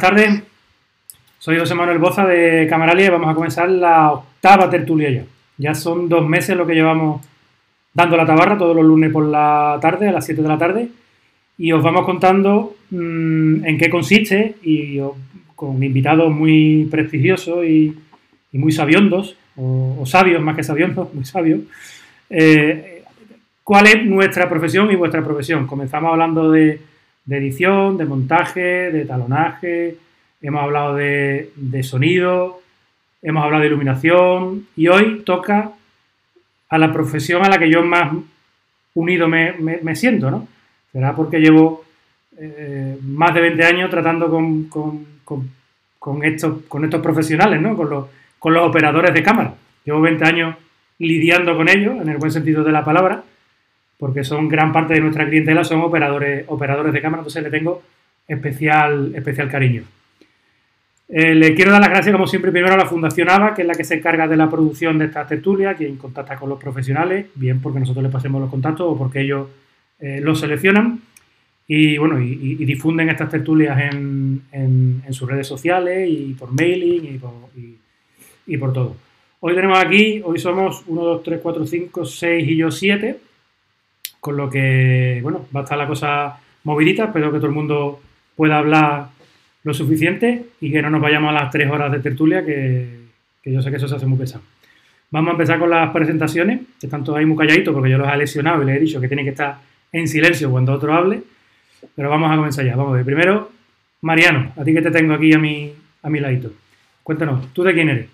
Buenas tardes, soy José Manuel Boza de Camaralia y vamos a comenzar la octava tertulia ya. Ya son dos meses lo que llevamos dando la tabarra todos los lunes por la tarde, a las 7 de la tarde, y os vamos contando mmm, en qué consiste y con invitados muy prestigiosos y, muy sabiondos, o, o, sabios más que sabiondos, muy sabios, eh, cuál es nuestra profesión y vuestra profesión. Comenzamos hablando de de edición, de montaje, de talonaje, hemos hablado de, de, sonido, hemos hablado de iluminación y hoy toca a la profesión a la que yo más unido me, me, siento, ¿no? Será porque llevo eh, más de 20 años tratando con, con, con, con, estos, con estos profesionales, ¿no? Con los, con los operadores de cámara. Llevo 20 años lidiando con ellos, en el buen sentido de la palabra, porque son gran parte de nuestra clientela son operadores, operadores de cámara, entonces le tengo especial, especial cariño. Eh, le quiero dar las gracias, como siempre, primero a la Fundación ABA, que es la que se encarga de la producción de estas tertulias, quien contacta con los profesionales, bien porque nosotros les pasemos los contactos o porque ellos eh, los seleccionan y, bueno, y, y, difunden estas tertulias en, en, sus redes sociales y por mailing y por, y por todo. Hoy tenemos aquí, hoy somos 1, 2, 3, 4, 5, 6 y yo 7 con lo que, bueno, va a estar la cosa movidita, espero que todo el mundo pueda hablar lo suficiente y que no nos vayamos a las tres horas de tertulia, que, que yo sé que eso se hace muy pesado. Vamos a empezar con las presentaciones, que están todos ahí muy calladitos porque yo los he lesionado y les he dicho que tienen que estar en silencio cuando otro hable, pero vamos a comenzar ya. Vamos a ver. Primero, Mariano, a ti que te tengo aquí a mi, a mi ladito. Cuéntanos, ¿tú de quién eres?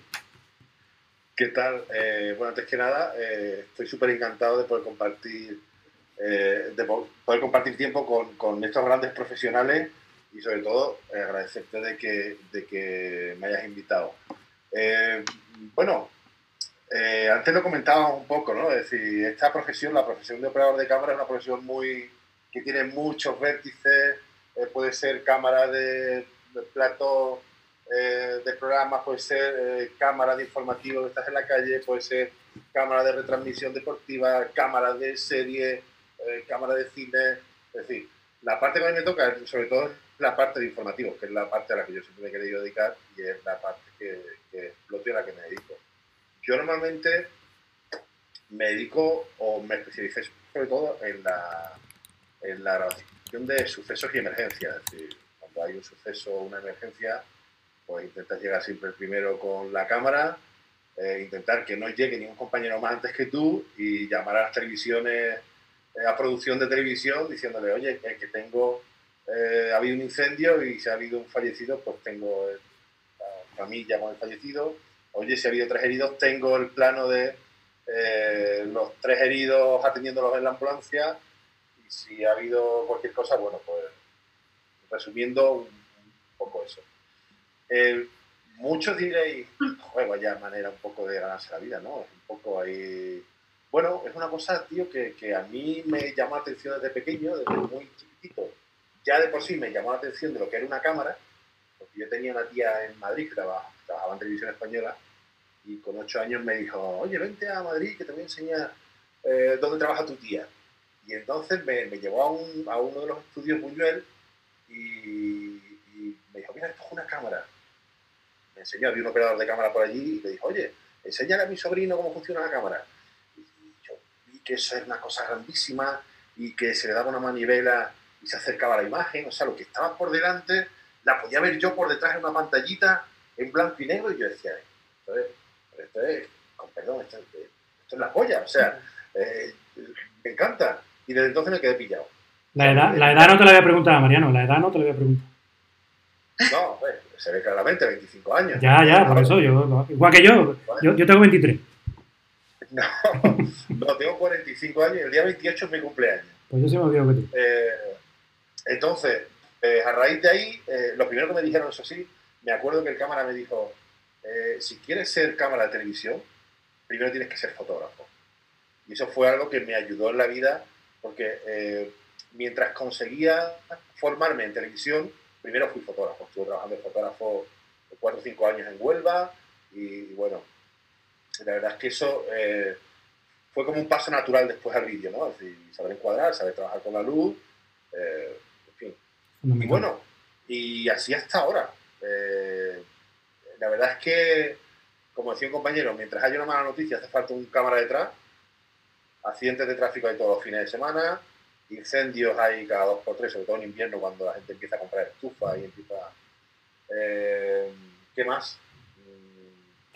¿Qué tal? Eh, bueno, antes que nada, eh, estoy súper encantado de poder compartir eh, de poder compartir tiempo con, con, estos grandes profesionales y sobre todo eh, agradecerte de que, de que me hayas invitado. Eh, bueno, antes lo comentaba un poco, ¿no? Es decir, esta profesión, la profesión de operador de cámara es una profesión muy que tiene muchos vértices, puede ser cámara de, de plato de programas, puede ser cámara de informativo que estás en la calle, puede ser cámara de retransmisión deportiva, cámara de serie, eh, cámara de cine, es decir, la parte que a mí me toca, sobre todo, es la parte de informativos, que es la parte a la que yo siempre me he querido dedicar y es la parte que, que exploto a la que me dedico. Yo normalmente me dedico o me especialicé sobre todo en la, en la grabación de sucesos y emergencias. Es decir, cuando hay un suceso o una emergencia, pues intentas llegar siempre primero con la cámara, eh, intentar que no llegue ningún compañero más antes que tú y llamar a las televisiones a producción de televisión diciéndole, oye, que, que tengo, eh, ha habido un incendio y si ha habido un fallecido, pues tengo la familia con el fallecido. Oye, si ha habido tres heridos, tengo el plano de eh, los tres heridos atendiéndolos en la ambulancia. Y si ha habido cualquier cosa, bueno, pues resumiendo un, poco eso. Eh, muchos diréis, joder, vaya manera un poco de ganarse la vida, ¿no? Un poco ahí bueno, es una cosa, tío, que, que, a mí me llamó la atención desde pequeño, desde muy chiquitito. Ya de por sí me llamó la atención de lo que era una cámara, porque yo tenía una tía en Madrid que trabajaba, trabajaba en televisión española y con ocho años me dijo, oye, vente a Madrid que te voy a enseñar eh, dónde trabaja tu tía. Y entonces me, me llevó a, un, a, uno de los estudios Buñuel y, me dijo, mira, esto es una cámara. Me enseñó, había un operador de cámara por allí y le dijo, oye, enséñale a mi sobrino cómo funciona la cámara que eso era una cosa grandísima y que se le daba una manivela y se acercaba a la imagen, o sea, lo que estaba por delante la podía ver yo por detrás en una pantallita en blanco y negro y yo decía, esto es, esto es con perdón, esto, esto, es la polla, o sea, eh, me encanta. Y desde entonces me quedé pillado. La edad, la edad no te la voy a preguntar a Mariano, la edad no te la voy a preguntar. No, pues, se ve claramente, 25 años. Ya, ya, por eso, yo, igual que yo, yo, yo tengo 23. No, no, tengo 45 años y el día 28 es mi cumpleaños. Pues yo sí me olvido que tú. Eh, entonces, eh, a raíz de ahí, eh, lo primero que me dijeron, eso sí, me acuerdo que el cámara me dijo, si quieres ser cámara de televisión, primero tienes que ser fotógrafo. Y eso fue algo que me ayudó en la vida, porque mientras conseguía formarme en televisión, primero fui fotógrafo. Estuve trabajando de fotógrafo 4 o 5 años en Huelva y, bueno, la verdad es que eso fue como un paso natural después al vídeo, ¿no? Es decir, saber encuadrar, saber trabajar con la luz, y bueno, y así hasta ahora. Eh, la verdad es que, como decía un compañero, mientras haya una mala noticia hace falta un cámara detrás. Accidentes de tráfico hay todos los fines de semana. Incendios hay cada dos por tres, sobre todo en invierno cuando la gente empieza a comprar estufa y empieza... Eh, ¿Qué más?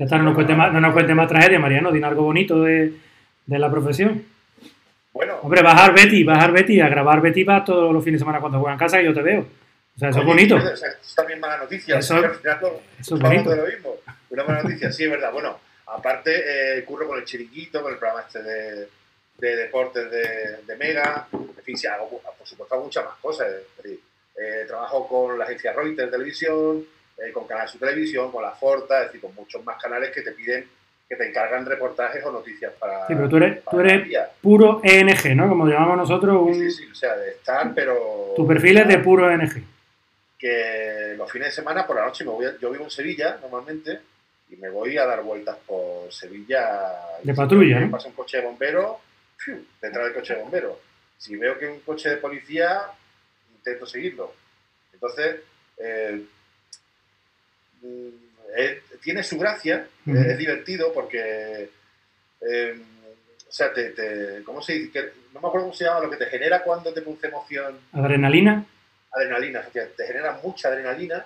Ya está, no nos, cuente más, no nos cuente más tragedia, Mariano. Dime algo bonito de, de la profesión. Bueno. Hombre, bajar Betty, bajar Betty, a grabar Betty va todos los fines de semana cuando juegan en casa y yo te veo. O sea, eso es bonito. Eso es también mala noticia. Eso, eso es bonito. De lo mismo. Una mala noticia, sí, es verdad. Bueno, aparte, eh, curro con el chiringuito, con el programa este de, de deportes de, de, Mega. En fin, sí, hago, por supuesto, hago muchas más cosas. Eh, trabajo con la agencia Reuters Televisión, eh, con Canal Sur Televisión, con la Forta, es decir, con muchos más canales que te piden que te encargan reportajes o noticias para. Sí, pero tú eres, tú eres puro ENG, ¿no? Como llamamos nosotros. Un... Sí, sí, o sea, de estar, pero. Tu perfil es de puro ENG. Que los fines de semana por la noche me voy yo vivo en Sevilla normalmente y me voy a dar vueltas por Sevilla. De patrulla, ¿no? Pasa un coche de bombero, detrás del coche de bombero. Si veo que un coche de policía, intento seguirlo. Entonces, eh, tiene su gracia, es divertido porque, eh, o sea, te, ¿cómo se dice? no me acuerdo cómo se llama, lo que te genera cuando te produce emoción. ¿Adrenalina? Adrenalina, te genera mucha adrenalina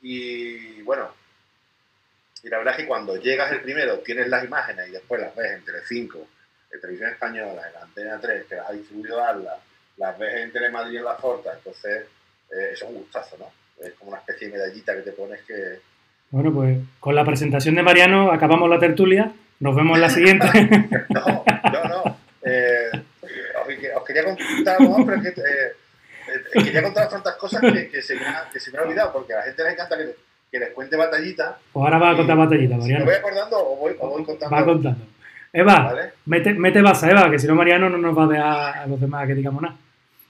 y bueno, y la verdad es que cuando llegas el primero tienes las imágenes y después las ves en Telecinco, en Televisión Española, en Antena 3, que las ha distribuido Arla, las ves en Telemadrid en La Forta, entonces eh, eso es un gustazo, ¿no? Es como una especie de medallita que te pones que, bueno, pues con la presentación de Mariano acabamos la tertulia. Nos vemos en la siguiente. no, no, no. Eh, os, quería contar, no, pero que, eh, eh, quería contar tantas cosas que, que, se me ha, que, se me ha, olvidado, porque a la gente le encanta que, que les cuente batallita. Pues ahora va a contar batallita, Mariano. ¿Me voy acordando o voy, o voy contando? Va contando. Eva, ¿vale? mete, mete basa, Eva, que si no Mariano no nos va a dejar a los demás que digamos nada.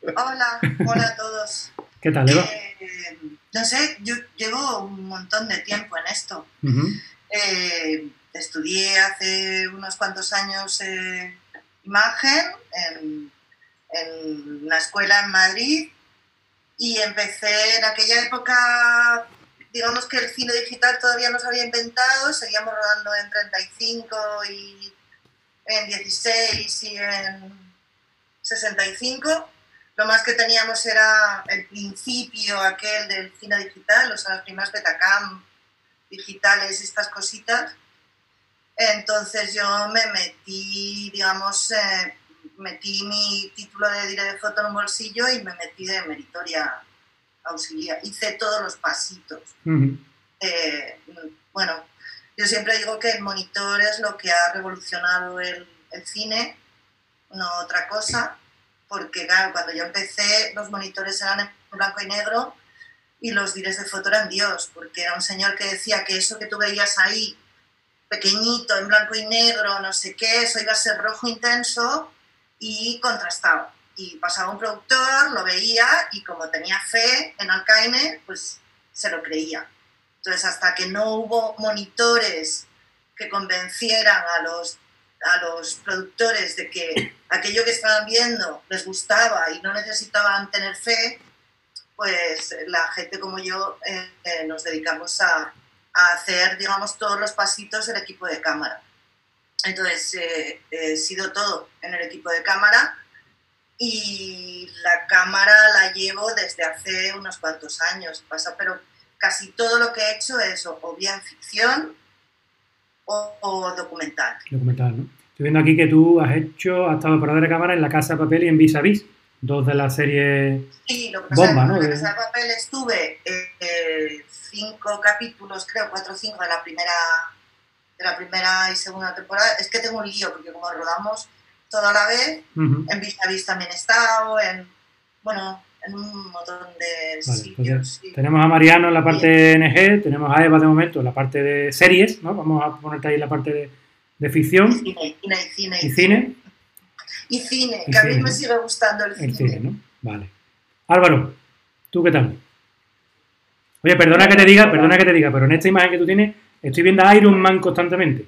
Hola, hola a todos. ¿Qué tal, Eva? Eh, no sé, yo llevo un montón de tiempo en esto. eh, estudié hace unos cuantos años eh, imagen en, en una escuela en Madrid y empecé en aquella época, digamos que el cine digital todavía no se había inventado, seguíamos rodando en 35 y en 16 y en 65 lo más que teníamos era el principio aquel del cine digital, o sea, las primeras Betacam digitales, estas cositas. Entonces yo me metí, digamos, eh, metí mi título de director de foto en un bolsillo y me metí de meritoria auxiliar. Hice todos los pasitos. eh, bueno, yo siempre digo que el monitor es lo que ha revolucionado el, el cine, no otra cosa porque claro, cuando yo empecé los monitores eran en blanco y negro y los dires de foto eran Dios, porque era un señor que decía que eso que tú veías ahí, pequeñito, en blanco y negro, no sé qué, eso iba a ser rojo intenso y contrastado. Y pasaba un productor, lo veía y como tenía fe en Alcaine, pues se lo creía. Entonces, hasta que no hubo monitores que convencieran a los a los productores de que aquello que estaban viendo les gustaba y no necesitaban tener fe, pues la gente como yo eh, eh, nos dedicamos a, hacer, digamos, todos los pasitos del equipo de cámara. Entonces, eh, he sido todo en el equipo de cámara y la cámara la llevo desde hace unos cuantos años, pasa, pero casi todo lo que he hecho es o bien ficción o, documental. Documental, ¿no? Estoy viendo aquí que tú has hecho, has estado para de cámara en La Casa de Papel y en Vis a Vis, dos de las series sí, lo que pasa Bomba, ¿no? En La Casa de Papel estuve eh, cinco capítulos, creo, cuatro o cinco de la primera de la primera y segunda temporada. Es que tengo un lío, porque como rodamos toda la vez, en Vista Vista también he estado, en, bueno, en un montón de pues sitios. Tenemos a Mariano en la parte NG, tenemos a Eva de momento en la parte de series, ¿no? Vamos a ponerte ahí la parte de, ficción. Y cine, y cine. Y cine. Y cine, que a mí me sigue gustando el, el cine. ¿no? Vale. Álvaro, ¿tú qué tal? Oye, perdona que te diga, perdona que te diga, pero en esta imagen que tú tienes, estoy viendo a Iron Man constantemente.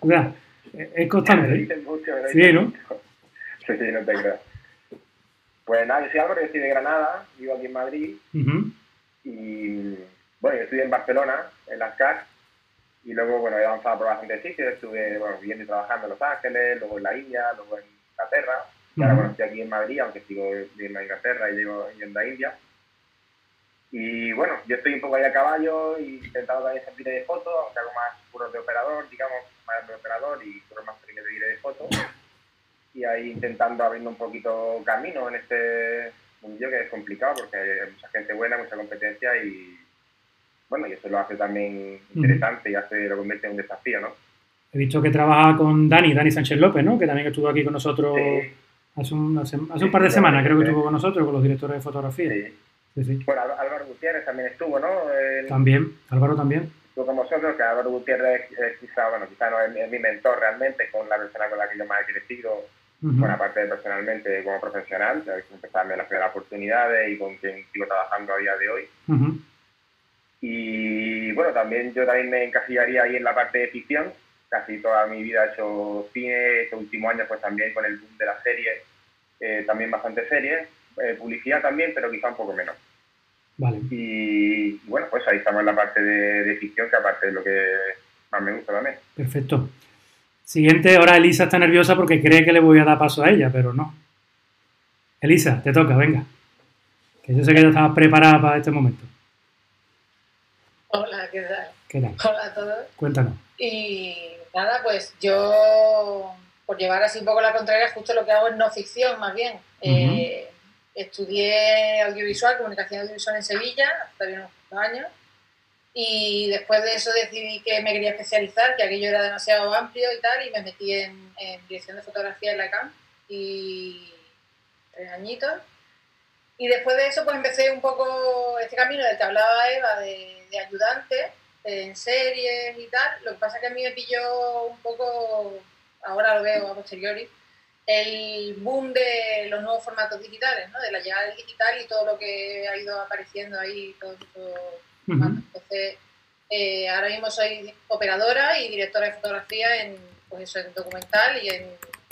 O sea, es constante. ¿eh? sí, ¿no? Sí, sí, no te creo. Pues nada, yo soy Álvaro, yo estoy de Granada, vivo aquí en Madrid. Y bueno, yo estudié en Barcelona, en las CAC, y luego, bueno, he avanzado por bastantes sitios. Estuve bueno, viviendo y trabajando en Los Ángeles, luego en la India, luego en Inglaterra. Y ahora, bueno, estoy aquí en Madrid, aunque sigo viviendo en Inglaterra y llego yendo a India. Y bueno, yo estoy un poco ahí a caballo y intentando también servir de foto, aunque hago más puros de operador, digamos, más de operador y puros más pequeños de de foto. Y ahí intentando abrir un poquito camino en este mundillo que es complicado porque hay mucha gente buena, mucha competencia y bueno, y eso lo hace también interesante y hace, lo convierte en un desafío, ¿no? He visto que trabaja con Dani, Dani Sánchez López, ¿no? Que también estuvo aquí con nosotros hace, un, hace, un par de semanas, creo que estuvo con nosotros, con los directores de fotografía. Sí. Bueno, Álvaro Gutiérrez también estuvo, ¿no? También, Álvaro también. Estuvo con vosotros, que Álvaro Gutiérrez es, quizá, bueno, quizá no es, mi mentor realmente, con la persona con la que yo más he crecido, bueno, aparte de personalmente como profesional, que empezarme las primeras oportunidades y con quien sigo trabajando a día de hoy. Y bueno, también yo también me encasillaría ahí en la parte de ficción. Casi toda mi vida he hecho cine, este último año pues también con el boom de la serie, eh, también bastante series, eh, publicidad también, pero quizá un poco menos. Vale. Y bueno, pues ahí estamos en la parte de, ficción, que aparte de lo que más me gusta también. Perfecto. Siguiente, ahora Elisa está nerviosa porque cree que le voy a dar paso a ella, pero no. Elisa, te toca, venga. Que yo sé que ya estabas preparada para este momento. Hola, ¿qué tal? ¿Qué tal? Hola a todos. Cuéntanos. Y nada, pues yo, por llevar así un poco la contraria, justo lo que hago es no ficción, más bien. eh, Estudié audiovisual, comunicación audiovisual en Sevilla, hasta bien unos años, y después de eso decidí que me quería especializar, que aquello era demasiado amplio y tal, y me metí en, dirección de fotografía en la CAM, y tres añitos. Y después de eso pues empecé un poco este camino del que hablaba Eva, de, de ayudante en series y tal. Lo que pasa es que a mí me pilló un poco, ahora lo veo a posteriori, el boom de los nuevos formatos digitales, ¿no? de la llegada del digital y todo lo que ha ido apareciendo ahí. Todo, Entonces, eh, ahora mismo soy operadora y directora de fotografía en, pues eso, en documental y en,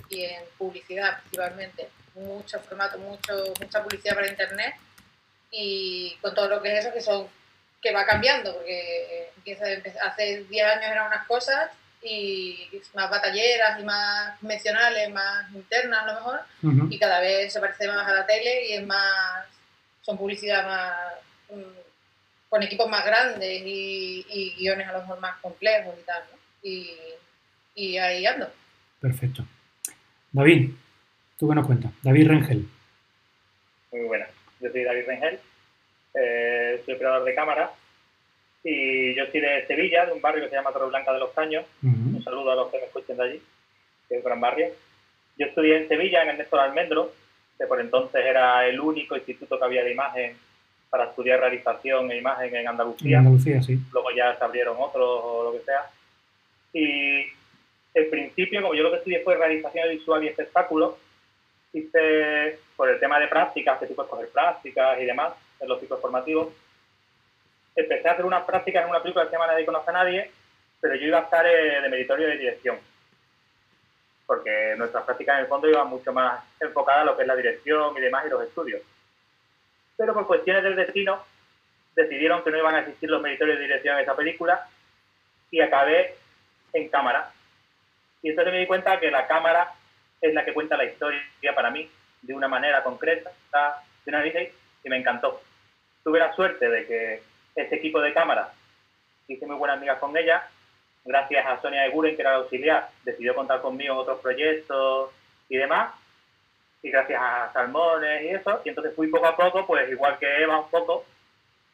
y en publicidad principalmente. Mucho formato, mucho, mucha publicidad para internet y con todo lo que es eso que son que va cambiando, porque empieza, hace 10 años eran unas cosas y más batalleras y más convencionales, más internas a lo mejor, y cada vez se parece más a la tele y es más, son publicidad más, mm, con equipos más grandes y, guiones a lo mejor más complejos y tal, ¿no? y, y, ahí ando. Perfecto. David, ¿tú qué nos cuentas? David Rengel. Muy buena. Yo soy David Rengel, eh, soy operador de cámara y yo soy de Sevilla, de un barrio que se llama Torre Blanca de los Caños. Un saludo a los que me escuchen de allí, que es un gran barrio. Yo estudié en Sevilla, en el Néstor Almendro, que por entonces era el único instituto que había de imagen para estudiar realización e imagen en Andalucía. En Andalucía, sí. Luego ya se abrieron otros o lo que sea. Y en principio, como yo lo que estudié fue realización visual y espectáculo, hice por el tema de prácticas, que tú puedes coger prácticas y demás en los ciclos formativos, empecé a hacer unas prácticas en una película que se llama Nadie conoce a nadie, pero yo iba a estar eh, de meritorio de dirección. Porque nuestras prácticas en el fondo iban mucho más enfocadas a lo que es la dirección y demás y los estudios. Pero por cuestiones del destino decidieron que no iban a existir los meritorios de dirección en esa película y acabé en cámara. Y entonces me di cuenta que la cámara es la que cuenta la historia para mí de una manera concreta, de una y me encantó. Tuve la suerte de que este equipo de cámara, hice muy buenas amigas con ella, gracias a Sonia Eguren, que era la auxiliar, decidió contar conmigo en otros proyectos y demás, y gracias a Salmones y eso, y entonces fui poco a poco, pues igual que Eva un poco,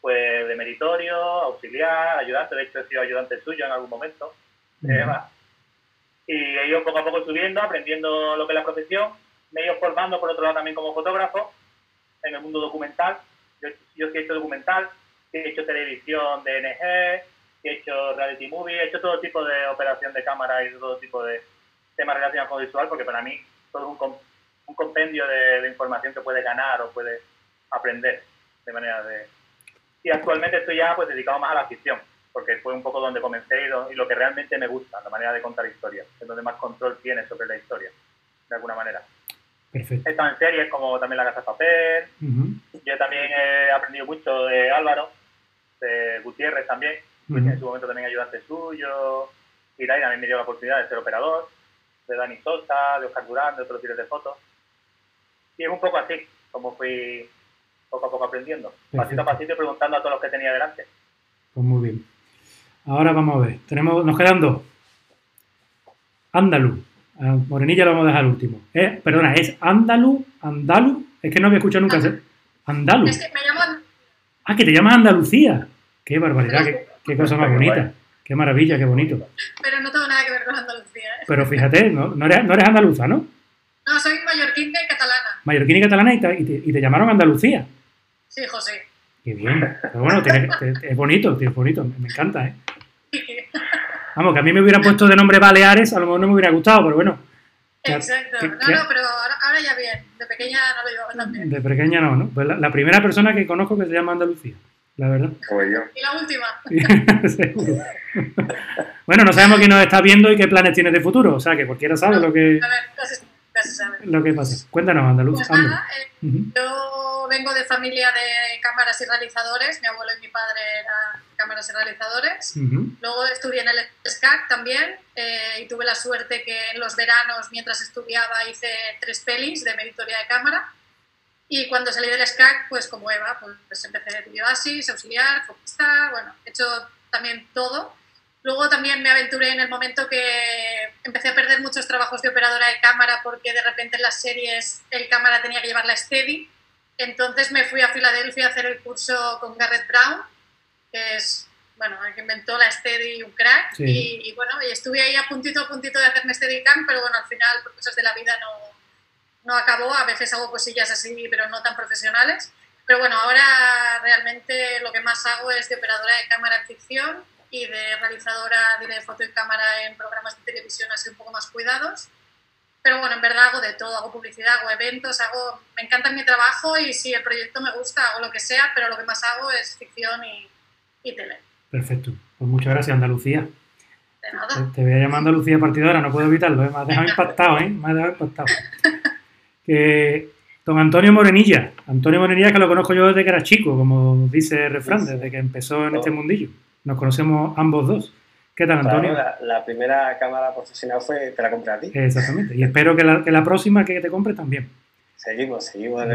pues de meritorio, auxiliar, ayudante, de hecho he sido ayudante suyo en algún momento, Y he ido poco a poco subiendo, aprendiendo lo que es la profesión. Me he ido formando, por otro lado, también como fotógrafo en el mundo documental. Yo, yo sí he hecho documental, he hecho televisión de NG, he hecho reality movie, he hecho todo tipo de operación de cámara y todo tipo de temas relacionados con visual, porque para mí todo es un, un compendio de, de, información que puede ganar o puede aprender de manera de... Y actualmente estoy ya pues dedicado más a la ficción, porque fue un poco donde comencé y, lo que realmente me gusta, la manera de contar historias, es donde más control tiene sobre la historia, de alguna manera. Perfecto. He estado en series como también La Casa de Papel, yo también he aprendido mucho de Álvaro, de Gutiérrez también, en su momento también ayudante suyo, y también me dio la oportunidad de ser operador, de Dani Sosa, de Oscar Durán, de otros tiros de fotos. Y es un poco así, como fui poco a poco aprendiendo, pasito a pasito y preguntando a todos los que tenía delante. Pues muy bien. Ahora vamos a ver, tenemos, nos quedan dos. Andaluz. Morenilla lo vamos a dejar último. Eh, perdona, ¿es Andaluz? ¿Andalu? Es que no había escuchado nunca. Andaluz. Es que me llaman... Ah, que te llamas Andalucía. Qué barbaridad, qué, cosa más bonita. Qué maravilla, qué bonito. Pero no tengo nada que ver con Andalucía. ¿eh? Pero fíjate, no, no, eres, no eres andaluza, ¿no? No, soy mallorquina y catalana. Mallorquina y catalana y te, y te llamaron Andalucía. Sí, José. Qué bien. Pero bueno, es bonito, es bonito. Me encanta, ¿eh? Vamos, que a mí me hubiera puesto de nombre Baleares, a lo mejor no me hubiera gustado, pero bueno. Exacto. no, no, pero ahora, ya bien. De pequeña no lo llevaba tan bien. De pequeña no, ¿no? Pues la, primera persona que conozco que se llama Andalucía, la verdad. Y la última. Seguro. bueno, no sabemos quién nos está viendo y qué planes tienes de futuro, o sea, que cualquiera sabe lo que... A ver, casi, casi sabe. Lo que pasa. Cuéntanos, Andaluz. Pues nada, eh, yo vengo de familia de cámaras y realizadores. Mi abuelo y mi padre eran cámaras y realizadores. Luego estudié en el SCAC también eh, y tuve la suerte que en los veranos, mientras estudiaba, hice tres pelis de meditoría de cámara. Y cuando salí del SCAC, pues como Eva, pues empecé de bioasis, auxiliar, focista, bueno, he hecho también todo. Luego también me aventuré en el momento que empecé a perder muchos trabajos de operadora de cámara porque de repente en las series el cámara tenía que llevar la steady entonces me fui a Filadelfia a hacer el curso con Garrett Brown, que es, bueno, el que inventó la Steady, un crack. Y, bueno, y estuve ahí a puntito a puntito de hacerme Steadicam, pero bueno, al final, por cosas de la vida, no, no acabó. A veces hago cosillas así, pero no tan profesionales. Pero bueno, ahora realmente lo que más hago es de operadora de cámara en ficción y de realizadora de foto y cámara en programas de televisión así un poco más cuidados. Pero bueno, en verdad hago de todo, hago publicidad, hago eventos, hago, me encanta mi trabajo y si el proyecto me gusta hago lo que sea, pero lo que más hago es ficción y, y tele. Perfecto. Pues muchas gracias, Andalucía. De nada. Te, voy a llamar Andalucía partidora, no puedo evitarlo, ¿eh? me has dejado impactado, ¿eh? Me has dejado impactado. que don Antonio Morenilla, Antonio Morenilla que lo conozco yo desde que era chico, como dice el refrán, desde que empezó en este mundillo. Nos conocemos ambos dos. ¿Qué tal, Antonio? la, primera cámara profesional fue, te la compré a ti. Exactamente. Y espero que la, que la próxima que te compre también. Seguimos, seguimos en,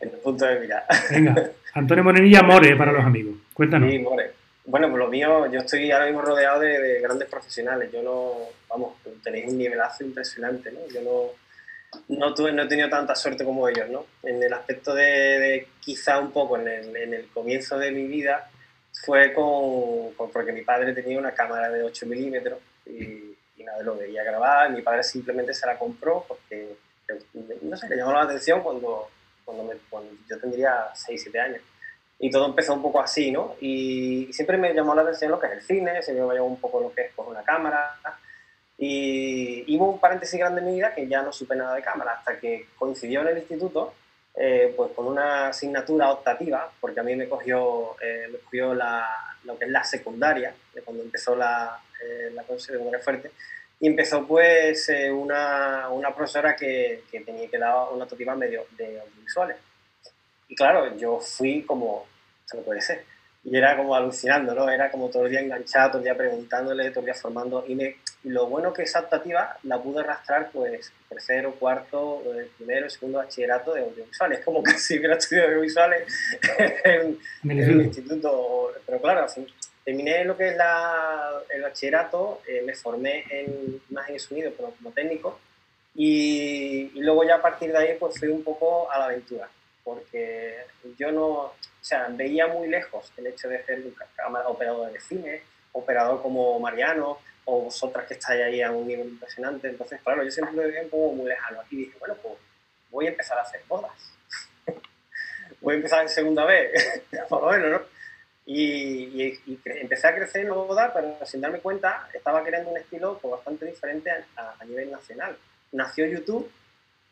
el punto de mirar. Venga, Antonio Morenilla More para los amigos. Cuéntanos. Sí, More. Bueno, pues lo mío, yo estoy ahora mismo rodeado de, grandes profesionales. Yo no, vamos, tenéis un nivelazo impresionante, ¿no? Yo no, no, tuve, no he tenido tanta suerte como ellos, ¿no? En el aspecto de, quizá un poco en el, en el comienzo de mi vida, fue con, porque mi padre tenía una cámara de 8 milímetros y, y nada, lo veía grabar. Mi padre simplemente se la compró porque, no sé, le llamó la atención cuando, cuando, yo tendría 6, 7 años. Y todo empezó un poco así, ¿no? Y, siempre me llamó la atención lo que es el cine, siempre me llamó un poco lo que es por una cámara. Y, y hubo un paréntesis grande en mi vida que ya no supe nada de cámara, hasta que coincidió en el instituto eh, pues con una asignatura optativa, porque a mí me cogió, eh, me cogió la, lo que es la secundaria, de cuando empezó la, eh, la secundaria fuerte, y empezó pues eh, una, una, profesora que, que, tenía que dar una optativa medio de audiovisuales. Y claro, yo fui como, se lo puede ser, y era como alucinando, ¿no? Era como todo el día enganchado, todo el día preguntándole, todo el día formando. Y, me, lo bueno que esa optativa la pude arrastrar, pues, tercero, cuarto, eh, primero, segundo bachillerato de audiovisuales. Es como casi hubiera estudiado audiovisuales en, el instituto. Pero claro, así, terminé lo que es la, el bachillerato, eh, me formé en imagen y sonido como, como técnico. Y, y luego ya a partir de ahí, pues fui un poco a la aventura. Porque yo no o sea, veía muy lejos el hecho de ser un operador de cine, operador como Mariano, o vosotras que estáis ahí a un nivel impresionante. Entonces, claro, yo siempre lo veía como muy lejano. Y dije, bueno, pues voy a empezar a hacer bodas. voy a empezar en segunda vez, por lo menos, ¿no? Y, empecé a crecer en la boda, pero sin darme cuenta estaba creando un estilo pues, bastante diferente a, a, nivel nacional. Nació YouTube,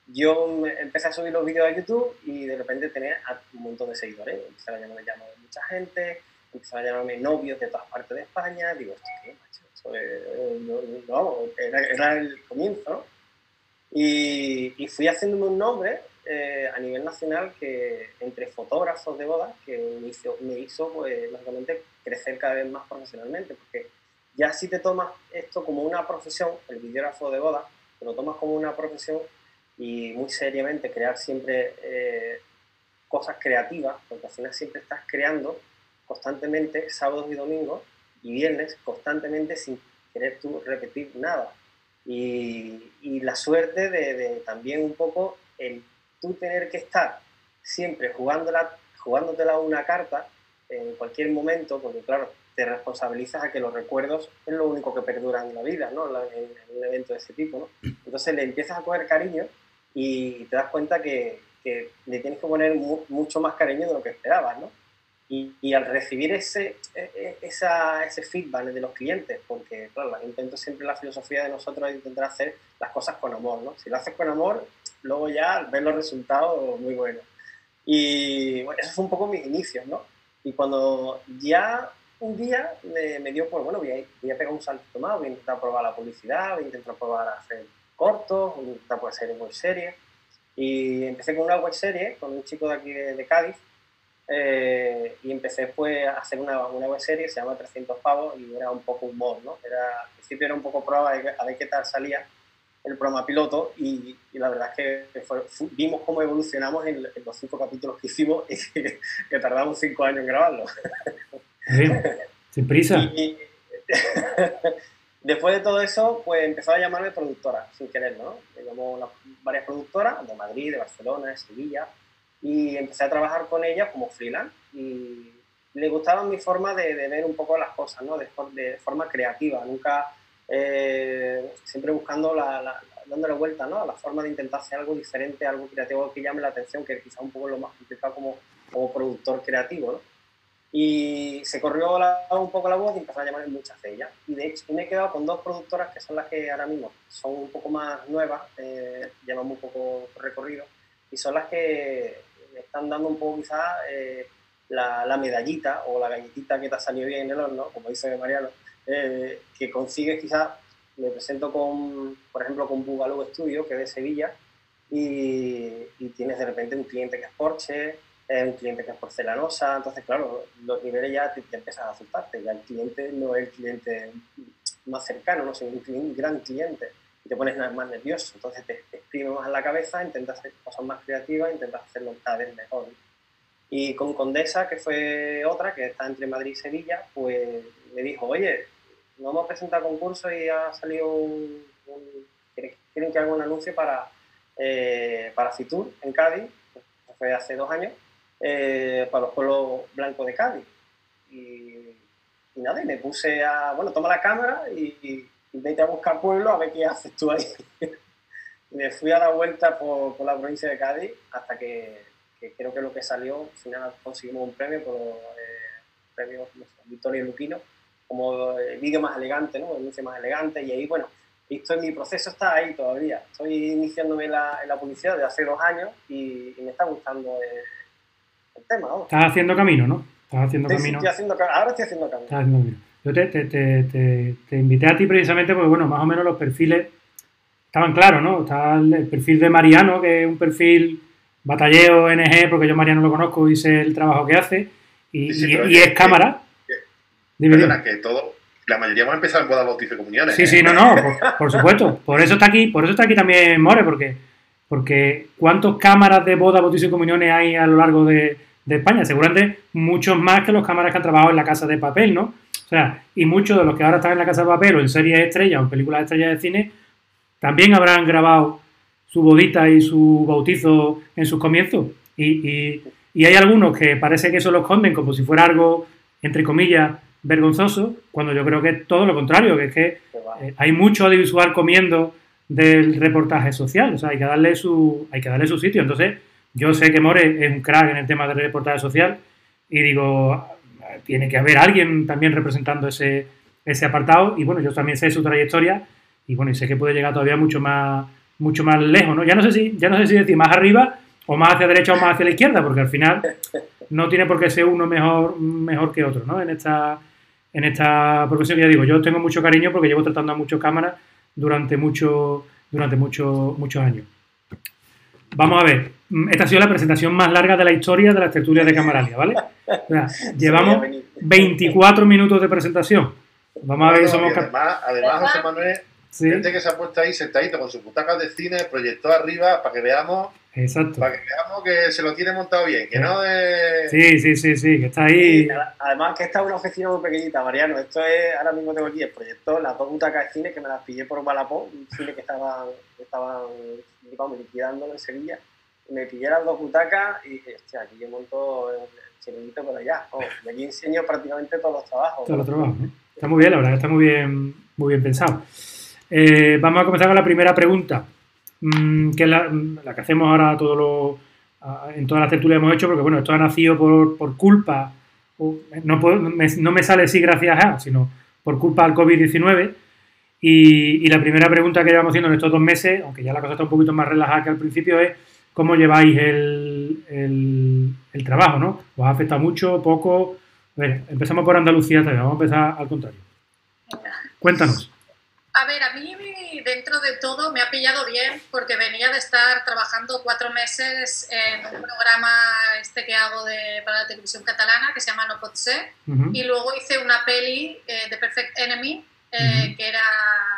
yo empecé a subir los vídeos a YouTube y de repente tenía un montón de seguidores. Empezaron a llamarme, llamarme mucha gente, empezaron a llamarme novios de todas partes de España. Digo, ¿esto qué, macho? no, era, el comienzo. Y, y, fui haciéndome un nombre eh, a nivel nacional que entre fotógrafos de bodas que me hizo, me hizo pues, lógicamente crecer cada vez más profesionalmente, porque ya si te tomas esto como una profesión, el videógrafo de bodas, te lo tomas como una profesión y muy seriamente crear siempre eh, cosas creativas, porque al final siempre estás creando constantemente sábados y domingos y viernes constantemente sin querer tú repetir nada. Y, y la suerte de, de, también un poco el tú tener que estar siempre jugándola, jugándotela una carta en cualquier momento, porque claro, te responsabilizas a que los recuerdos es lo único que perduran en la vida, ¿no? En, un evento de ese tipo, ¿no? Entonces le empiezas a coger cariño y te das cuenta que, que le tienes que poner mucho más cariño de lo que esperabas, ¿no? Y, al recibir ese, e, e, esa, ese feedback de los clientes, porque claro, intento siempre la filosofía de nosotros es intentar hacer las cosas con amor, ¿no? Si lo haces con amor, luego ya ves los resultados muy buenos. Y bueno, eso fue un poco mis inicios, ¿no? Y cuando ya un día me, dio por, bueno, voy a, voy a, pegar un salto más, voy a intentar probar la publicidad, voy a intentar probar hacer cortos, voy a intentar pues, hacer web series. Y empecé con una web serie con un chico de aquí de Cádiz, eh, y empecé pues a hacer una, una web serie, se llama 300 pavos y era un poco humor, ¿no? Era, al principio era un poco prueba de a ver qué tal salía el programa piloto y, y la verdad es que vimos cómo evolucionamos en, los cinco capítulos que hicimos y que, tardamos cinco años en grabarlo. sin prisa. Y, después de todo eso, pues empezó a llamarme productora, sin querer, ¿no? Me llamó varias productoras de Madrid, de Barcelona, de Sevilla, y empecé a trabajar con ella como freelance y le gustaba mi forma de, ver un poco las cosas, ¿no? de, de forma creativa, nunca eh, siempre buscando la, la, dándole vuelta ¿no? a la forma de intentar hacer algo diferente, algo creativo que llame la atención, que quizá un poco lo más complicado como, como productor creativo. ¿no? Y se corrió un poco la voz y empezó a llamar muchas de ellas. Y de hecho me he quedado con dos productoras que son las que ahora mismo son un poco más nuevas, eh, llevan poco recorrido, y son las que están dando un poco quizás eh, la, la, medallita o la galletita que te ha salido bien en el horno, como dice Mariano, eh, que consigues quizás, me presento con, por ejemplo, con Bugalú Studio, que es de Sevilla, y, tienes de repente un cliente que es Porsche, eh, un cliente que es porcelanosa, entonces claro, los niveles ya te, empiezan a asustarte, ya el cliente no es el cliente más cercano, no sino un, gran cliente y te pones más nervioso. Entonces te, te exprime más la cabeza, intentas hacer cosas más creativas, intentas hacerlo cada vez mejor. Y con Condesa, que fue otra, que está entre Madrid y Sevilla, pues me dijo, oye, no hemos presentado concurso y ha salido un... quieren que haga un anuncio para, eh, para Fitur en Cádiz, que fue hace dos años, eh, para los pueblos blancos de Cádiz. Y, y, nada, y me puse a, bueno, toma la cámara y, vete a buscar pueblo a ver qué haces tú ahí. me fui a dar vuelta por, por, la provincia de Cádiz hasta que, que, creo que lo que salió, al final conseguimos un premio por eh, premio Victoria Luquino como el vídeo más elegante, ¿no? el inicio más elegante, y ahí, bueno, esto mi proceso está ahí todavía. Estoy iniciándome la, en la publicidad de hace dos años y, me está gustando el, tema. ¿no? Estás haciendo camino, ¿no? Estás haciendo camino. Estoy haciendo, ahora estoy haciendo camino. Estás haciendo camino. Yo te, te, te, te, invité a ti precisamente porque, bueno, más o menos los perfiles estaban claros, ¿no? Está el, perfil de Mariano, que es un perfil batalleo, NG, porque yo Mariano lo conozco y sé el trabajo que hace, y, y, es cámara. Perdona, que todo, la mayoría hemos empezado en bodas, bautizo y comuniones. Sí, sí, ¿eh? no, no, por, supuesto. Por eso está aquí, por eso está aquí también More, porque, porque ¿cuántas cámaras de boda, bautizo y comuniones hay a lo largo de, España? Seguramente muchos más que los cámaras que han trabajado en la casa de papel, ¿no? O sea, y muchos de los que ahora están en la casa de papel o en series estrellas o en películas estrellas de cine, también habrán grabado su bodita y su bautizo en sus comienzos. Y, y, y hay algunos que parece que eso lo esconden como si fuera algo, entre comillas, vergonzoso, cuando yo creo que es todo lo contrario, que es que eh, hay mucho audiovisual comiendo del reportaje social, o sea, hay que darle su, hay que darle su sitio. Entonces, yo sé que More es un crack en el tema del reportaje social y digo, tiene que haber alguien también representando ese, ese apartado y bueno, yo también sé su trayectoria y bueno, y sé que puede llegar todavía mucho más, mucho más lejos, ¿no? Ya no sé si, ya no sé si decir más arriba o más hacia derecha o más hacia la izquierda, porque al final no tiene por qué ser uno mejor, mejor que otro, ¿no? En esta, en esta profesión, ya digo, yo tengo mucho cariño porque llevo tratando a muchas cámaras durante, mucho, durante mucho, muchos años. Vamos a ver, esta ha sido la presentación más larga de la historia de las tertulias de Camaralia, ¿vale? llevamos 24 minutos de presentación. Vamos a ver, somos... Además, además José Manuel, gente que se ha puesto ahí sentadito con sus butacas de cine, proyectó arriba para que veamos Exacto. Para que veamos que se lo tiene montado bien, que no es... Sí, sí, sí, sí, que está ahí... además que esta es una oficina muy pequeñita, Mariano. Esto es, ahora mismo tengo aquí el proyecto, las dos butacas de cine que me las pillé por Balapó, un cine que estaban, estaban vamos, liquidándolo en Sevilla. Me pillé dos butacas y, hostia, aquí yo monto el chiringuito por allá. Oh, y aquí enseño prácticamente todos los trabajos. Todos los trabajos, Está muy bien, la verdad, está muy bien, muy bien pensado. Eh, vamos a comenzar con la primera pregunta. Mm, que es la, que hacemos ahora todo lo, en todas las tertulias hemos hecho, porque bueno, esto ha nacido por, por culpa, no, no, me, sale así gracias a, sino por culpa del COVID-19. Y, y, la primera pregunta que llevamos haciendo en estos dos meses, aunque ya la cosa está un poquito más relajada que al principio, es cómo lleváis el, el, el trabajo, ¿no? ¿Os ha afectado mucho, poco? A ver, empezamos por Andalucía también, vamos a empezar al contrario. Cuéntanos. A ver, a mí dentro de todo me ha pillado bien porque venía de estar trabajando cuatro meses en un programa este que hago de, para la televisión catalana que se llama No Pot Ser y luego hice una peli de eh, Perfect Enemy eh, que era,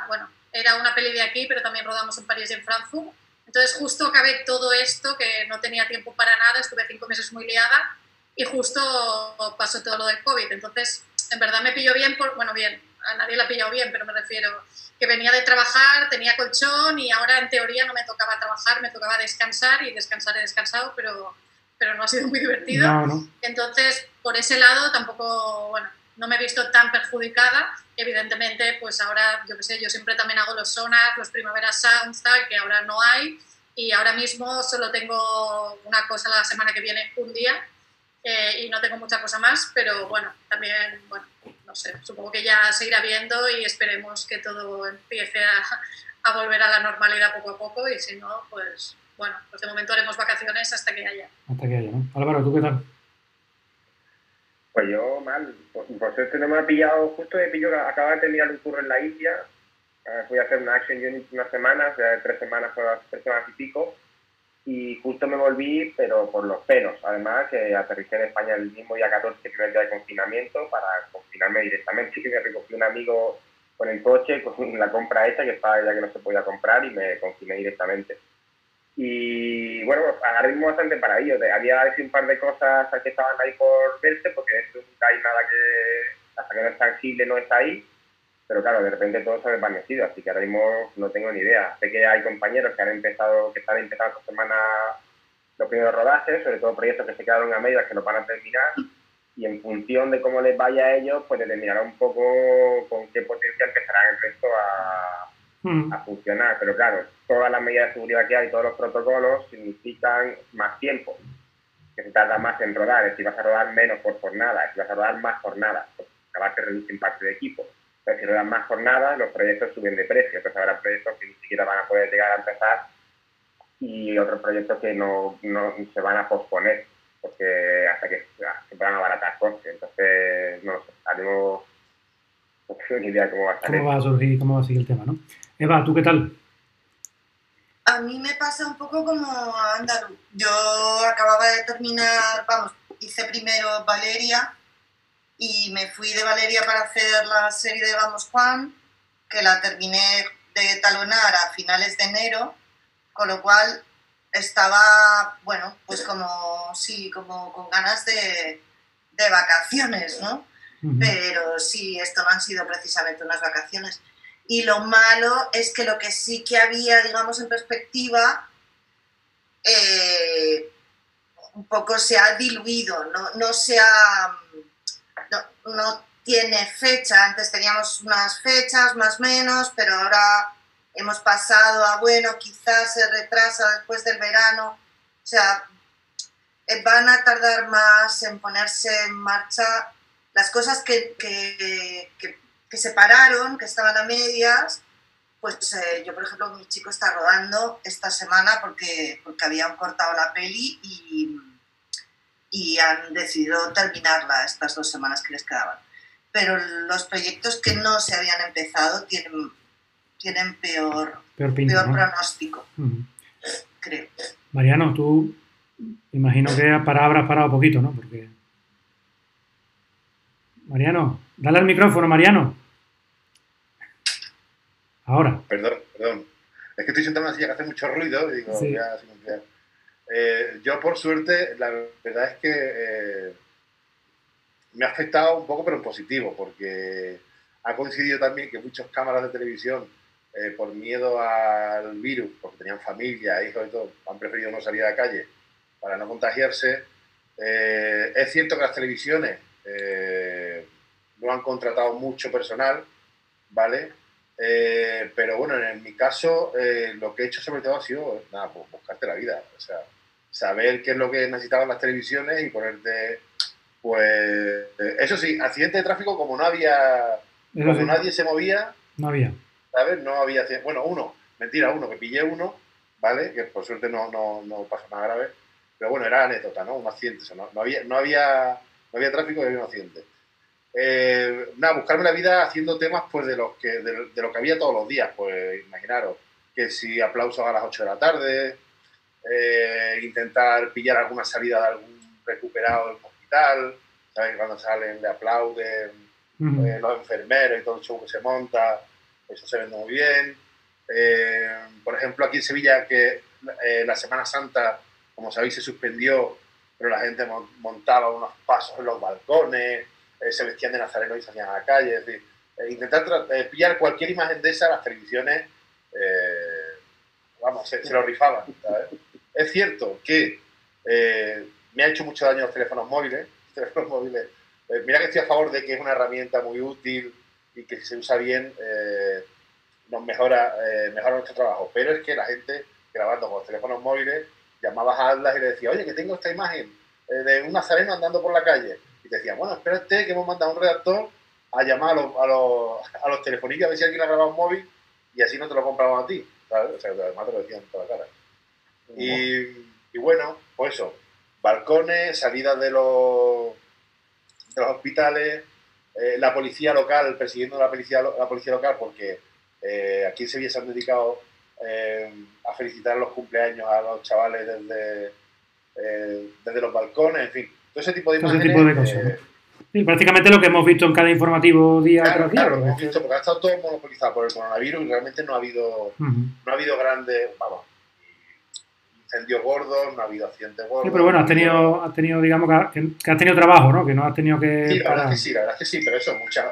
bueno, era una peli de aquí pero también rodamos en París y en Frankfurt. Entonces justo acabé todo esto que no tenía tiempo para nada, estuve cinco meses muy liada y justo pasó todo lo del COVID. Entonces, en verdad me pilló bien, por, bueno, bien, a nadie la ha pillado bien, pero me refiero que venía de trabajar, tenía colchón y ahora en teoría no me tocaba trabajar, me tocaba descansar y descansar he descansado, pero, pero no ha sido muy divertido. Entonces, por ese lado tampoco, bueno, no me he visto tan perjudicada. Evidentemente, pues ahora, yo qué sé, yo siempre también hago los sonar, los primaveras sounds, que ahora no hay. Y ahora mismo solo tengo una cosa la semana que viene, un día, eh, y no tengo mucha cosa más, pero bueno, también, bueno, no sé, supongo que ya se irá viendo y esperemos que todo empiece a, volver a la normalidad poco a poco y si no, pues bueno, pues de momento haremos vacaciones hasta que haya. Hasta que haya, ¿no? Álvaro, ¿tú qué tal? Pues yo mal, pues, pues este no me ha pillado, justo de pillo, acaba de terminar un curro en la India, eh, fui a hacer una Action Unit unas semanas, tres semanas, tres semanas y pico, y justo me volví, pero por los pelos. Además, que aterricé en España el mismo día 14, primer día de confinamiento, para confinarme directamente. Que me recogí un amigo con el coche, con la compra hecha, que estaba ya que no se podía comprar, y me confiné directamente. Y bueno, ahora mismo bastante para ello. Había un par de cosas que estaban ahí por verse, porque nunca hay nada que, hasta que no es tangible, no está ahí pero claro, de repente todo se ha desvanecido, así que ahora mismo no tengo ni idea. Sé que hay compañeros que han empezado, que están empezando esta semana los primeros rodajes, sobre todo proyectos que se quedaron a medias que no van a terminar, y en función de cómo les vaya a ellos, pues determinará un poco con qué potencia empezarán el resto a, hmm. a funcionar. Pero claro, todas las medidas de seguridad que hay, todos los protocolos, significan más tiempo, que se tarda más en rodar, es si vas a rodar menos por jornada, si vas a rodar más jornadas, pues acabar de reducir parte de equipo pero si no dan más jornadas, los proyectos suben de precio. Entonces habrá proyectos que ni siquiera van a poder llegar a empezar y otros proyectos que no, no se van a posponer porque hasta que se puedan abaratar costes. Entonces, no sé, haremos no tengo ni idea cómo va a salir. ¿Cómo va a surgir, cómo va a seguir el tema, no? Eva, ¿tú qué tal? A mí me pasa un poco como a Andalu. Yo acababa de terminar, vamos, hice primero Valeria, y me fui de Valeria para hacer la serie de Vamos Juan, que la terminé de talonar a finales de enero, con lo cual estaba, bueno, pues como, sí, como con ganas de, de vacaciones, ¿no? Pero sí, esto no han sido precisamente unas vacaciones. Y lo malo es que lo que sí que había, digamos, en perspectiva, eh, un poco se ha diluido, no, no se ha no, tiene fecha. Antes teníamos unas fechas más o menos, pero ahora hemos pasado a, bueno, quizás se retrasa después del verano. O sea, eh, van a tardar más en ponerse en marcha las cosas que, que, se pararon, que estaban a medias. Pues eh, yo, por ejemplo, mi chico está rodando esta semana porque, porque habían cortado la peli y, y han decidido terminarla estas dos semanas que les quedaban pero los proyectos que no se habían empezado tienen, tienen peor, peor, pronóstico, creo. Mariano, tú imagino que para habrás parado poquito, ¿no? Porque... Mariano, dale al micrófono, Mariano. Ahora. Perdón, perdón. Es que estoy sentado en una silla que hace mucho ruido y digo, ya, eh, yo, por suerte, la verdad es que eh, me ha afectado un poco, pero en positivo, porque ha coincidido también que muchas cámaras de televisión, eh, por miedo al virus, porque tenían familia, hijos y todo, han preferido no salir a la calle para no contagiarse. Es cierto que las televisiones no han contratado mucho personal, ¿vale? Pero bueno, en mi caso, lo que he hecho sobre todo ha sido, nada, pues buscarte la vida, o sea, saber qué es lo que necesitaban las televisiones y ponerte pues eso sí, accidente de tráfico como no había, como nadie se movía. No había. ¿Sabes? No había, bueno, uno, mentira, uno, que pillé uno, ¿vale? Que por suerte no, no, no pasó nada grave. Pero bueno, era anécdota, ¿no? Un accidente, no, no, había, no, había, no había tráfico y había un accidente. Eh, nada, buscarme la vida haciendo temas pues de, los que, de, lo que había todos los días, pues imaginaros, que si aplausos a las 8 de la tarde, eh, intentar pillar alguna salida de algún recuperado tal, ¿sabes? Cuando salen le aplauden eh, los enfermeros y todo el show que se monta, eso se vende muy bien. Eh, por ejemplo, aquí en Sevilla, que la Semana Santa, como sabéis, se suspendió, pero la gente montaba unos pasos en los balcones, se vestían de nazareno y salían a la calle, es decir, intentar pillar cualquier imagen de esa, las televisiones, vamos, se, se, lo rifaban. ¿sabes? Es cierto que me ha hecho mucho daño los teléfonos móviles. Teléfonos móviles. Eh, mira que estoy a favor de que es una herramienta muy útil y que si se usa bien eh, nos mejora, eh, mejora nuestro trabajo. Pero es que la gente grabando con los teléfonos móviles llamabas a Atlas y le decía, oye, que tengo esta imagen de un nazareno andando por la calle. Decía, bueno, espérate que hemos mandado a un redactor a llamar a los, a los, a los telefónicos a ver si alguien ha grabado un móvil y así no te lo compramos a ti. ¿sabes? O sea, además te lo decían toda la cara. Y, y bueno, pues eso, balcones, salidas de los, de los hospitales, eh, la policía local, persiguiendo la policía, la policía local, porque eh, aquí en Sevilla se han dedicado eh, a felicitar los cumpleaños a los chavales desde, desde los balcones, en fin, todo ese tipo de, cosas. Sí, prácticamente lo que hemos visto en cada informativo día tras día. Claro, lo hemos visto porque ha estado todo monopolizado por el coronavirus y realmente no ha habido, no ha habido grandes, vamos, incendios gordos, no ha habido accidentes gordos. Sí, pero bueno, has tenido, has tenido digamos, que, has tenido trabajo, ¿no? Que no has tenido que. Sí, la verdad es que sí, la verdad es que sí, pero eso, muchas,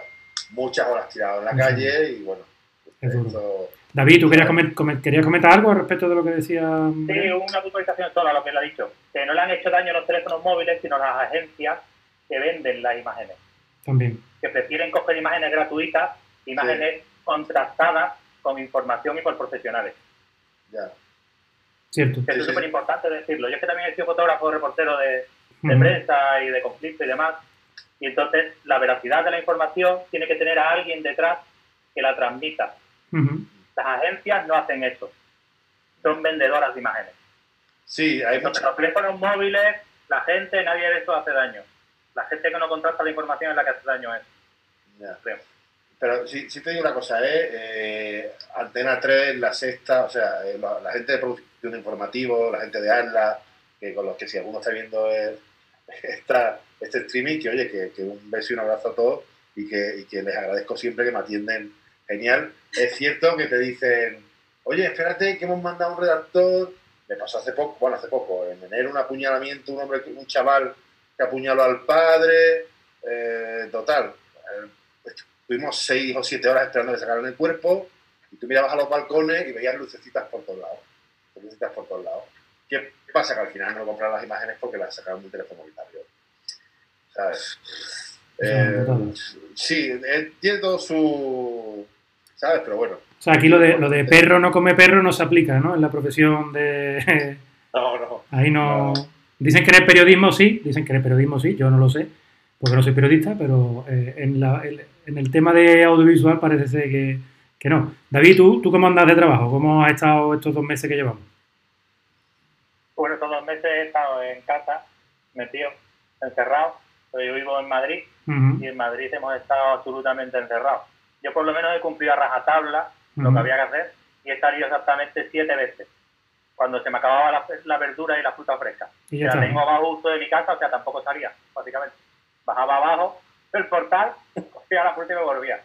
muchas horas tirado en la calle y bueno. David, ¿tú querías, querías, comentar algo respecto de lo que decía? Sí, una puntualización toda lo que le ha dicho. Que no le han hecho daño los teléfonos móviles, sino las agencias que venden las imágenes. También. Que prefieren coger imágenes gratuitas, imágenes contrastadas con información y por profesionales. Ya. Cierto. es súper importante decirlo. Yo es que también he sido fotógrafo, reportero de, prensa y de conflicto y demás. Y entonces la veracidad de la información tiene que tener a alguien detrás que la transmita. Las agencias no hacen eso. Son vendedoras de imágenes. Sí, hay Los teléfonos móviles, la gente, nadie de eso hace daño. La gente que no contrasta la información es la que hace daño. Pero sí, sí, te digo una cosa, ¿eh? eh Antena 3, La Sexta, o sea, eh, la, gente de producción informativo, la gente de ANLA, que con los que si alguno está viendo esta, este streaming, que oye, que, un beso y un abrazo a todos y que, y que les agradezco siempre que me atienden genial. Es cierto que te dicen, oye, espérate que hemos mandado un redactor, me pasó hace poco, bueno, hace poco, en enero un apuñalamiento, un hombre, un chaval que apuñaló al padre, eh, total Tuvimos seis o siete horas esperando que sacaran el cuerpo y tú mirabas a los balcones y veías lucecitas por todos lados. Lucecitas por todos lados. ¿Qué pasa? Que al final no compraron las imágenes porque las sacaron del teléfono móvil ¿Sabes? Eh, sí, tiene todo su... ¿Sabes? Pero bueno. O sea, aquí lo de, lo de perro no come perro no se aplica, ¿no? En la profesión de... No, no. Ahí no... Dicen que en el periodismo sí, dicen que en el periodismo sí, yo no lo sé, porque no soy periodista, pero eh, en, la, en, el tema de audiovisual parece ser que, que no. David, ¿tú, ¿tú cómo andas de trabajo? ¿Cómo has estado estos dos meses que llevamos? Bueno, estos dos meses he estado en casa, metido, encerrado. Yo vivo en Madrid y en Madrid hemos estado absolutamente encerrados. Yo por lo menos he cumplido a rajatabla lo que había que hacer y he salido exactamente siete veces cuando se me acababa la, verdura y la fruta fresca. Y ya tengo abajo uso de mi casa, o sea, tampoco salía, básicamente. Bajaba abajo del portal, cogía la fruta y me volvía.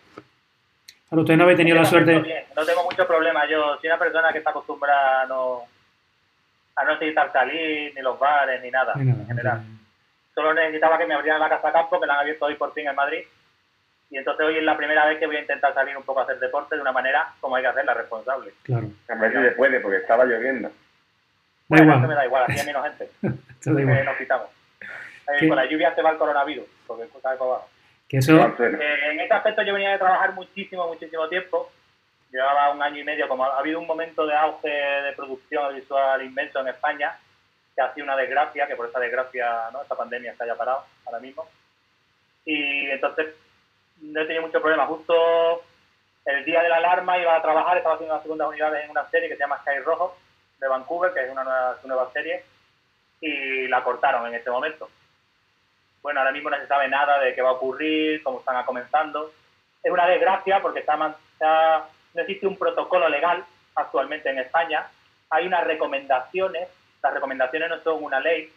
Pero usted no había tenido la suerte. No tengo mucho problema. Yo soy una persona que está acostumbrada a no, a no necesitar salir, ni los bares, ni nada, en general. Solo necesitaba que me abrieran la casa campo, que la han abierto hoy por fin en Madrid. Y entonces hoy es la primera vez que voy a intentar salir un poco a hacer deporte de una manera como hay que hacerla, responsable. Claro. A ver si se puede, porque estaba lloviendo. Bueno, igual. me da igual, aquí hay menos gente. eh, nos quitamos. Eh, con la lluvia se va el coronavirus, porque es cosa de cobarde. Que eso... Eh, en este aspecto yo venía de trabajar muchísimo, muchísimo tiempo. Llevaba un año y medio, como ha habido un momento de auge de producción visual inmenso en España, que ha sido una desgracia, que por esa desgracia, ¿no? esta pandemia se haya parado ahora mismo. Y entonces no he tenido mucho problema. Justo el día de la alarma iba a trabajar, estaba haciendo una segunda unidad en una serie que se llama Sky Rojo, de Vancouver, que es una nueva, serie, y la cortaron en este momento. Bueno, ahora mismo no se sabe nada de qué va a ocurrir, cómo están comenzando. Es una desgracia porque está, no existe un protocolo legal actualmente en España. Hay unas recomendaciones, las recomendaciones no son una ley.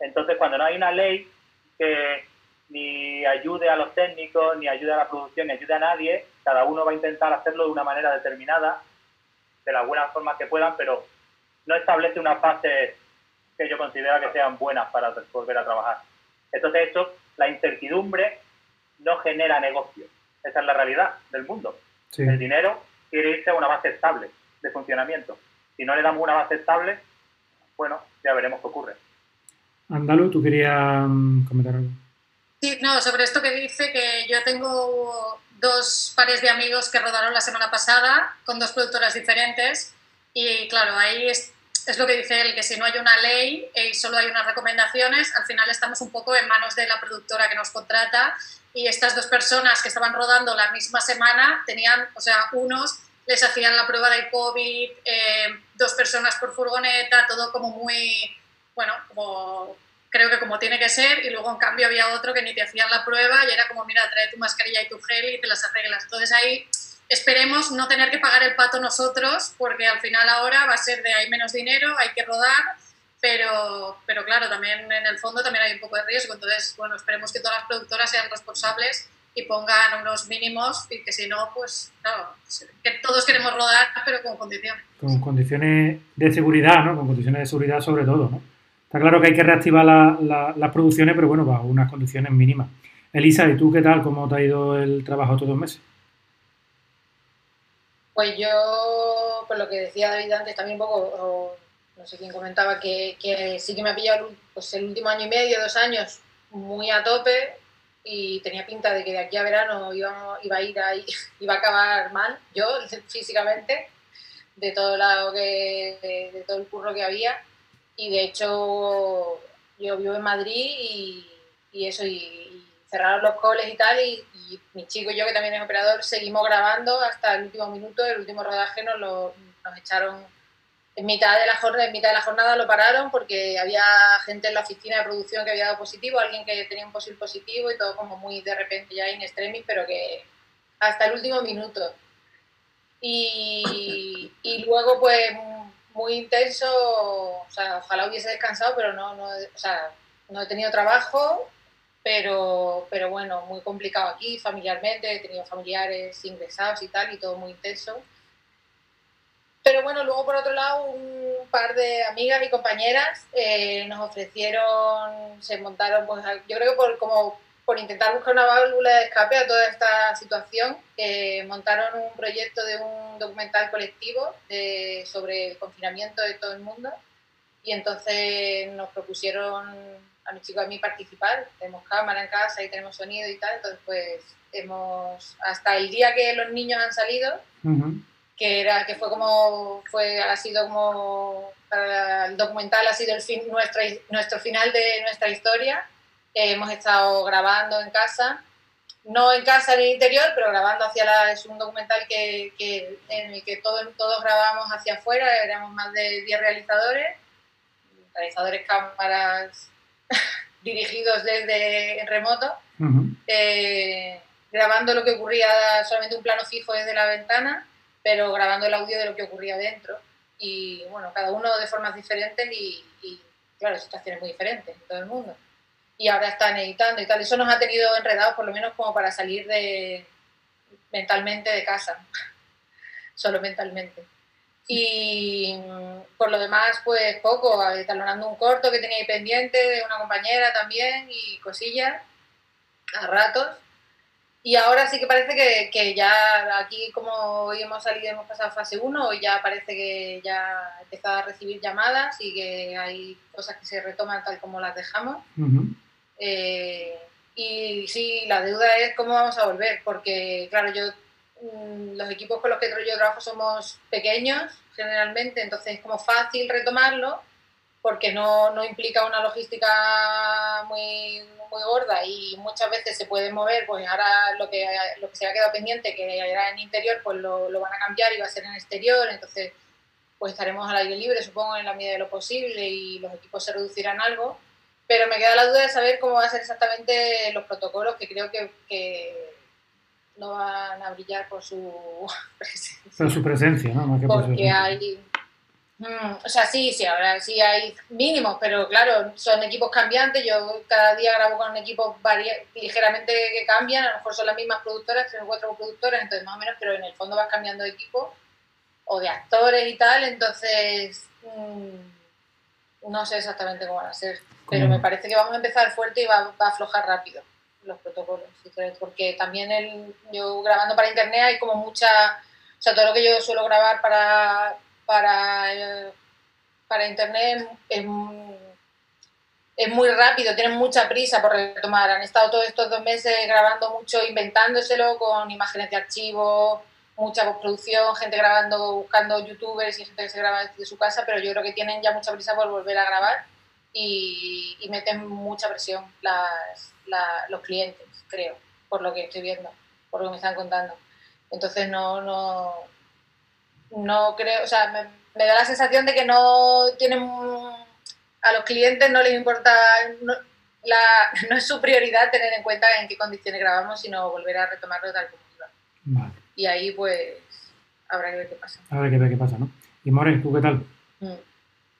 Entonces, cuando no hay una ley que ni ayude a los técnicos, ni ayude a la producción, ni ayude a nadie, cada uno va a intentar hacerlo de una manera determinada de las buenas formas que puedan, pero no establece unas bases que yo considero que sean buenas para volver a trabajar. Entonces eso, la incertidumbre no genera negocio. Esa es la realidad del mundo. El dinero quiere irse a una base estable de funcionamiento. Si no le damos una base estable, bueno, ya veremos qué ocurre. Andalú, ¿tú querías mm, comentar algo? Sí, no, sobre esto que dice que yo tengo dos pares de amigos que rodaron la semana pasada con dos productoras diferentes y claro, ahí es, es lo que dice él, que si no hay una ley y solo hay unas recomendaciones, al final estamos un poco en manos de la productora que nos contrata y estas dos personas que estaban rodando la misma semana tenían, o sea, unos les hacían la prueba del COVID, eh, dos personas por furgoneta, todo como muy, bueno, como creo que como tiene que ser, y luego en cambio había otro que ni te hacían la prueba y era como, mira, trae tu mascarilla y tu gel y te las arreglas. Entonces ahí esperemos no tener que pagar el pato nosotros, porque al final ahora va a ser de hay menos dinero, hay que rodar, pero, pero claro, también en el fondo también hay un poco de riesgo. Entonces, bueno, esperemos que todas las productoras sean responsables y pongan unos mínimos y que si no, pues claro, que todos queremos rodar, pero con condiciones. Con condiciones de seguridad, ¿no? Con condiciones de seguridad sobre todo, ¿no? Está claro que hay que reactivar las producciones, pero bueno, bajo unas condiciones mínimas. Elisa, ¿y tú qué tal? ¿Cómo te ha ido el trabajo todos los meses? Pues yo, por lo que decía David antes, también un poco, no sé quién comentaba, que, sí que me ha pillado pues, el último año y medio, dos años, muy a tope y tenía pinta de que de aquí a verano iba, iba a ir ahí, iba a acabar mal, yo físicamente, de todo, lado que, de todo el curro que había y de hecho yo vivo en Madrid y, eso, y, cerraron los coles y tal, y, mi chico y yo, que también es operador, seguimos grabando hasta el último minuto, el último rodaje nos, lo, nos echaron en mitad, de la jornada, en mitad de la jornada lo pararon porque había gente en la oficina de producción que había dado positivo, alguien que tenía un posible positivo y todo como muy de repente ya in extremis, pero que hasta el último minuto. Y, y luego pues muy intenso, o sea, ojalá hubiese descansado, pero no, no, o sea, no he tenido trabajo, pero, pero bueno, muy complicado aquí familiarmente, he tenido familiares ingresados y tal, y todo muy intenso. Pero bueno, luego por otro lado, un par de amigas y compañeras eh, nos ofrecieron, se montaron, pues yo creo que por, como por intentar buscar una válvula de escape a toda esta situación, eh, montaron un proyecto de un documental colectivo sobre el confinamiento de todo el mundo. Y entonces nos propusieron a mi chico y a mí participar. Tenemos cámara en casa y tenemos sonido y tal, entonces pues hemos, hasta el día que los niños han salido, que, era, que fue como, fue, ha sido como, para el documental ha sido el fin, nuestra, nuestro final de nuestra historia, hemos estado grabando en casa. No en casa en el interior, pero grabando hacia la, es un documental que, que en el que todos, todos grabamos hacia afuera, éramos más de 10 realizadores, realizadores cámaras dirigidos desde remoto, eh, grabando lo que ocurría, solamente un plano fijo desde la ventana, pero grabando el audio de lo que ocurría dentro. Y bueno, cada uno de formas diferentes y, y claro, situaciones muy diferentes en todo el mundo y ahora están editando y tal. Eso nos ha tenido enredados por lo menos como para salir de mentalmente de casa, solo mentalmente. Y por lo demás, pues poco, talonando un corto que tenía ahí pendiente de una compañera también y cosillas a ratos. Y ahora sí que parece que, que, ya aquí, como hoy hemos salido, hemos pasado fase 1, ya parece que ya ha empezado a recibir llamadas y que hay cosas que se retoman tal como las dejamos. Eh, y sí, la deuda es cómo vamos a volver, porque claro, yo mm, los equipos con los que yo trabajo somos pequeños generalmente, entonces es como fácil retomarlo porque no, no implica una logística muy, muy gorda y muchas veces se puede mover, pues ahora lo que, lo que se ha quedado pendiente, que era en interior, pues lo, lo, van a cambiar y va a ser en exterior, entonces pues estaremos al aire libre, supongo, en la medida de lo posible y los equipos se reducirán algo pero me queda la duda de saber cómo van a ser exactamente los protocolos, que creo que, no van a brillar por su presencia. Por su presencia, ¿no? Porque hay... Mm, o sea, sí, sí, ahora sí hay mínimos, pero claro, son equipos cambiantes. Yo cada día grabo con equipos ligeramente que cambian, a lo mejor son las mismas productoras, tres o cuatro productoras, entonces más o menos, pero en el fondo vas cambiando de equipo o de actores y tal, entonces mm, no sé exactamente cómo van a ser. Pero me parece que vamos a empezar fuerte y va, a aflojar rápido los protocolos. Porque también el, yo grabando para internet hay como mucha. O sea, todo lo que yo suelo grabar para, para, para internet es, es muy rápido, tienen mucha prisa por retomar. Han estado todos estos dos meses grabando mucho, inventándoselo con imágenes de archivo, mucha postproducción, gente grabando, buscando youtubers y gente que se graba desde su casa, pero yo creo que tienen ya mucha prisa por volver a grabar y, meten mucha presión las, los clientes, creo, por lo que estoy viendo, por lo que me están contando. Entonces no, no, no creo, o sea, me, da la sensación de que no tienen, a los clientes no les importa, no, la, no es su prioridad tener en cuenta en qué condiciones grabamos, sino volver a retomarlo tal como iba. Y ahí pues habrá que ver qué pasa. Habrá que ver qué pasa, ¿no? Y More, ¿tú qué tal? Mm.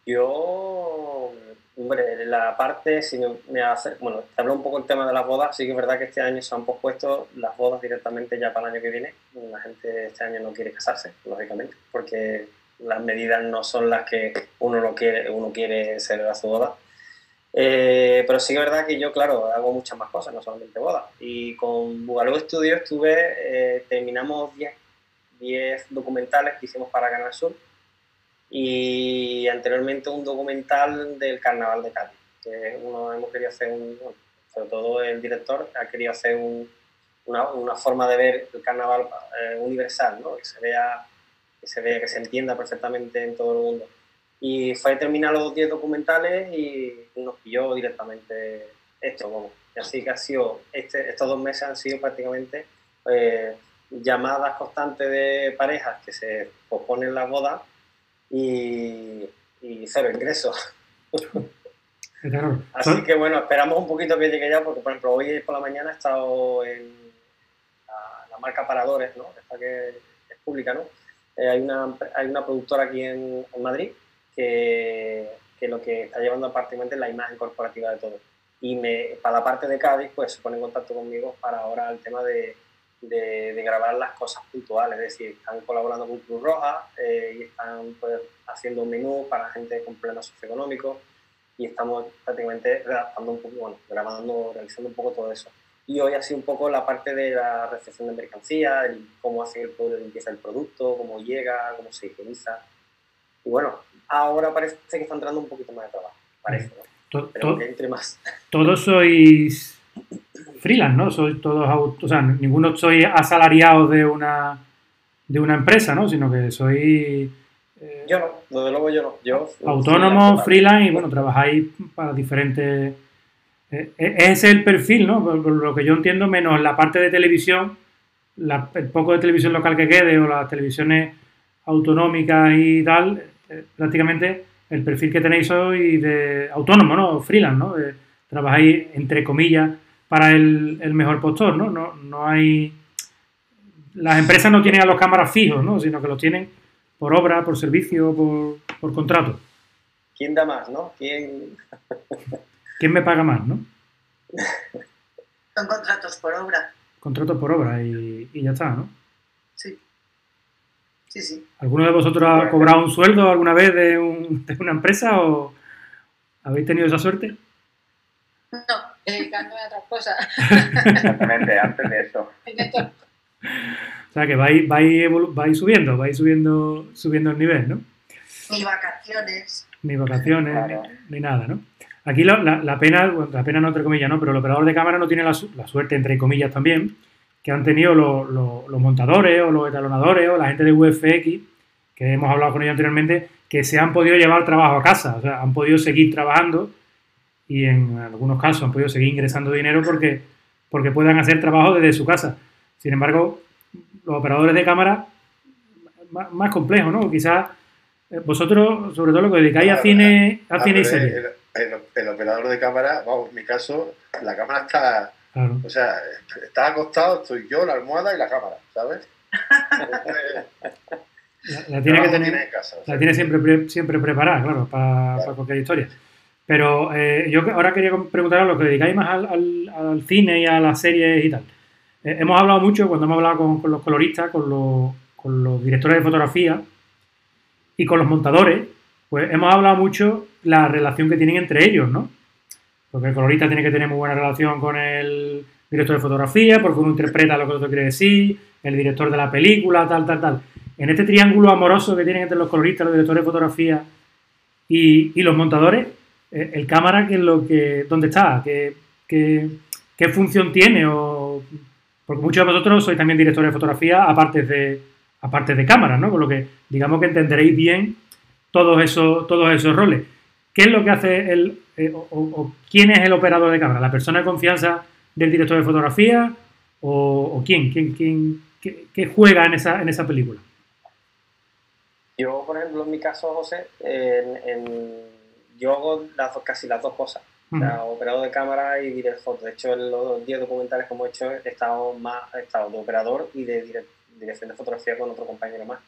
Yo Hombre, la parte, si me, hace, bueno, te hablo un poco el tema de las bodas, sí que es verdad que este año se han pospuesto las bodas directamente ya para el año que viene. La gente este año no quiere casarse, lógicamente, porque las medidas no son las que uno lo quiere, uno quiere celebrar su boda. Eh, pero sí que es verdad que yo, claro, hago muchas más cosas, no solamente bodas. Y con Bugalú Studios estuve, eh, terminamos 10 documentales que hicimos para Canal Sur y anteriormente un documental del Carnaval de Cádiz, que uno hemos querido hacer, un, sobre todo el director ha querido hacer una, una, forma de ver el carnaval eh, universal, ¿no? que se vea, que se vea, que se entienda perfectamente en todo el mundo. Y fue a terminar los 10 documentales y nos pilló directamente esto, y así que ha sido, este, estos dos meses han sido prácticamente eh, llamadas constantes de parejas que se posponen la boda y, cero ingresos. Así que bueno, esperamos un poquito que llegue ya, porque por ejemplo hoy por la mañana he estado en la, marca Paradores, ¿no? Esta que es pública, ¿no? Eh, hay, una, hay una productora aquí en, Madrid que, que, lo que está llevando prácticamente es la imagen corporativa de todo. Y me, para la parte de Cádiz, pues se pone en contacto conmigo para ahora el tema de, de, grabar las cosas puntuales, es decir, están colaborando con Cruz Roja eh, y están pues, haciendo un menú para gente con problemas socioeconómicos y estamos prácticamente redactando un poco, bueno, grabando, realizando un poco todo eso. Y hoy sido un poco la parte de la recepción de mercancía, el, cómo hace el pueblo limpieza el producto, cómo llega, cómo se higieniza. Y bueno, ahora parece que está entrando un poquito más de trabajo. Parece, ¿no? Pero que entre más. Todos sois freelance, ¿no? Sois todos, o sea, ninguno soy asalariado de una de una empresa, ¿no? Sino que soy eh, yo no, desde luego yo no. Yo, autónomo, freelance, y bueno, trabajáis para diferentes... Eh, eh, ese es el perfil, ¿no? Por, lo que yo entiendo, menos la parte de televisión, el poco de televisión local que quede o las televisiones autonómicas y tal, prácticamente el perfil que tenéis hoy de autónomo, ¿no? Freelance, ¿no? trabajáis, entre comillas, para el, el, mejor postor, ¿no? ¿no? No hay... Las empresas no tienen a los cámaras fijos, ¿no? Sino que los tienen por obra, por servicio, por, por contrato. ¿Quién da más, no? ¿Quién... ¿Quién me paga más, no? Son contratos por obra. Contratos por obra y, y ya está, ¿no? Sí. Sí, sí. ¿Alguno de vosotros ha cobrado un sueldo alguna vez de, un, de una empresa o habéis tenido esa suerte? No, dedicándome a otras cosas. Exactamente, antes de eso. O sea que vais, vais, vais subiendo, vais subiendo, subiendo el nivel, ¿no? Ni vacaciones. Ni vacaciones, ni, nada, ¿no? Aquí la, la, pena, la pena no entre comillas, ¿no? Pero el operador de cámara no tiene la, la suerte, entre comillas también, que han tenido los, los, montadores o los etalonadores o la gente de UFX, que hemos hablado con ellos anteriormente, que se han podido llevar trabajo a casa, o sea, han podido seguir trabajando y en algunos casos han podido seguir ingresando dinero porque, porque puedan hacer trabajo desde su casa. Sin embargo, los operadores de cámara más, complejo, ¿no? Quizás eh, vosotros, sobre todo lo que dedicáis a cine, a cine y serie. El, operador de cámara, vamos, en mi caso, la cámara está. O sea, está acostado, estoy yo, la almohada y la cámara, ¿sabes? la, tiene que tener, la tiene siempre, siempre preparada, claro, para, cualquier historia. Pero eh, yo ahora quería preguntaros lo que dedicáis más al, al, al, cine y a las series y tal. Eh, hemos hablado mucho cuando hemos hablado con, los coloristas, con los, directores de fotografía y con los montadores, pues hemos hablado mucho la relación que tienen entre ellos, ¿no? Porque el colorista tiene que tener muy buena relación con el director de fotografía, porque uno interpreta lo que el otro quiere decir, el director de la película, tal, tal, tal. En este triángulo amoroso que tienen entre los coloristas, los directores de fotografía y, los montadores, eh, el cámara, ¿qué es lo que, ¿dónde está? ¿Qué, función tiene? O porque muchos de vosotros sois también directores de fotografía, aparte de, aparte de cámaras, ¿no? Con lo que digamos que entenderéis bien todos esos, todos esos roles. ¿Qué es lo que hace el, eh, o, quién es el operador de cámara? ¿La persona de confianza del director de fotografía o, quién? ¿Quién, quién qué, juega en esa, en esa película? Yo, por ejemplo, en mi caso, José, yo hago las casi las dos cosas operador de cámara y director. De hecho, en los 10 documentales que hemos hecho he estado, más, he estado de operador y de dirección de fotografía con otro compañero más.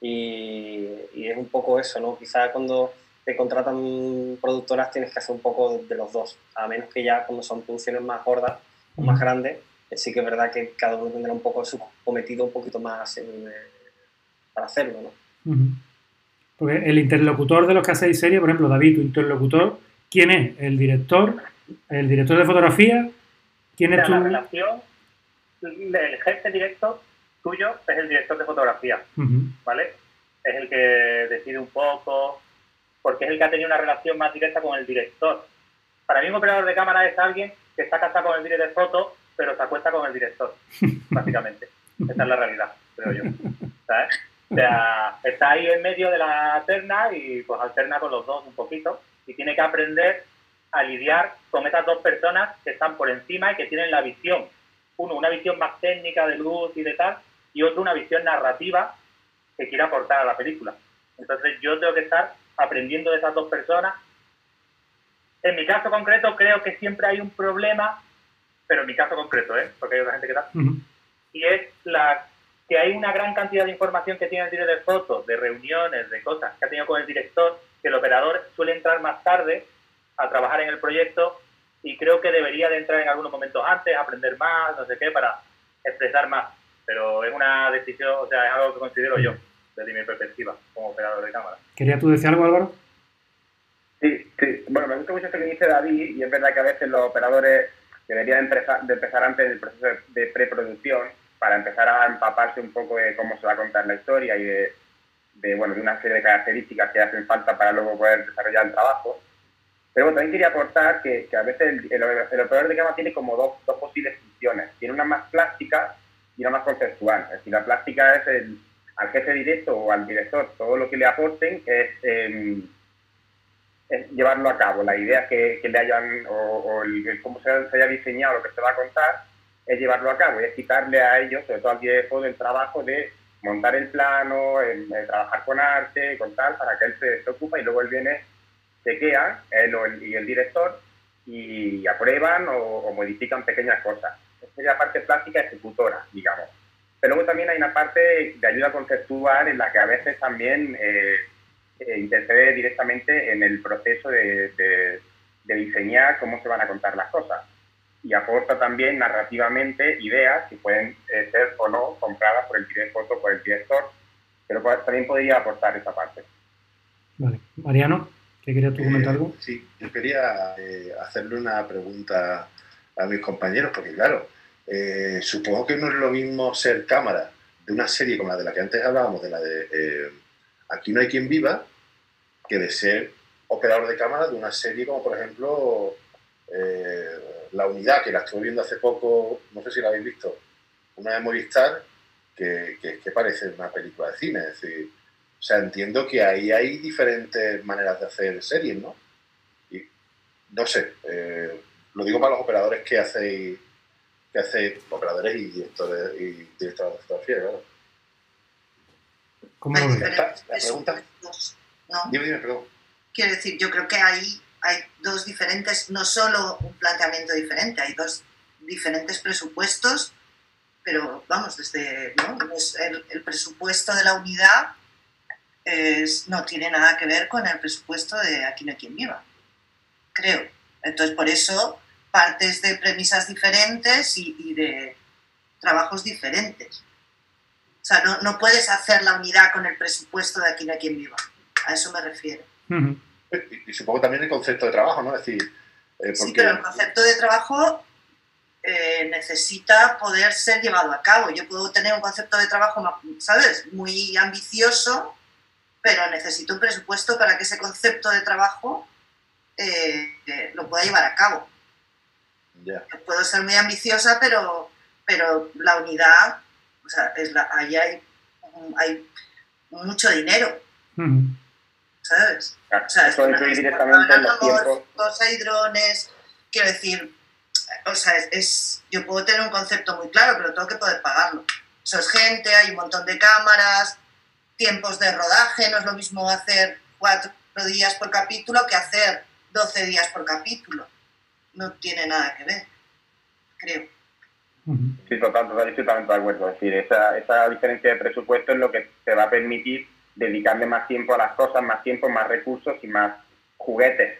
Y, y, es un poco eso, ¿no? Quizá cuando te contratan productoras tienes que hacer un poco de, los dos, a menos que ya cuando son producciones más gordas o más grandes, eh, sí que es verdad que cada uno tendrá un poco su cometido un poquito más eh, para hacerlo, ¿no? Porque el interlocutor de los que hacéis serie, por ejemplo, David, tu interlocutor, quién es el director, el director de fotografía, quién es tu... La relación, el jefe directo tuyo es el director de fotografía, ¿vale? Es el que decide un poco, porque es el que ha tenido una relación más directa con el director. Para mí un operador de cámara es alguien que está casado con el director de foto, pero se acuesta con el director, básicamente. Esa es la realidad, creo yo. ¿Sabes? O sea, está ahí en medio de la terna y pues alterna con los dos un poquito y tiene que aprender a lidiar con esas dos personas que están por encima y que tienen la visión. Uno, una visión más técnica de luz y de tal, y otro, una visión narrativa que quiere aportar a la película. Entonces yo tengo que estar aprendiendo de esas dos personas. En mi caso concreto creo que siempre hay un problema, pero en mi caso concreto, ¿eh? porque hay otra gente que tal, y es la que hay una gran cantidad de información que tiene el director de fotos, de reuniones, de cosas que ha tenido con el director, que el operador suele entrar más tarde a trabajar en el proyecto y creo que debería de entrar en algunos momentos antes, aprender más, no sé qué, para expresar más. Pero es una decisión, o sea, es algo que considero yo, desde mi perspectiva, como operador de cámara. ¿Querías tú decir algo, Álvaro? Sí, sí. Bueno, me gusta mucho esto que dice David y es verdad que a veces los operadores deberían empezar, de empezar antes del proceso de preproducción para empezar a empaparse un poco de cómo se va a contar la historia y de de, bueno, de una serie de características que hacen falta para luego poder desarrollar el trabajo. Pero bueno, también quería aportar que, que a veces el, el, el, operador de cámara tiene como dos, dos, posibles funciones. Tiene una más plástica y una más conceptual. Es decir, la plástica es el, al jefe directo o al director, todo lo que le aporten es, eh, llevarlo a cabo. La idea que, que le hayan, o, o el, cómo se, haya diseñado lo que se va a contar, es llevarlo a cabo y es quitarle a ellos, sobre todo al director, el trabajo de montar el plano, el trabajar con arte, con tal, para que él se, se ocupa y luego él viene, chequea, él o el, y el director, y aprueban o, o modifican pequeñas cosas. Esa es la parte plástica ejecutora, digamos. Pero luego también hay una parte de ayuda conceptual en la que a veces también eh, eh, intercede directamente en el proceso de, de, de, diseñar cómo se van a contar las cosas. Y aporta también narrativamente ideas que pueden eh, ser o no compradas por el director o por el director, pero también podría aportar esa parte. Vale. Mariano, ¿qué querías tú comentar algo? sí, yo quería hacerle una pregunta a mis compañeros, porque claro, eh, supongo que no es lo mismo ser cámara de una serie como la de la que antes hablábamos, de la de eh, Aquí no hay quien viva, que de ser operador de cámara de una serie como por ejemplo eh, La Unidad, que la estuve viendo hace poco, no sé si la habéis visto, una de Movistar, que, que, que parece una película de cine, es decir, o sea, entiendo que ahí hay diferentes maneras de hacer series, ¿no? Y no sé, lo digo para los operadores que hacéis que hace operadores y directores y directores de fotografía, claro. ¿Cómo lo? La pregunta. ¿no? Dime, dime, perdón. Quiero decir, yo creo que ahí hay dos diferentes, no solo un planteamiento diferente, hay dos diferentes presupuestos, pero vamos, desde ¿no? el, el, presupuesto de la unidad es, no tiene nada que ver con el presupuesto de Aquí no hay quien viva, creo. Entonces, por eso partes de premisas diferentes y, y, de trabajos diferentes. O sea, no, no, puedes hacer la unidad con el presupuesto de aquí hay quien viva. A eso me refiero. Uh -huh. y, y, supongo también el concepto de trabajo, ¿no? Es decir, eh, porque... Sí, pero el concepto de trabajo eh, necesita poder ser llevado a cabo. Yo puedo tener un concepto de trabajo, ¿sabes? Muy ambicioso, pero necesito un presupuesto para que ese concepto de trabajo eh, lo pueda llevar a cabo. Yeah. Puedo ser muy ambiciosa, pero, pero la unidad, o sea, es la, ahí hay, hay mucho dinero. ¿Sabes? Claro, o sea, eso influye directamente en los tiempos. Hay drones, quiero decir, o sea, es, es, yo puedo tener un concepto muy claro, pero tengo que poder pagarlo. Eso es gente, hay un montón de cámaras, tiempos de rodaje, no es lo mismo hacer cuatro días por capítulo que hacer 12 días por capítulo no tiene nada que ver, creo. Sí, total, total, estoy totalmente de acuerdo. Es decir, esa, esa diferencia de presupuesto es lo que te va a permitir dedicarle más tiempo a las cosas, más tiempo, más recursos y más juguetes.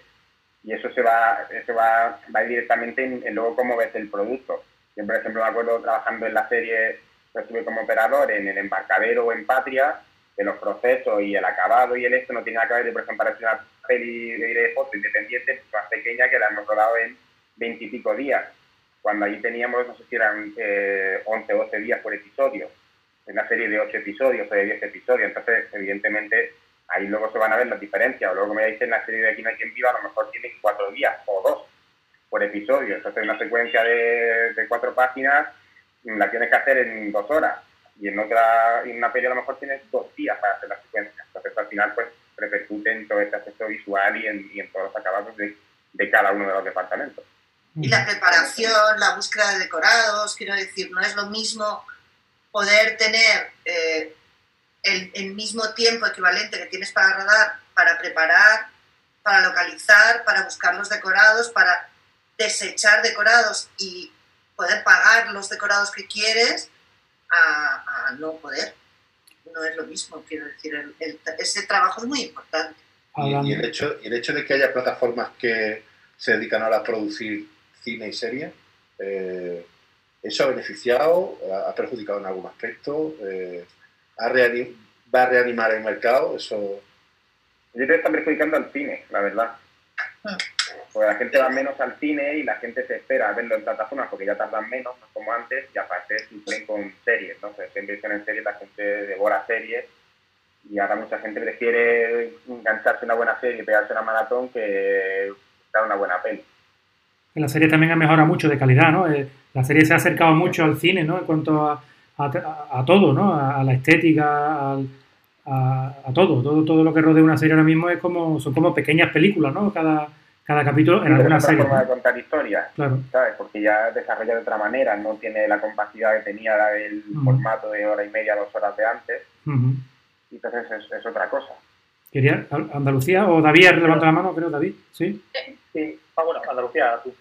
Y eso se va, eso va, va a ir directamente en, en, luego cómo ves el producto. Yo, por ejemplo, me acuerdo trabajando en la serie, yo estuve como operador en el embarcadero o en Patria, que los procesos y el acabado y el esto no tiene nada que ver, de, por ejemplo, para una peli de foto independiente más pequeña que la hemos rodado en veintipico días, cuando allí teníamos, no sé si eran eh, 11 o 12 días por episodio, en una serie de 8 episodios o de 10 episodios, entonces evidentemente ahí luego se van a ver las diferencias, o luego como ya la serie de Aquí no hay quien viva, a lo mejor tienen 4 días o 2 por episodio, entonces una secuencia de, de 4 páginas la tienes que hacer en 2 horas, y en otra, en una peli a lo mejor tienes 2 días para hacer la secuencia, entonces al final pues repercute en todo este aspecto visual y en, y en todos los acabados de, de, cada uno de los departamentos. Y la preparación, la búsqueda de decorados, quiero decir, no es lo mismo poder tener eh, el, el, mismo tiempo equivalente que tienes para rodar, para preparar, para localizar, para buscar los decorados, para desechar decorados y poder pagar los decorados que quieres, a, a no poder no es lo mismo, quiero decir, el, el, ese trabajo es muy importante. Y, y, el hecho, y el hecho de que haya plataformas que se dedican ahora a producir cine y series, eh, ¿eso ha beneficiado, ha perjudicado en algún aspecto? Eh, ¿ha reanim ¿Va a reanimar el mercado? Eso... Yo creo que está perjudicando al cine, la verdad. Ah. Porque la gente va menos al cine y la gente se espera a verlo en plataformas porque ya tardan menos, no como antes, y aparte sufren con series, ¿no? Se invierte en series, la gente devora series Y ahora mucha gente prefiere engancharse una buena serie y pegarse una maratón que dar una buena peli. La serie también ha mejorado mucho de calidad, ¿no? Eh, la serie se ha acercado mucho al cine, ¿no? En cuanto a, a, todo, ¿no? A, la estética, a, todo. todo. Todo lo que rodea una serie ahora mismo es como, son como pequeñas películas, ¿no? Cada, cada capítulo en alguna serie. forma de contar historias, claro. ¿sabes? Porque ya desarrolla de otra manera, no tiene la capacidad que tenía el formato de hora y media, dos horas de antes. Y entonces es, otra cosa. ¿Quería Andalucía o David levanta la mano, creo, David? Sí. Sí, ah, bueno, Andalucía, tú.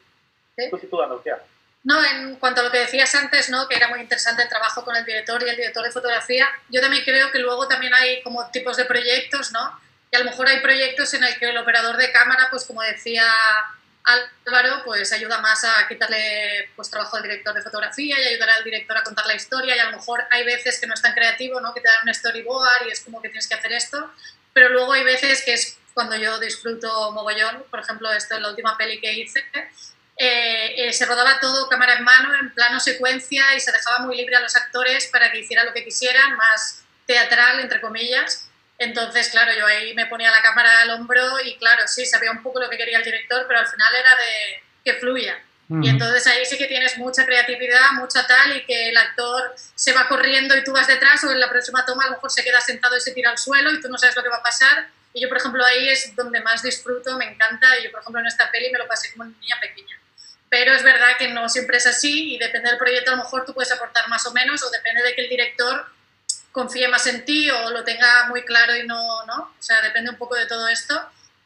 Tú sí, tú, Andalucía. No, en cuanto a lo que decías antes, ¿no? que era muy interesante el trabajo con el director y el director de fotografía, yo también creo que luego también hay como tipos de proyectos, ¿no? Y a lo mejor hay proyectos en el que el operador de cámara, pues como decía Álvaro, pues ayuda más a quitarle pues, trabajo al director de fotografía y ayudar al director a contar la historia y a lo mejor hay veces que no es tan creativo, ¿no? que te dan un storyboard y es como que tienes que hacer esto, pero luego hay veces que es cuando yo disfruto mogollón, por ejemplo, esto es la última peli que hice, eh, eh, se rodaba todo cámara en mano, en plano secuencia y se dejaba muy libre a los actores para que hicieran lo que quisieran, más teatral, entre comillas. Entonces, claro, yo ahí me ponía la cámara al hombro y claro, sí, sabía un poco lo que quería el director, pero al final era de que fluya. Y entonces ahí sí que tienes mucha creatividad, mucha tal, y que el actor se va corriendo y tú vas detrás, o en la próxima toma a lo mejor se queda sentado y se tira al suelo y tú no sabes lo que va a pasar. Y yo, por ejemplo, ahí es donde más disfruto, me encanta. Y yo, por ejemplo, en esta peli me lo pasé como niña pequeña pero es verdad que no siempre es así y depende del proyecto a lo mejor tú puedes aportar más o menos o depende de que el director confíe más en ti o lo tenga muy claro y no, ¿no? O sea, depende un poco de todo esto.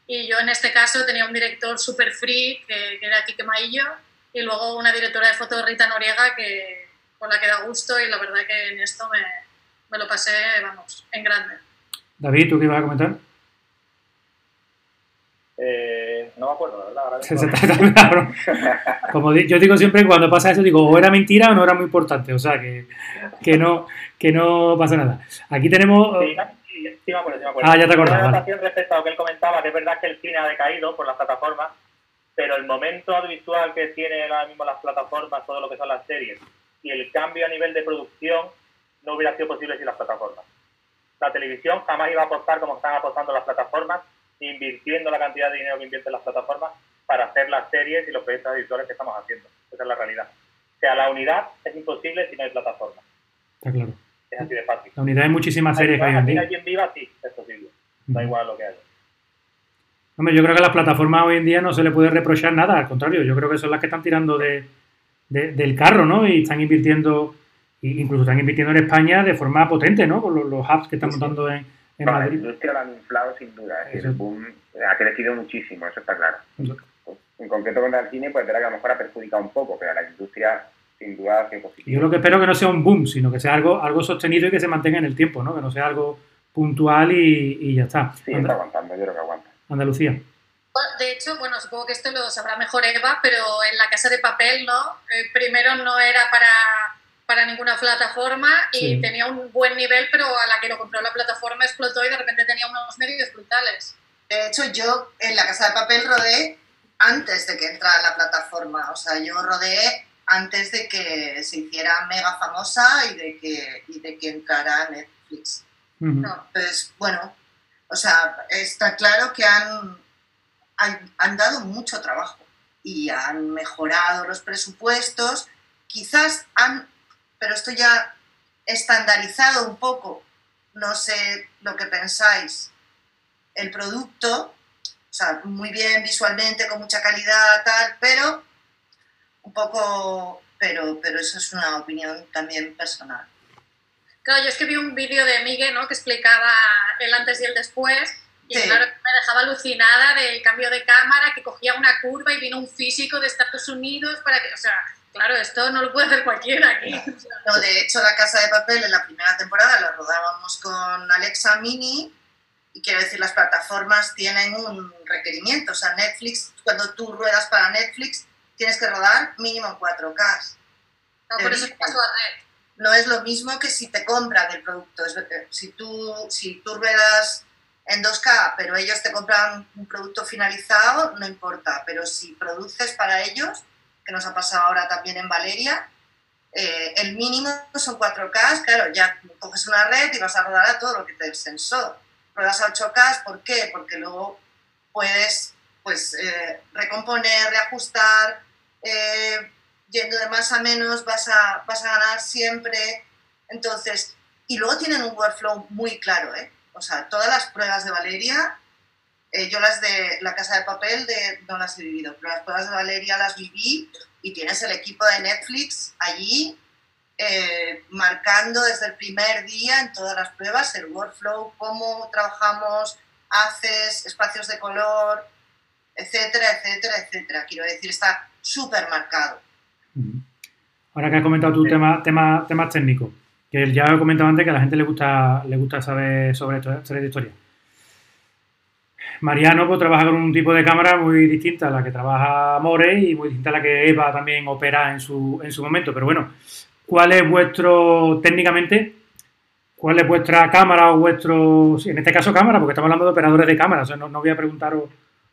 Y yo en este caso tenía un director súper free, que, que, era Kike Maillo, y luego una directora de foto, Rita Noriega, que, con la que da gusto y la verdad que en esto me, me lo pasé, vamos, en grande. David, ¿tú qué ibas a comentar? Eh, no me acuerdo, la verdad. Como yo digo siempre, cuando pasa eso, digo, o era mentira o no era muy importante. O sea, que, que, no, que no pasa nada. Aquí tenemos... Sí, sí, sí me acuerdo, sí me acuerdo. Ah, ya te acordás. Una respecto a lo que él comentaba, que es verdad que el cine ha decaído por las plataformas, pero el momento audiovisual que tienen ahora mismo las plataformas, todo lo que son las series, y el cambio a nivel de producción no hubiera sido posible sin las plataformas. La televisión jamás iba a apostar como están apostando las plataformas invirtiendo la cantidad de dinero que invierten las plataformas para hacer las series y los proyectos audiovisuales que estamos haciendo. Esa es la realidad. O sea, la unidad es imposible si no hay plataforma. Está claro. Es así de fácil. La unidad hay muchísimas series que hay en día. quien viva, sí, es posible. Da igual lo que haya. Hombre, yo creo que a las plataformas hoy en día no se le puede reprochar nada, al contrario, yo creo que son las que están tirando de, del carro, ¿no? Y están invirtiendo, incluso están invirtiendo en España de forma potente, ¿no? Con los, los hubs que están montando en, la industria la han inflado sin duda. el boom ha crecido muchísimo, eso está claro. En concreto con el cine, pues verá que a lo mejor ha perjudicado un poco, pero la industria sin duda ha sido positivo. Yo lo que espero que no sea un boom, sino que sea algo, algo sostenido y que se mantenga en el tiempo, ¿no? Que no sea algo puntual y, y ya está. Sí, está aguantando, yo creo que aguanta. Andalucía. De hecho, bueno, supongo que esto lo sabrá mejor Eva, pero en la casa de papel, ¿no? Eh, primero no era para para ninguna plataforma y tenía un buen nivel, pero a la que lo compró la plataforma explotó y de repente tenía unos medios brutales. De hecho, yo en la Casa de Papel rodé antes de que entrara la plataforma, o sea, yo rodé antes de que se hiciera mega famosa y de que, y de que entrara Netflix. Pues bueno, o sea, está claro que han, han, han dado mucho trabajo y han mejorado los presupuestos, quizás han pero esto ya estandarizado un poco, no sé lo que pensáis, el producto, o sea, muy bien visualmente, con mucha calidad, tal, pero un poco, pero, pero eso es una opinión también personal. Claro, yo es que vi un vídeo de Miguel, ¿no? Que explicaba el antes y el después, y claro, me dejaba alucinada del cambio de cámara, que cogía una curva y vino un físico de Estados Unidos para que, o sea, Claro, esto no lo puede hacer cualquiera aquí. No, de hecho, La Casa de Papel en la primera temporada la rodábamos con Alexa Mini y quiero decir, las plataformas tienen un requerimiento. O sea, Netflix, cuando tú ruedas para Netflix, tienes que rodar mínimo en 4K. No, por eso paso a red. No es lo mismo que si te compran el producto. Si tú, si tú ruedas en 2K, pero ellos te compran un producto finalizado, no importa. Pero si produces para ellos, que nos ha pasado ahora también en Valeria, eh, el mínimo son 4K, claro, ya coges una red y vas a rodar a todo lo que te dé el sensor. Ruedas a 8K, ¿por qué? Porque luego puedes pues, eh, recomponer, reajustar, eh, yendo de más a menos vas a, vas a ganar siempre. Entonces, y luego tienen un workflow muy claro, ¿eh? O sea, todas las pruebas de Valeria, yo las de la casa de papel de, no las he vivido, pero las pruebas de Valeria las viví y tienes el equipo de Netflix allí eh, marcando desde el primer día en todas las pruebas el workflow, cómo trabajamos, haces, espacios de color, etcétera, etcétera, etcétera. Quiero decir, está súper marcado. Ahora que has comentado tu tema, tema, temas técnicos, que ya he comentado antes que a la gente le gusta, le gusta saber sobre esto, sobre esta historia. Mariano pues, trabaja con un tipo de cámara muy distinta a la que trabaja More y muy distinta a la que Eva también opera en su, en su momento. Pero bueno, ¿cuál es vuestro, técnicamente, cuál es vuestra cámara o vuestro, en este caso cámara, porque estamos hablando de operadores de cámara, o sea, no, voy a preguntaros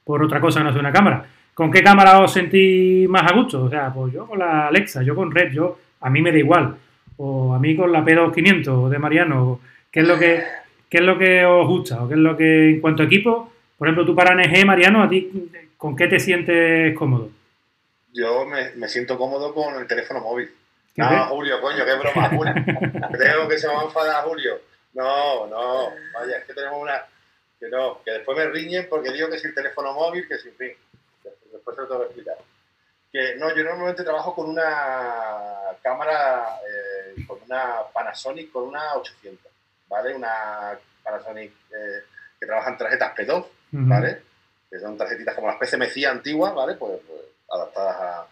por otra cosa que no sea una cámara. ¿Con qué cámara os sentís más a gusto? O sea, pues yo con la Alexa, yo con Red, yo, a mí me da igual. O a mí con la P2500 de Mariano. ¿Qué es lo que, qué es lo que os gusta? ¿O qué es lo que, en cuanto a equipo, por ejemplo, tú para NG, Mariano, ¿a ti con qué te sientes cómodo? Yo me, siento cómodo con el teléfono móvil. No, Julio, coño, qué broma, Julio. Creo que se me va a enfadar Julio. No, no, vaya, es que tenemos una... Que no, que después me riñen porque digo que es el teléfono móvil, que sin fin. Después se lo tengo que explicar. Que no, yo normalmente trabajo con una cámara, eh, con una Panasonic, con una 800, ¿vale? Una Panasonic eh, que trabaja en tarjetas P2, ¿vale? Que son tarjetitas como las PCMC antiguas, ¿vale? Pues, pues adaptadas a...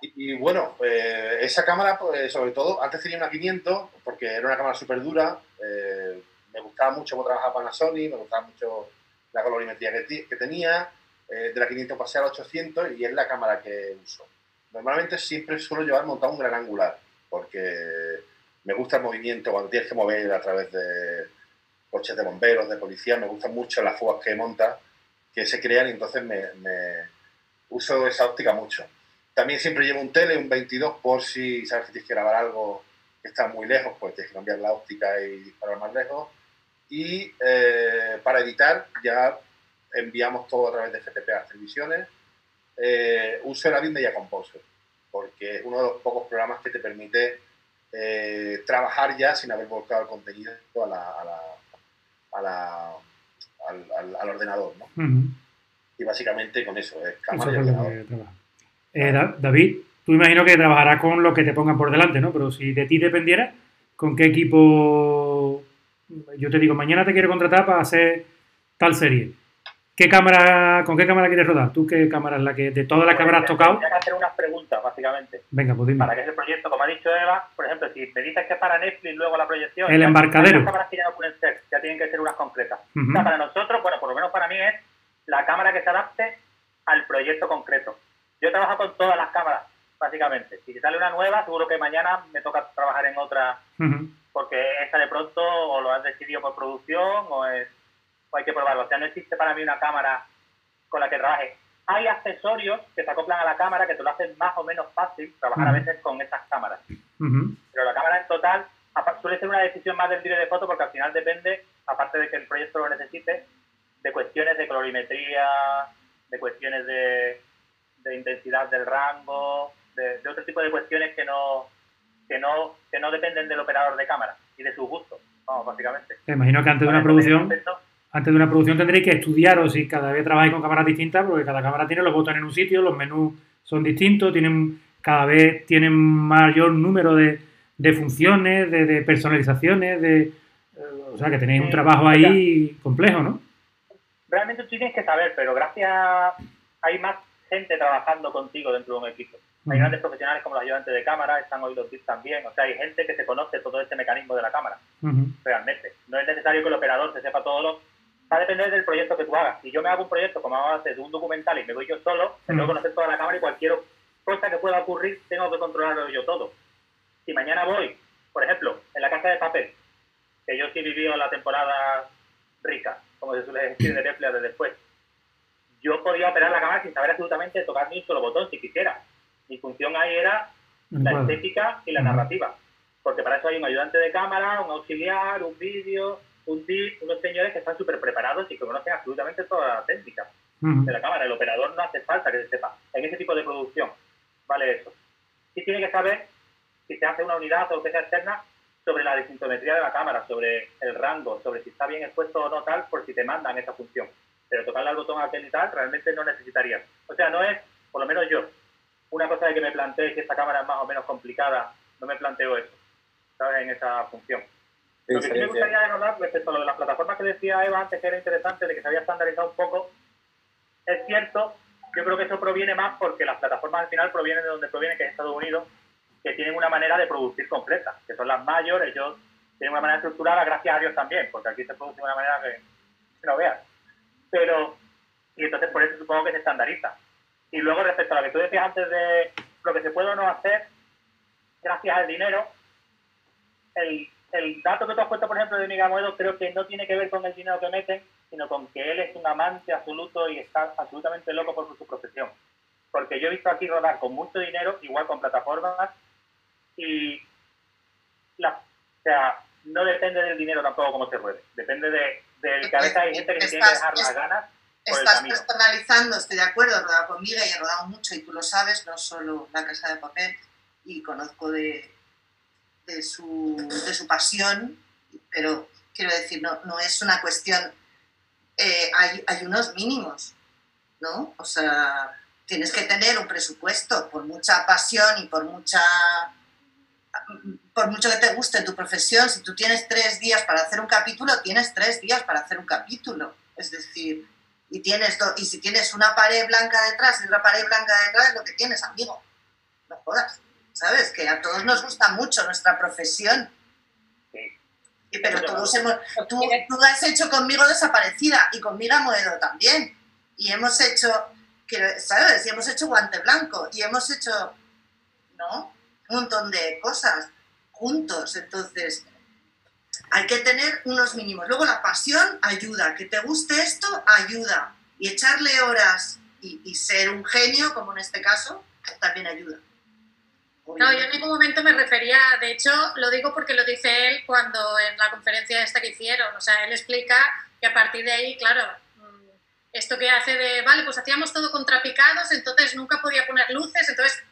Y, bueno, eh, esa cámara, pues, sobre todo, antes tenía una 500, porque era una cámara súper dura, eh, me gustaba mucho cómo trabajaba Panasonic, me gustaba mucho la colorimetría que, que tenía, de la 500 pasé a la 800 y es la cámara que uso. Normalmente siempre suelo llevar montado un gran angular, porque me gusta el movimiento cuando tienes que mover a través de, coches de bomberos, de policía, me gustan mucho las fugas que monta, que se crean y entonces me, uso esa óptica mucho. También siempre llevo un tele, un 22, por si sabes que tienes que grabar algo que está muy lejos, pues tienes que cambiar la óptica y disparar más lejos. Y eh, para editar ya enviamos todo a través de FTP a las televisiones. Eh, uso el Avid Media Composer, porque es uno de los pocos programas que te permite eh, trabajar ya sin haber volcado el contenido a la la, al, ordenador. ¿no? Y básicamente con eso, es cámara y ordenador. Eh, David, tú imagino que trabajarás con lo que te pongan por delante, ¿no? Pero si de ti dependiera, ¿con qué equipo? Yo te digo, mañana te quiero contratar para hacer tal serie. ¿Qué cámara, ¿Con qué cámara quieres rodar? ¿Tú qué cámara es la que de todas las que habrás tocado? Voy a hacer unas preguntas, básicamente. Venga, pues dime. Para que ese proyecto, como ha dicho Eva, por ejemplo, si me dices que es para Netflix luego la proyección... El embarcadero. Las cámaras que ya no pueden ser, ya tienen que ser unas concretas. o sea, para nosotros, bueno, por lo menos para mí es la cámara que se adapte al proyecto concreto. Yo trabajo con todas las cámaras, básicamente. Si sale una nueva, seguro que mañana me toca trabajar en otra, porque esa de pronto o lo has decidido por producción o es o hay que probarlo. O sea, no existe para mí una cámara con la que trabaje. Hay accesorios que se acoplan a la cámara que te lo hacen más o menos fácil trabajar a veces con esas cámaras. Pero la cámara en total suele ser una decisión más del director de foto porque al final depende, aparte de que el proyecto lo necesite, de cuestiones de colorimetría, de cuestiones de, intensidad del rango, de, otro tipo de cuestiones que no, que, no, que no dependen del operador de cámara y de su gusto, vamos, básicamente. Te imagino que antes de una producción antes de una producción tendréis que estudiaros si cada vez trabajáis con cámaras distintas, porque cada cámara tiene los botones en un sitio, los menús son distintos, tienen cada vez tienen mayor número de, funciones, de, personalizaciones, de, eh, o sea que tenéis un trabajo ahí complejo, ¿no? Realmente tú tienes que saber, pero gracias hay más gente trabajando contigo dentro de un equipo. Hay grandes profesionales como los ayudantes de cámara, están hoy los tips también. O sea, hay gente que se conoce todo este mecanismo de la cámara, realmente. No es necesario que el operador se sepa todo lo va a depender del proyecto que tú hagas. Si yo me hago un proyecto como hago hacer un documental y me voy yo solo, tengo que conocer toda la cámara y cualquier cosa que pueda ocurrir tengo que controlarlo yo todo. Si mañana voy, por ejemplo, en la casa de papel, que yo sí he vivido la temporada rica, como se suele decir de Netflix de después, yo podía operar la cámara sin saber absolutamente tocar ni un solo botón si quisiera. Mi función ahí era la estética y la narrativa. Porque para eso hay un ayudante de cámara, un auxiliar, un vídeo, un tip, unos señores que están súper preparados y que conocen absolutamente toda la técnica de la cámara. El operador no hace falta que se sepa. En ese tipo de producción vale eso. Y tiene que saber si se hace una unidad o lo que sea externa sobre la desintometría de la cámara, sobre el rango, sobre si está bien expuesto o no tal, por si te mandan esa función. Pero tocarle al botón aquel y tal, realmente no necesitarías. O sea, no es, por lo menos yo, una cosa de que me plantee que esta cámara es más o menos complicada, no me planteo eso, ¿sabes? En esa función. Lo que sí me gustaría hablar respecto a lo de las plataformas que decía Eva antes, que era interesante, de que se había estandarizado un poco, es cierto, yo creo que eso proviene más porque las plataformas al final provienen de donde provienen, que es Estados Unidos, que tienen una manera de producir completa, que son las mayores, ellos tienen una manera estructurada, gracias a Dios también, porque aquí se produce de una manera que, no veas. Pero, y entonces por eso supongo que se estandariza. Y luego respecto a lo que tú decías antes de lo que se puede o no hacer, gracias al dinero, el, el dato que tú has puesto, por ejemplo, de Miguel Moedo, creo que no tiene que ver con el dinero que meten, sino con que él es un amante absoluto y está absolutamente loco por su profesión. Porque yo he visto aquí rodar con mucho dinero, igual con plataformas, y la, o sea, no depende del dinero tampoco como se ruede, depende de, del cabeza hay gente que tiene que dejar las ganas. Por estás personalizando, estoy de acuerdo, he rodado conmigo y he rodado mucho y tú lo sabes, no solo La Casa de Papel, y conozco de, de, su, de su pasión, pero quiero decir, no, no es una cuestión, eh, hay, hay unos mínimos, ¿no? O sea, tienes que tener un presupuesto por mucha pasión y por mucha por mucho que te guste tu profesión, si tú tienes tres días para hacer un capítulo, tienes tres días para hacer un capítulo. Es decir, y, tienes y si tienes una pared blanca detrás y otra pared blanca detrás, lo que tienes, amigo. No jodas. ¿Sabes? Que a todos nos gusta mucho nuestra profesión. Y, pero todos hemos. Tú, tú, has hecho conmigo desaparecida y con Mira Moedo también. Y hemos hecho. ¿Sabes? Y hemos hecho guante blanco. Y hemos hecho. ¿No? un montón de cosas juntos. Entonces, hay que tener unos mínimos. Luego la pasión ayuda, que te guste esto ayuda. Y echarle horas y, ser un genio, como en este caso, también ayuda. No, yo en ningún momento me refería, de hecho, lo digo porque lo dice él cuando en la conferencia esta que hicieron, o sea, él explica que a partir de ahí, claro, mm, esto que hace de, vale, pues hacíamos todo contrapicados, entonces nunca podía poner luces, entonces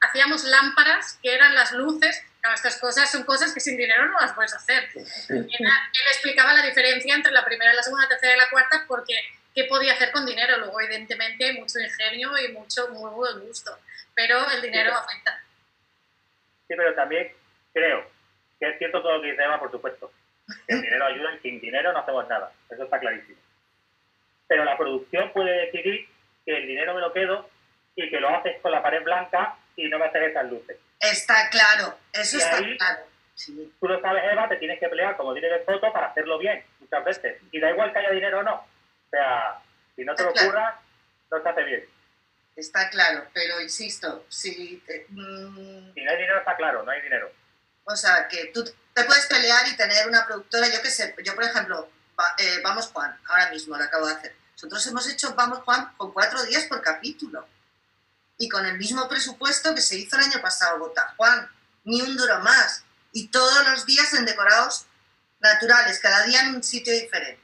hacíamos lámparas que eran las luces. estas cosas son cosas que sin dinero no las puedes hacer. él explicaba la diferencia entre la primera, la segunda, la tercera y la cuarta porque qué podía hacer con dinero. Luego, evidentemente, hay mucho ingenio y mucho muy buen gusto, pero el dinero afecta. Sí, pero también creo que es cierto todo lo que dice Eva, por supuesto. El dinero ayuda y sin dinero no hacemos nada. Eso está clarísimo. Pero la producción puede decidir que el dinero me lo quedo y que lo haces con la pared blanca y no meter esas luces. Está claro, eso está claro. Tú lo sabes, Eva, te tienes que pelear como de foto para hacerlo bien, muchas veces. Y da igual que haya dinero o no. O sea, si no te lo ocurra, no se hace bien. Está claro, pero insisto, si... Mm, si no hay dinero, está claro, no hay dinero. O sea, que tú te puedes pelear y tener una productora, yo qué sé, yo por ejemplo, eh, Vamos Juan, ahora mismo lo acabo de hacer. Nosotros hemos hecho Vamos Juan con cuatro días por capítulo y con el mismo presupuesto que se hizo el año pasado, Bota Juan, ni un duro más. Y todos los días en decorados naturales, cada día en un sitio diferente.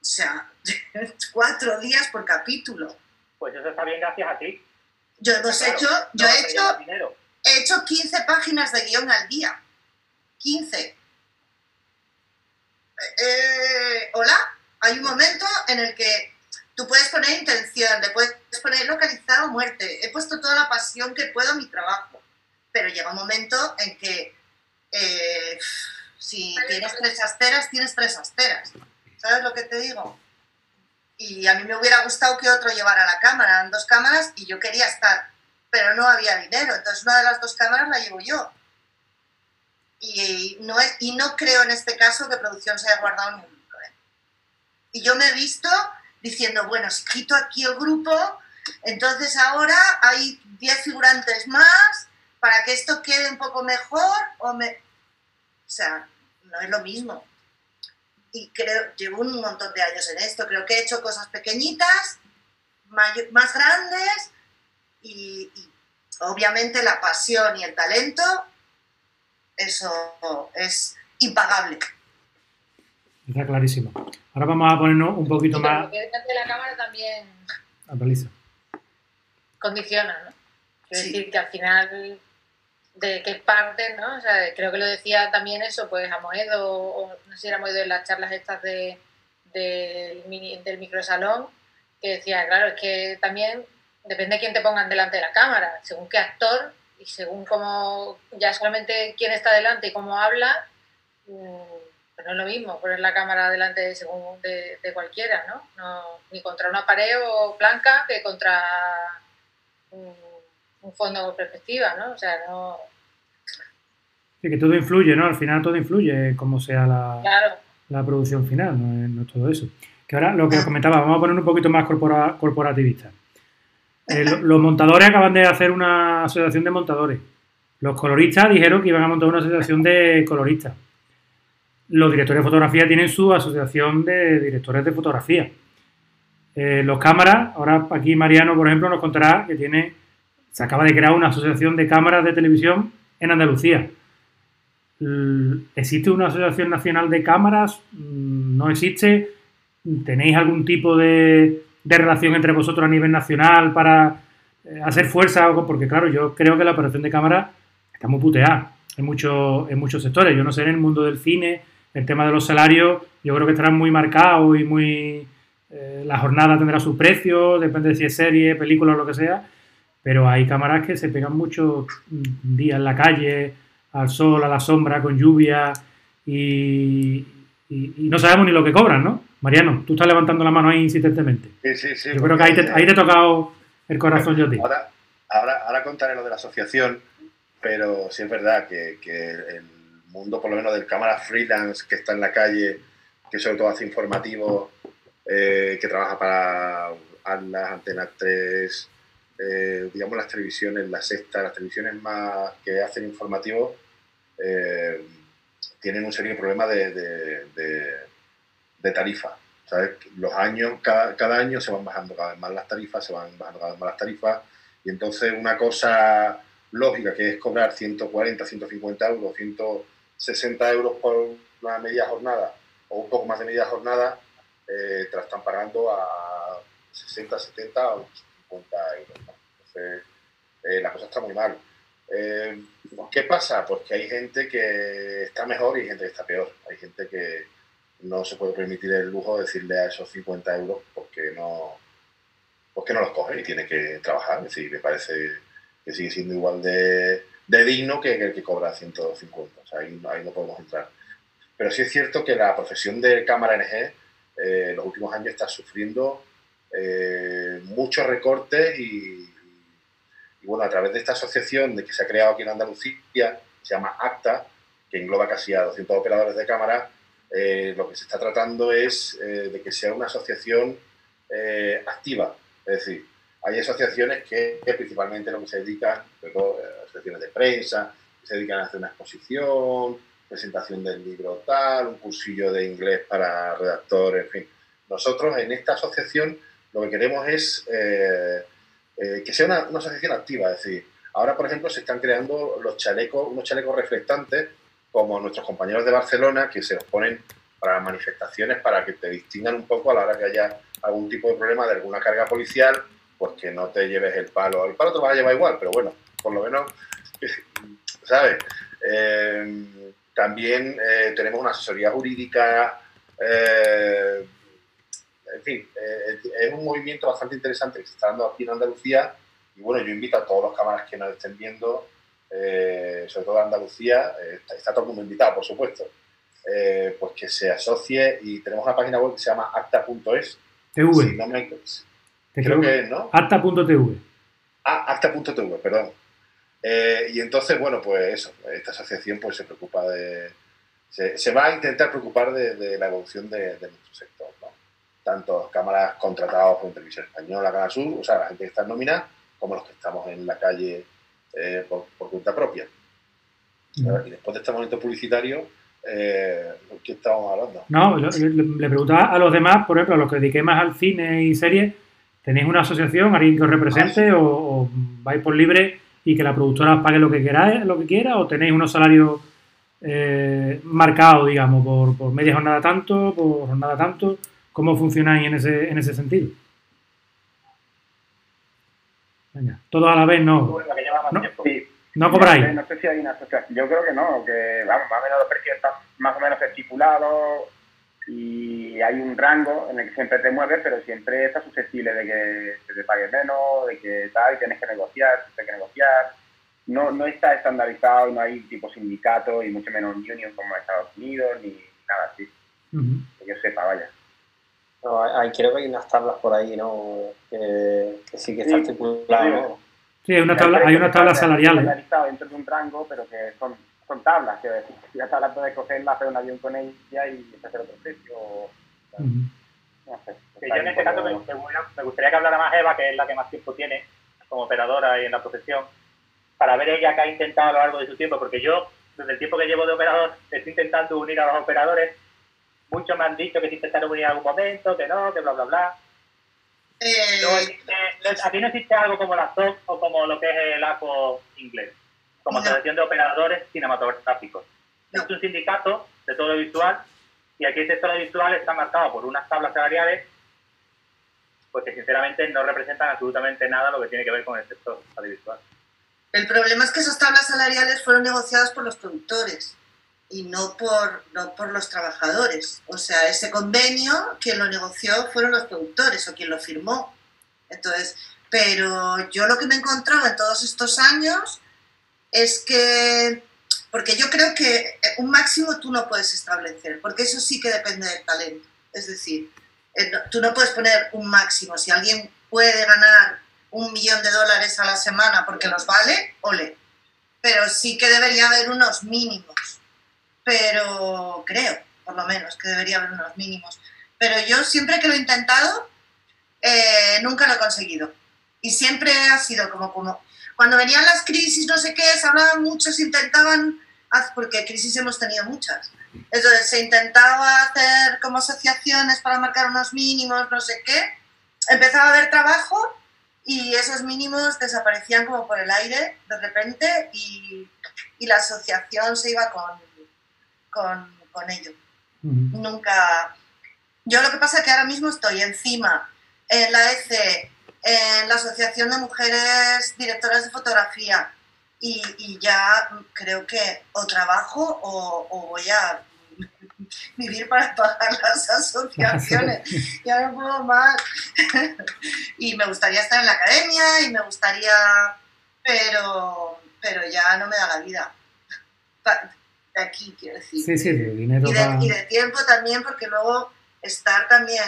O sea, cuatro días por capítulo. Pues eso está bien gracias a ti. Yo hemos hecho, yo he hecho, he hecho 15 páginas de guion al día. 15. Eh, eh, Hola, hay un momento en el que Tú puedes poner intención, le puedes poner localizado muerte. He puesto toda la pasión que puedo a mi trabajo. Pero llega un momento en que eh, si tienes tres asteras, tienes tres asteras. ¿Sabes lo que te digo? Y a mí me hubiera gustado que otro llevara la cámara. Eran dos cámaras y yo quería estar, pero no había dinero. Entonces una de las dos cámaras la llevo yo. Y no, es, y no creo en este caso que producción se haya guardado ni un ¿eh? Y yo me he visto diciendo, bueno, si quito aquí el grupo, entonces ahora hay 10 figurantes más para que esto quede un poco mejor o me... O sea, no es lo mismo. Y creo, llevo un montón de años en esto, creo que he hecho cosas pequeñitas, más grandes y, obviamente la pasión y el talento, eso es impagable. Está clarísimo. Ahora vamos a ponernos un poquito más. De la cámara también condiciona, ¿no? Quiero decir que al final de qué parte, ¿no? O sea, creo que lo decía también eso, pues a Moedo, o no sé si era Moedo en las charlas estas de, del, mini, del microsalón, que decía, claro, es que también depende de quién te pongan delante de la cámara, según qué actor y según cómo, ya solamente quién está delante y cómo habla, mm, pues no es lo mismo poner la cámara delante de, según de, de cualquiera, ¿no? ¿no? Ni contra una pared o blanca que contra un, fondo con perspectiva, ¿no? O sea, no... Sí, que todo influye, ¿no? Al final todo influye, como sea la, Claro, la producción final, no es, no es todo eso. Que ahora lo que os comentaba, vamos a poner un poquito más corpora- corporativista. Eh, lo- los montadores acaban de hacer una asociación de montadores. Los coloristas dijeron que iban a montar una asociación de coloristas. Los directores de fotografía tienen su asociación de directores de fotografía. Eh, los cámaras, ahora aquí Mariano, por ejemplo, nos contará que tiene, se acaba de crear una asociación de cámaras de televisión en Andalucía. ¿Existe una asociación nacional de cámaras? Mm, ¿No existe? ¿Tenéis algún tipo de, de relación entre vosotros a nivel nacional para eh, hacer fuerza? Porque claro, yo creo que la operación de cámara está muy puteada en, muchos en muchos sectores. Yo no sé, en el mundo del cine, el tema de los salarios, yo creo que estarán muy marcados y muy... eh, la jornada tendrá su precio, depende de si es serie, película o lo que sea, pero hay cámaras que se pegan muchos mm, días en la calle, al sol, a la sombra, con lluvia y, y- y no sabemos ni lo que cobran, ¿no? Mariano, tú estás levantando la mano ahí insistentemente. Sí, sí, sí. Yo creo que ahí te, ahí te he tocado el corazón yo. Ahora, ahora, ahora contaré lo de la asociación, pero sí es verdad que, que el mundo, por lo menos del cámara freelance que está en la calle, que sobre todo hace informativos, eh, que trabaja para Atlas, Antena 3, eh, digamos las televisiones, la sexta, las televisiones más que hacen informativos, eh, tienen un serio problema de, de- tarifa. ¿sabes? Los años, cada, cada año se van bajando cada vez más las tarifas, se van bajando cada vez más las tarifas, y entonces una cosa lógica que es cobrar 140, 150 euros, 160 euros por una media jornada o un poco más de media jornada, eh, te la están pagando a 60, 70 o 50 euros. ¿no? Entonces, eh, la cosa está muy mal. Eh, ¿Qué pasa? Pues que hay gente que está mejor y gente que está peor. Hay gente que no se puede permitir el lujo de decirle a esos 50 euros porque no, porque no los coge y tiene que trabajar. Es decir, me parece que sigue siendo igual de, de digno que el que cobra 150. O sea, ahí, ahí no podemos entrar. Pero sí es cierto que la profesión de cámara NG eh, en los últimos años está sufriendo eh, muchos recortes y, y, bueno, a través de esta asociación de que se ha creado aquí en Andalucía, se llama ACTA, que engloba casi a 200 operadores de cámara, eh, lo que se está tratando es eh, de que sea una asociación activa. Es decir, hay asociaciones que, que principalmente lo que se dedican, eh, asociaciones de prensa, se dedican a hacer una exposición, presentación del libro tal, un cursillo de inglés para redactores, en fin. Nosotros en esta asociación lo que queremos es eh, eh, que sea una, una asociación activa, es decir, ahora por ejemplo se están creando los chalecos, unos chalecos reflectantes como nuestros compañeros de Barcelona que se los ponen para las manifestaciones para que te distingan un poco a la hora que haya algún tipo de problema de alguna carga policial, pues que no te lleves el palo. El palo te lo vas a llevar igual, pero bueno, por lo menos, ¿sabes? Eh, también tenemos una asesoría jurídica, en fin, eh, es un movimiento bastante interesante que se está dando aquí en Andalucía y bueno, yo invito a todos los cámaras que nos estén viendo, eh, sobre todo Andalucía, eh, está, está todo el mundo invitado, por supuesto, pues que se asocie y tenemos una página web que se llama acta.es. TV. Si no me- creo que es, ¿no? Acta.tv. Ah, acta.tv, perdón. Y entonces, bueno, pues eso, esta asociación pues se preocupa de... Se, se va a intentar preocupar de, de la evolución de, de nuestro sector. Tanto cámaras contratados por Televisión Española, Canal Sur, o sea, la gente que está en nómina, como los que estamos en la calle eh, por, por cuenta propia. Y después de este momento publicitario, eh, ¿qué estábamos hablando? No, le, le preguntaba a los demás, por ejemplo, a los que dediquéis más al cine y series, ¿tenéis una asociación, alguien que os represente o, o vais por libre y que la productora os pague lo que queráis, lo que quiera, o tenéis unos salarios eh, marcados, digamos, por, por, media jornada tanto, por jornada tanto. ¿Cómo funcionáis en ese, en ese sentido? Venga, todos a la vez no. No, no cobráis. No sé si hay una asociación. Yo creo que no, que vamos, más o menos los precios están más o menos estipulados y hay un rango en el que siempre te mueves, pero siempre estás susceptible de que se te pague menos, de que tal, y tienes que negociar, tienes que negociar. No, no está estandarizado, no hay tipo sindicato y mucho menos union como en Estados Unidos, ni nada así. Que yo sepa, vaya. No, hay, creo que hay unas tablas por ahí, ¿no? Que, sí que está estipulado. Sí, hay una tabla, hay una tabla salarial. dentro de un rango, pero que son son tablas, que decir, ya tablas puedes cogerla, hacer un avión con ella y hacer otro precio. No sé. yo en este caso me, me, gustaría que hablara más Eva, que es la que más tiempo tiene como operadora y en la profesión, para ver ella qué ha intentado a lo largo de su tiempo, porque yo, desde el tiempo que llevo de operador, estoy intentando unir a los operadores. Muchos me han dicho que se intentaron unir en algún momento, que no, que bla, bla, bla. Eh... aquí no existe algo como la SOC o como lo que es el ACO inglés como Asociación de Operadores Cinematográficos. Es un sindicato de todo lo visual y aquí el sector visual está marcado por unas tablas salariales pues que sinceramente no representan absolutamente nada lo que tiene que ver con el sector audiovisual. El problema es que esas tablas salariales fueron negociadas por los productores y no por, no por los trabajadores. O sea, ese convenio, quien lo negoció fueron los productores o quien lo firmó. Entonces, pero yo lo que me he encontrado en todos estos años es que, porque yo creo que un máximo tú no puedes establecer, porque eso sí que depende del talento. Es decir, eh, tú no puedes poner un máximo. Si alguien puede ganar un millón de dólares a la semana porque los vale, ole. Pero sí que debería haber unos mínimos. Pero creo, por lo menos, que debería haber unos mínimos. Pero yo siempre que lo he intentado, eh, nunca lo he conseguido. Y siempre ha sido como, como cuando venían las crisis, no sé qué, se hablaban mucho, se intentaban, porque crisis hemos tenido muchas. Entonces se intentaba hacer como asociaciones para marcar unos mínimos, no sé qué. Empezaba a haber trabajo y esos mínimos desaparecían como por el aire de repente y, y la asociación se iba con, con, con ello. Nunca... Yo lo que pasa es que ahora mismo estoy encima en la ECE en la Asociación de Mujeres Directoras de Fotografía y, ya creo que o trabajo o, voy a vivir para pagar las asociaciones. ya no puedo más. y me gustaría estar en la academia y me gustaría, pero, pero ya no me da la vida. De aquí, quiero decir. Sí, sí, de dinero. y de tiempo también, porque luego estar también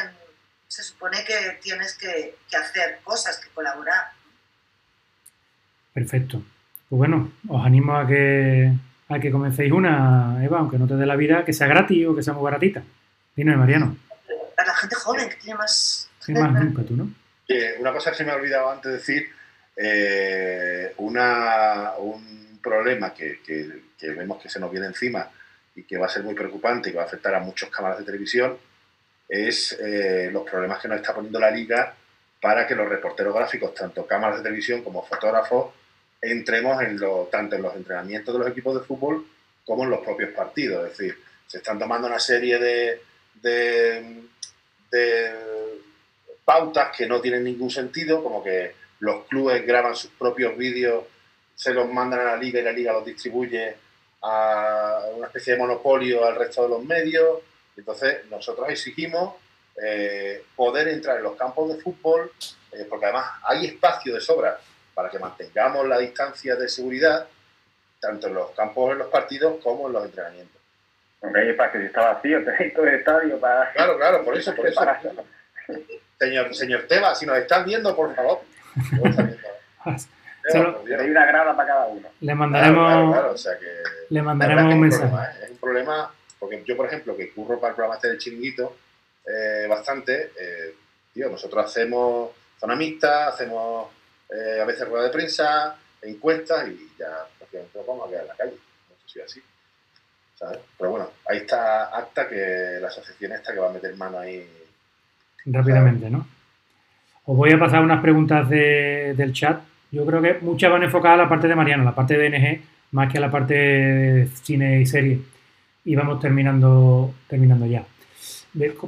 se supone que tienes que, hacer cosas, que colaborar. Perfecto. Pues bueno, os animo a que, a que comencéis una, Eva, aunque no te dé la vida, que sea gratis o que sea muy baratita. Dime, Mariano. A la gente joven, que tiene más... Tiene más ímpetu, ¿no? una cosa que se me ha olvidado antes de decir, eh, una, un problema que, vemos que se nos viene encima y que va a ser muy preocupante y que va a afectar a muchos cámaras de televisión es eh, los problemas que nos está poniendo la liga para que los reporteros gráficos, tanto cámaras de televisión como fotógrafos, entremos tanto en los entrenamientos de los equipos de fútbol como en los propios partidos. Es decir, se están tomando una serie de, pautas que no tienen ningún sentido, como que los clubes graban sus propios vídeos, se los mandan a la liga y la liga los distribuye a una especie de monopolio al resto de los medios entonces, nosotros exigimos eh, poder entrar en los campos de fútbol, eh, porque además hay espacio de sobra para que mantengamos la distancia de seguridad, tanto en los campos en los partidos como en los entrenamientos. Hombre, hay espacio, si está vacío, tenéis todo el estadio para... Claro, claro, por eso, por eso. Señor, señor Teba, si nos están viendo, por favor. hay una grada para cada uno. Le mandaremos, le mandaremos un mensaje. ¿eh? Es un problema porque yo, por ejemplo, que curro para el programa este del chiringuito eh, bastante, eh, tío, nosotros hacemos zona mixta, hacemos eh, a veces rueda de prensa, encuestas y ya prácticamente nos vamos a quedar en la calle. No sé si es así. ¿sabes? Pero bueno, ahí está acta que la asociación esta que va a meter mano ahí. Rápidamente, ¿no? Os voy a pasar unas preguntas del chat yo creo que muchas van enfocadas a la parte de Mariano, la parte de NG, más que a la parte de cine y serie. Y vamos terminando, terminando ya.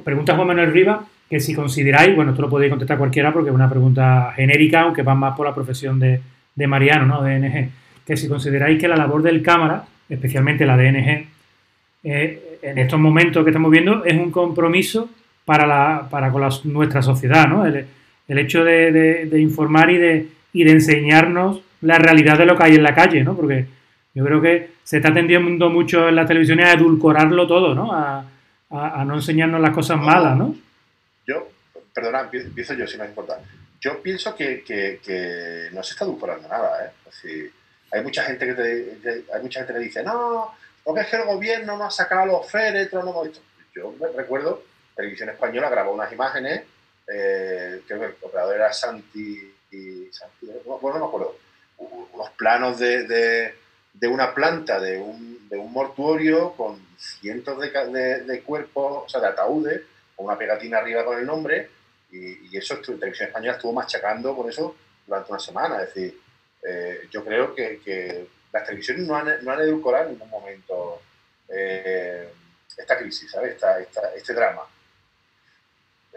Pregunta Juan Manuel Riva, que si consideráis, bueno, esto lo podéis contestar cualquiera porque es una pregunta genérica, aunque va más por la profesión de, de Mariano, ¿no? De NG, que si consideráis que la labor del cámara, especialmente la de NG, eh, en estos momentos que estamos viendo, es un compromiso para, la, para con nuestra sociedad, ¿no? El, hecho de, informar y de, y de enseñarnos la realidad de lo que hay en la calle, ¿no? Porque yo creo que se está tendiendo mucho en la televisión a edulcorarlo todo, ¿no? A, no enseñarnos las cosas malas, ¿no? Yo, perdona, empiezo yo si no importa. Yo pienso que, que, no se está edulcorando nada, ¿eh? hay mucha gente que te, hay mucha gente que dice, no, porque es que el gobierno no ha sacado los féretros, no hemos Yo me recuerdo, Televisión Española grabó unas imágenes, eh, creo que el operador era Santi, y Santi bueno, no me acuerdo, unos planos de, de, una planta, de un, de un, mortuorio con cientos de, de, cuerpos, o sea, de ataúdes, con una pegatina arriba con el nombre, y, y eso Televisión Española estuvo machacando con eso durante una semana. Es decir, eh, yo creo que, que las televisiones no han, no han edulcorado en ningún momento eh, esta crisis, ¿sabes? Esta, este drama.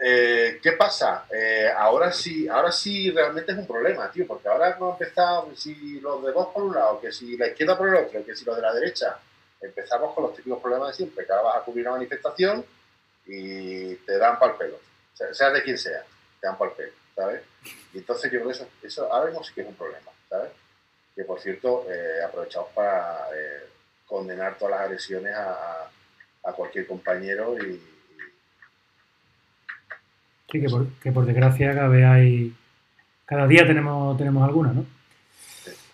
Eh, ¿Qué pasa? Eh, ahora sí, ahora sí realmente es un problema, tío, porque ahora hemos empezado, si los de dos por un lado, que si la izquierda por el otro, que si los de la derecha, empezamos con los típicos problemas de siempre, que ahora vas a cubrir una manifestación y te dan pal pelo, sea, de quien sea, te dan pal pelo, ¿sabes? Y entonces yo creo que eso, eso ahora mismo sí que es un problema, ¿sabes? que por cierto eh, aprovechamos para eh, condenar todas las agresiones a, cualquier compañero y, sí que por, que por, desgracia cada vez hay cada día tenemos tenemos alguna no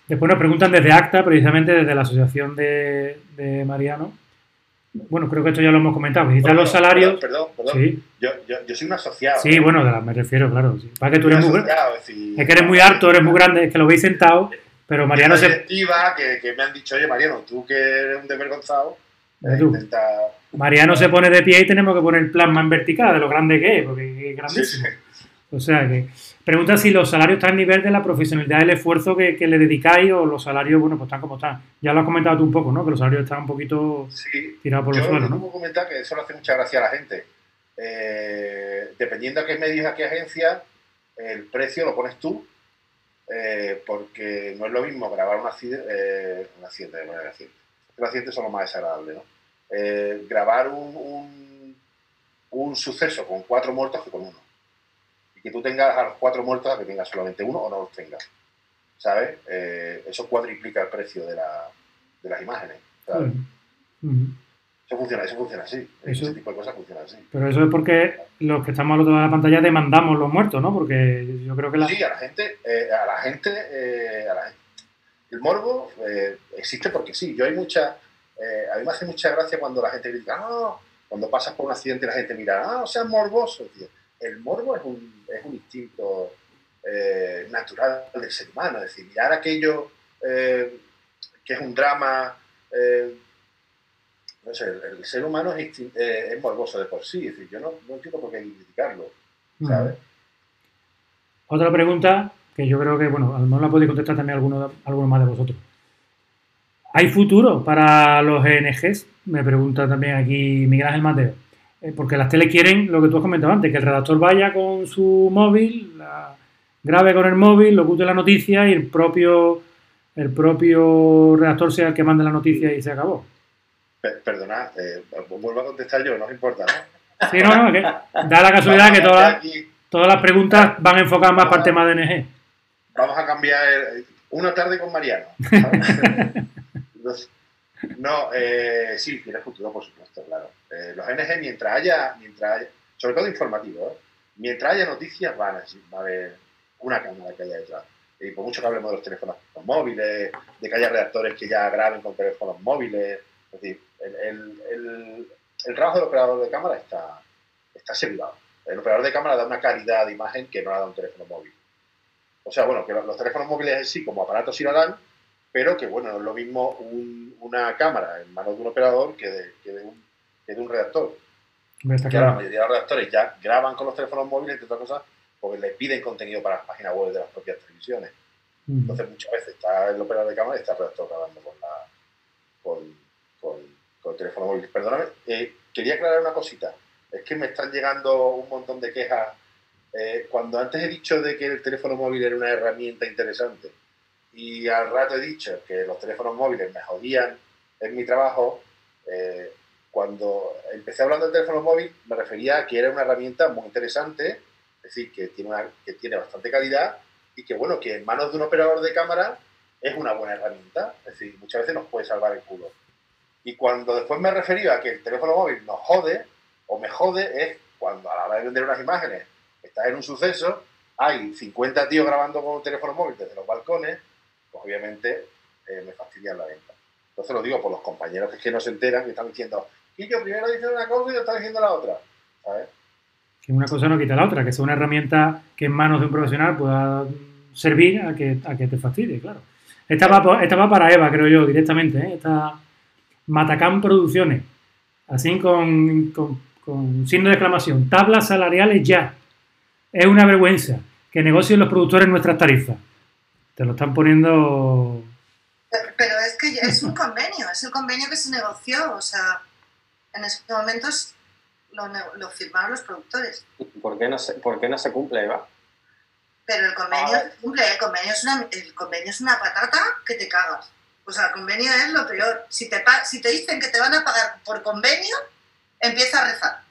después nos preguntan desde ACTA precisamente desde la asociación de, Mariano bueno, creo que esto ya lo hemos comentado. Visitar los salarios. Perdón, perdón. Yo, yo, soy un asociado. Sí, bueno, me refiero, claro. Para que tú eres muy, es, que eres muy alto, eres muy grande, es que lo veis sentado pero Mariano se. Que, que, me han dicho, oye, Mariano, tú que eres un desvergonzado, intenta... Mariano se pone de pie y tenemos que poner el plasma en vertical de lo grande que es, porque es grandísimo. O sea que. Pregunta si los salarios están a nivel de la profesionalidad del esfuerzo que, que, le dedicáis o los salarios, bueno, pues están como están. Ya lo has comentado tú un poco, ¿no? Que los salarios están un poquito tirados por los suelos, ¿no? Yo comentar que eso le hace mucha gracia a la gente. Eh, dependiendo a qué medios, a qué agencia, el precio lo pones tú eh, porque no es lo mismo grabar un accidente, eh, un accidente, bueno, accidente. Los accidentes son los más desagradables, ¿no? Eh, grabar un, un, suceso con cuatro muertos que con uno. Y que tú tengas a los cuatro muertos a que tengas solamente uno o no los tengas. ¿Sabes? eso cuadriplica el precio de, la, de las imágenes. ¿sabes? Eso funciona, eso funciona así. Ese tipo de cosas funciona así. Pero eso es porque los que estamos al otro lado de la pantalla demandamos los muertos, ¿no? Porque yo creo que la... Sí, a la gente, eh, a la gente, eh, a la gente. El morbo eh, existe porque sí. Yo hay mucha... a mí me hace mucha gracia cuando la gente critica, ah, cuando pasas por un accidente y la gente mira, ah, o sea, morboso. El morbo es un, es un instinto natural del ser humano. Es decir, mirar aquello que es un drama el, ser humano es, eh, es, morboso de por sí, es decir, yo no, no entiendo por qué criticarlo, ¿sabes? Otra pregunta que yo creo que, bueno, a lo mejor la podéis contestar también alguno, alguno más de vosotros. ¿Hay futuro para los ENGs? Me pregunta también aquí Miguel Ángel Mateo. Eh, porque las tele quieren lo que tú has comentado antes, que el redactor vaya con su móvil, la, grabe con el móvil, lo locute la noticia y el propio, el propio redactor sea el que mande la noticia y se acabó perdona, eh, vuelvo a contestar yo, no os importa, ¿no? Sí, no, no, que da la casualidad que todas, todas las preguntas van enfocadas más para el tema de NG. Vamos a cambiar una tarde con Mariano. no, eh, sí, tiene futuro, por supuesto, claro. Eh, los NG, mientras haya, mientras haya, sobre todo informativo, ¿eh? mientras haya noticias, van a, va a haber una cámara que haya detrás. Y por mucho que hablemos de los teléfonos móviles, de que haya reactores que ya graben con teléfonos móviles, es decir, el, el, el, trabajo del operador de cámara está, está asegurado. El operador de cámara da una calidad de imagen que no la da un teléfono móvil. O sea, bueno, que los, teléfonos móviles en sí, como aparatos, sí la dan, pero que, bueno, no es lo mismo una cámara en manos de un operador que de, que de, un, que de un redactor. la mayoría de los redactores ya graban con los teléfonos móviles, entre otras cosas, porque les piden contenido para las páginas web de las propias televisiones. Entonces muchas veces está el operador de cámara y está el redactor grabando con, la, con, con, el teléfono móvil. Perdóname, eh, quería aclarar una cosita. Es que me están llegando un montón de quejas. Eh, cuando antes he dicho de que el teléfono móvil era una herramienta interesante y al rato he dicho que los teléfonos móviles me jodían en mi trabajo, eh, cuando empecé hablando del teléfono móvil me refería a que era una herramienta muy interesante, es decir, que tiene, una, que tiene bastante calidad y que, bueno, que en manos de un operador de cámara es una buena herramienta, es decir, muchas veces nos puede salvar el culo. Y cuando después me refería a que el teléfono móvil nos jode, o me jode, es cuando a la hora de vender unas imágenes, estás en un suceso, hay 50 tíos grabando con un teléfono móvil desde los balcones, pues obviamente eh, me fastidian la venta. Entonces lo digo por los compañeros que, es que no se enteran, que están diciendo, y yo primero dice una cosa y yo estaba diciendo la otra. Que una cosa no quita la otra, que sea una herramienta que en manos de un profesional pueda servir a que, a que te fastidie, claro. Esta va, esta va para Eva, creo yo, directamente. ¿eh? Esta Matacán Producciones. Así con, con, con signo de exclamación. Tablas salariales ya. Es una vergüenza que negocien los productores nuestras tarifas. Te lo están poniendo pero es que es un convenio, es el convenio que se negoció, o sea, en esos momentos lo, lo firmaron los productores. ¿Por qué, no se, ¿Por qué no se cumple, Eva? Pero el convenio se cumple, el convenio, es una, el convenio es una patata que te cagas. O sea, el convenio es lo peor. Si te, si te dicen que te van a pagar por convenio, empieza a rezar.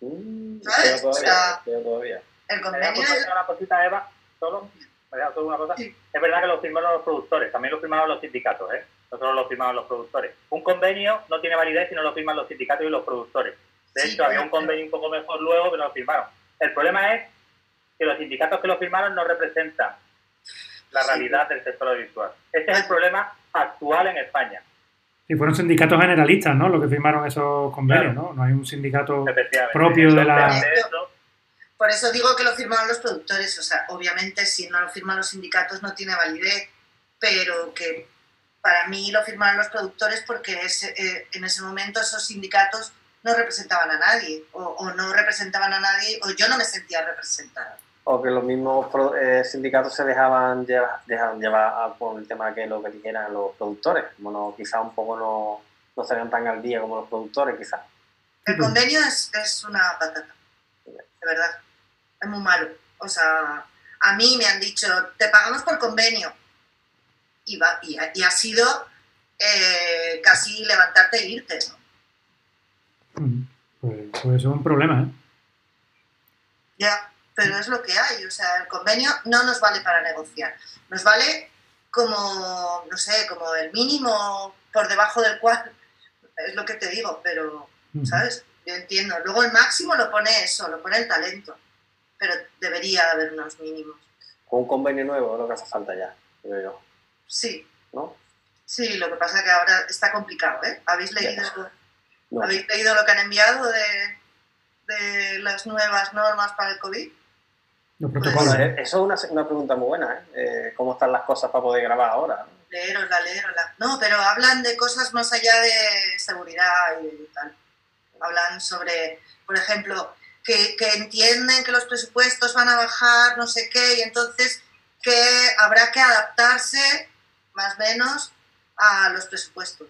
Mm, ¿Sabes? Todavía, o sea, todavía. El convenio es... Una cosita, Eva, solo una cosa. Es verdad que lo firmaron los productores, también lo firmaron los sindicatos, ¿eh? No solo lo firmaron los productores. Un convenio no tiene validez si no lo firman los sindicatos y los productores. De hecho, había un convenio un poco mejor luego, pero lo firmaron. El problema es que los sindicatos que lo firmaron no representan la realidad del sector audiovisual. Ese es el problema actual en España. Sí, fueron sindicatos generalistas, ¿no? Los que firmaron esos convenios, ¿no? No hay un sindicato propio de la... Por eso digo que lo firmaron los productores, o sea, obviamente si no lo firman los sindicatos no tiene validez, pero que para mí lo firmaron los productores porque eh, en ese momento esos sindicatos no representaban a nadie, o, no representaban a nadie, o yo no me sentía representada. O que los mismos eh, sindicatos se dejaban llevar, dejaban llevar por el tema que lo que dijeran los productores, como no, quizá un poco no, no se tan al día como los productores, quizás. El convenio es, es una patata, de verdad es muy malo. O sea, a mí me han dicho, te pagamos por convenio. Y, va, y, ha sido eh, casi levantarte e irte, ¿no? Mm, pues, pues es un problema, ¿eh? Ya, pero es lo que hay. O sea, el convenio no nos vale para negociar. Nos vale como, no sé, como el mínimo por debajo del cual, es lo que te digo, pero, ¿sabes? Yo entiendo. Luego el máximo lo pone eso, lo pone el talento pero debería haber unos mínimos. Con un convenio nuevo lo que hace falta ya, creo yo. Sí. ¿No? Sí, lo que pasa es que ahora está complicado, ¿eh? ¿Habéis leído, ¿habéis leído lo que han enviado de, de las nuevas normas para el COVID? Los pues protocolos. eso es una, una, pregunta muy buena, ¿eh? ¿eh? ¿Cómo están las cosas para poder grabar ahora? Leerosla, leerosla. No, pero hablan de cosas más allá de seguridad y tal. Hablan sobre, por ejemplo, que, entienden que los presupuestos van a bajar, no sé qué, y entonces que habrá que adaptarse más o menos a los presupuestos.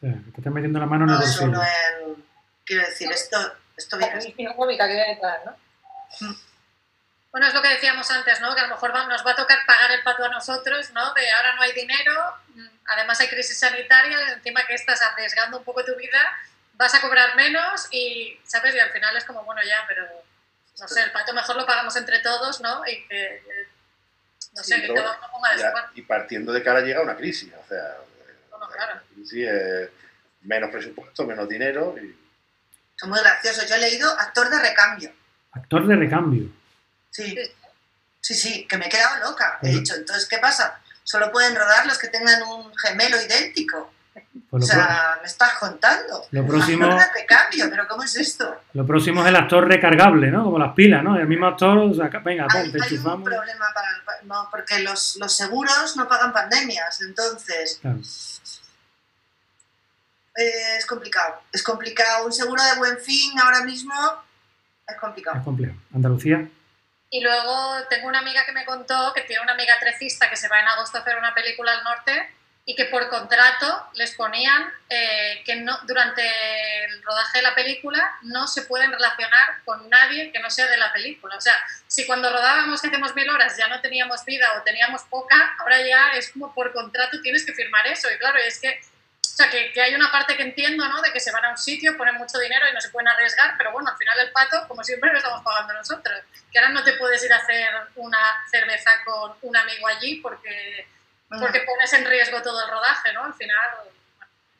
Sí, te están metiendo la mano en el bolsillo. No en, quiero decir, esto, esto viene... La que viene ¿no? Bueno, es lo que decíamos antes, ¿no? Que a lo mejor nos va a tocar pagar el pato a nosotros, ¿no? De ahora no hay dinero, mm, además hay crisis sanitaria, encima que estás arriesgando un poco tu vida vas a cobrar menos y, ¿sabes? Y al final es como, bueno, ya, pero, no sé, el pato mejor lo pagamos entre todos, ¿no? Y que, no sé, que cada uno ponga de su parte. Y partiendo de cara llega una crisis, o sea, bueno, claro. crisis es menos presupuesto, menos dinero. Y... Son muy graciosos. Yo he leído actor de recambio. Actor de recambio. Sí. Sí, sí, que me he quedado loca. He dicho, entonces, ¿qué pasa? Solo pueden rodar los que tengan un gemelo idéntico. Pues o sea, me estás contando. Lo próximo. cambio, pero ¿cómo es esto? Lo próximo es el actor recargable, ¿no? Como las pilas, ¿no? El mismo actor, o sea, venga, hay, ponte, hay un problema para no, porque los, los, seguros no pagan pandemias, entonces. Eh, es complicado. Es complicado. Un seguro de buen fin ahora mismo es complicado. Es complicado. ¿Andalucía? Y luego tengo una amiga que me contó que tiene una amiga trecista que se va en agosto a hacer una película al norte y que por contrato les ponían eh, que no, durante el rodaje de la película no se pueden relacionar con nadie que no sea de la película. O sea, si cuando rodábamos que hacemos mil horas ya no teníamos vida o teníamos poca, ahora ya es como por contrato tienes que firmar eso. Y claro, es que, o sea, que, que hay una parte que entiendo, ¿no? De que se van a un sitio, ponen mucho dinero y no se pueden arriesgar, pero bueno, al final el pato, como siempre, lo estamos pagando nosotros. Que ahora no te puedes ir a hacer una cerveza con un amigo allí porque porque pones en riesgo todo el rodaje, ¿no? Al final.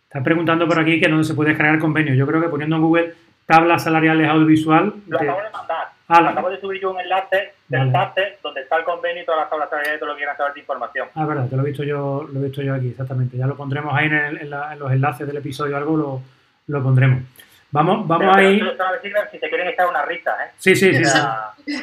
Están preguntando por aquí que no se puede descargar convenio. Yo creo que poniendo en Google tablas salariales audiovisual. Lo acabo de mandar. Ah, acabo de subir yo un enlace del vale. donde está el convenio y todas las tablas salariales y todo lo que quieran saber de información. Ah, verdad, te lo he visto yo, lo he visto yo aquí, exactamente. Ya lo pondremos ahí en, los enlaces del episodio, algo lo, lo pondremos. Vamos, vamos ahí. Si te quieren echar una risa, ¿eh? Sí, sí, sí.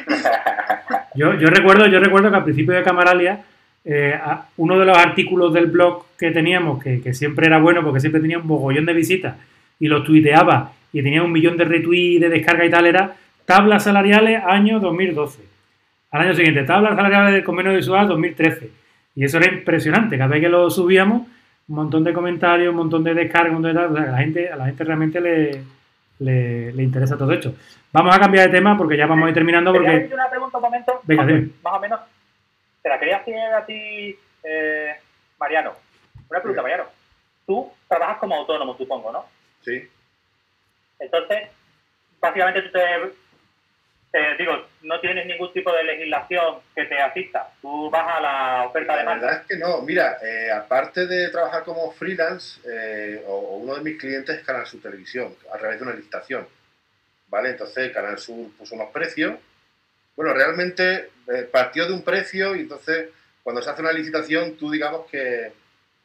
yo, yo, recuerdo, yo recuerdo que al principio de Camaralia eh, uno de los artículos del blog que teníamos, que, siempre era bueno porque siempre tenía un mogollón de visitas y lo tuiteaba y tenía un millón de retweets, de descarga y tal, era tablas salariales año 2012. Al año siguiente, tablas salariales del convenio visual 2013. Y eso era impresionante. Cada vez que lo subíamos, un montón de comentarios, un montón de descargas, un montón de a, la gente, a la gente realmente le, le, interesa todo esto. Vamos a cambiar de tema porque ya vamos a ir terminando. Porque... una pregunta un momento. Venga, Más o menos te la quería hacer a ti, eh, Mariano. Una pregunta, Mariano. Tú trabajas como autónomo, supongo, ¿no? Sí. Entonces, básicamente tú te, digo, no tienes ningún tipo de legislación que te asista. Tú vas a la oferta de La verdad es que no. Mira, eh, aparte de trabajar como freelance, eh, o, uno de mis clientes es Canal Sur Televisión, a través de una licitación. ¿Vale? Entonces, Canal Sur puso unos precios bueno, realmente eh, partió de un precio y entonces cuando se hace una licitación tú digamos que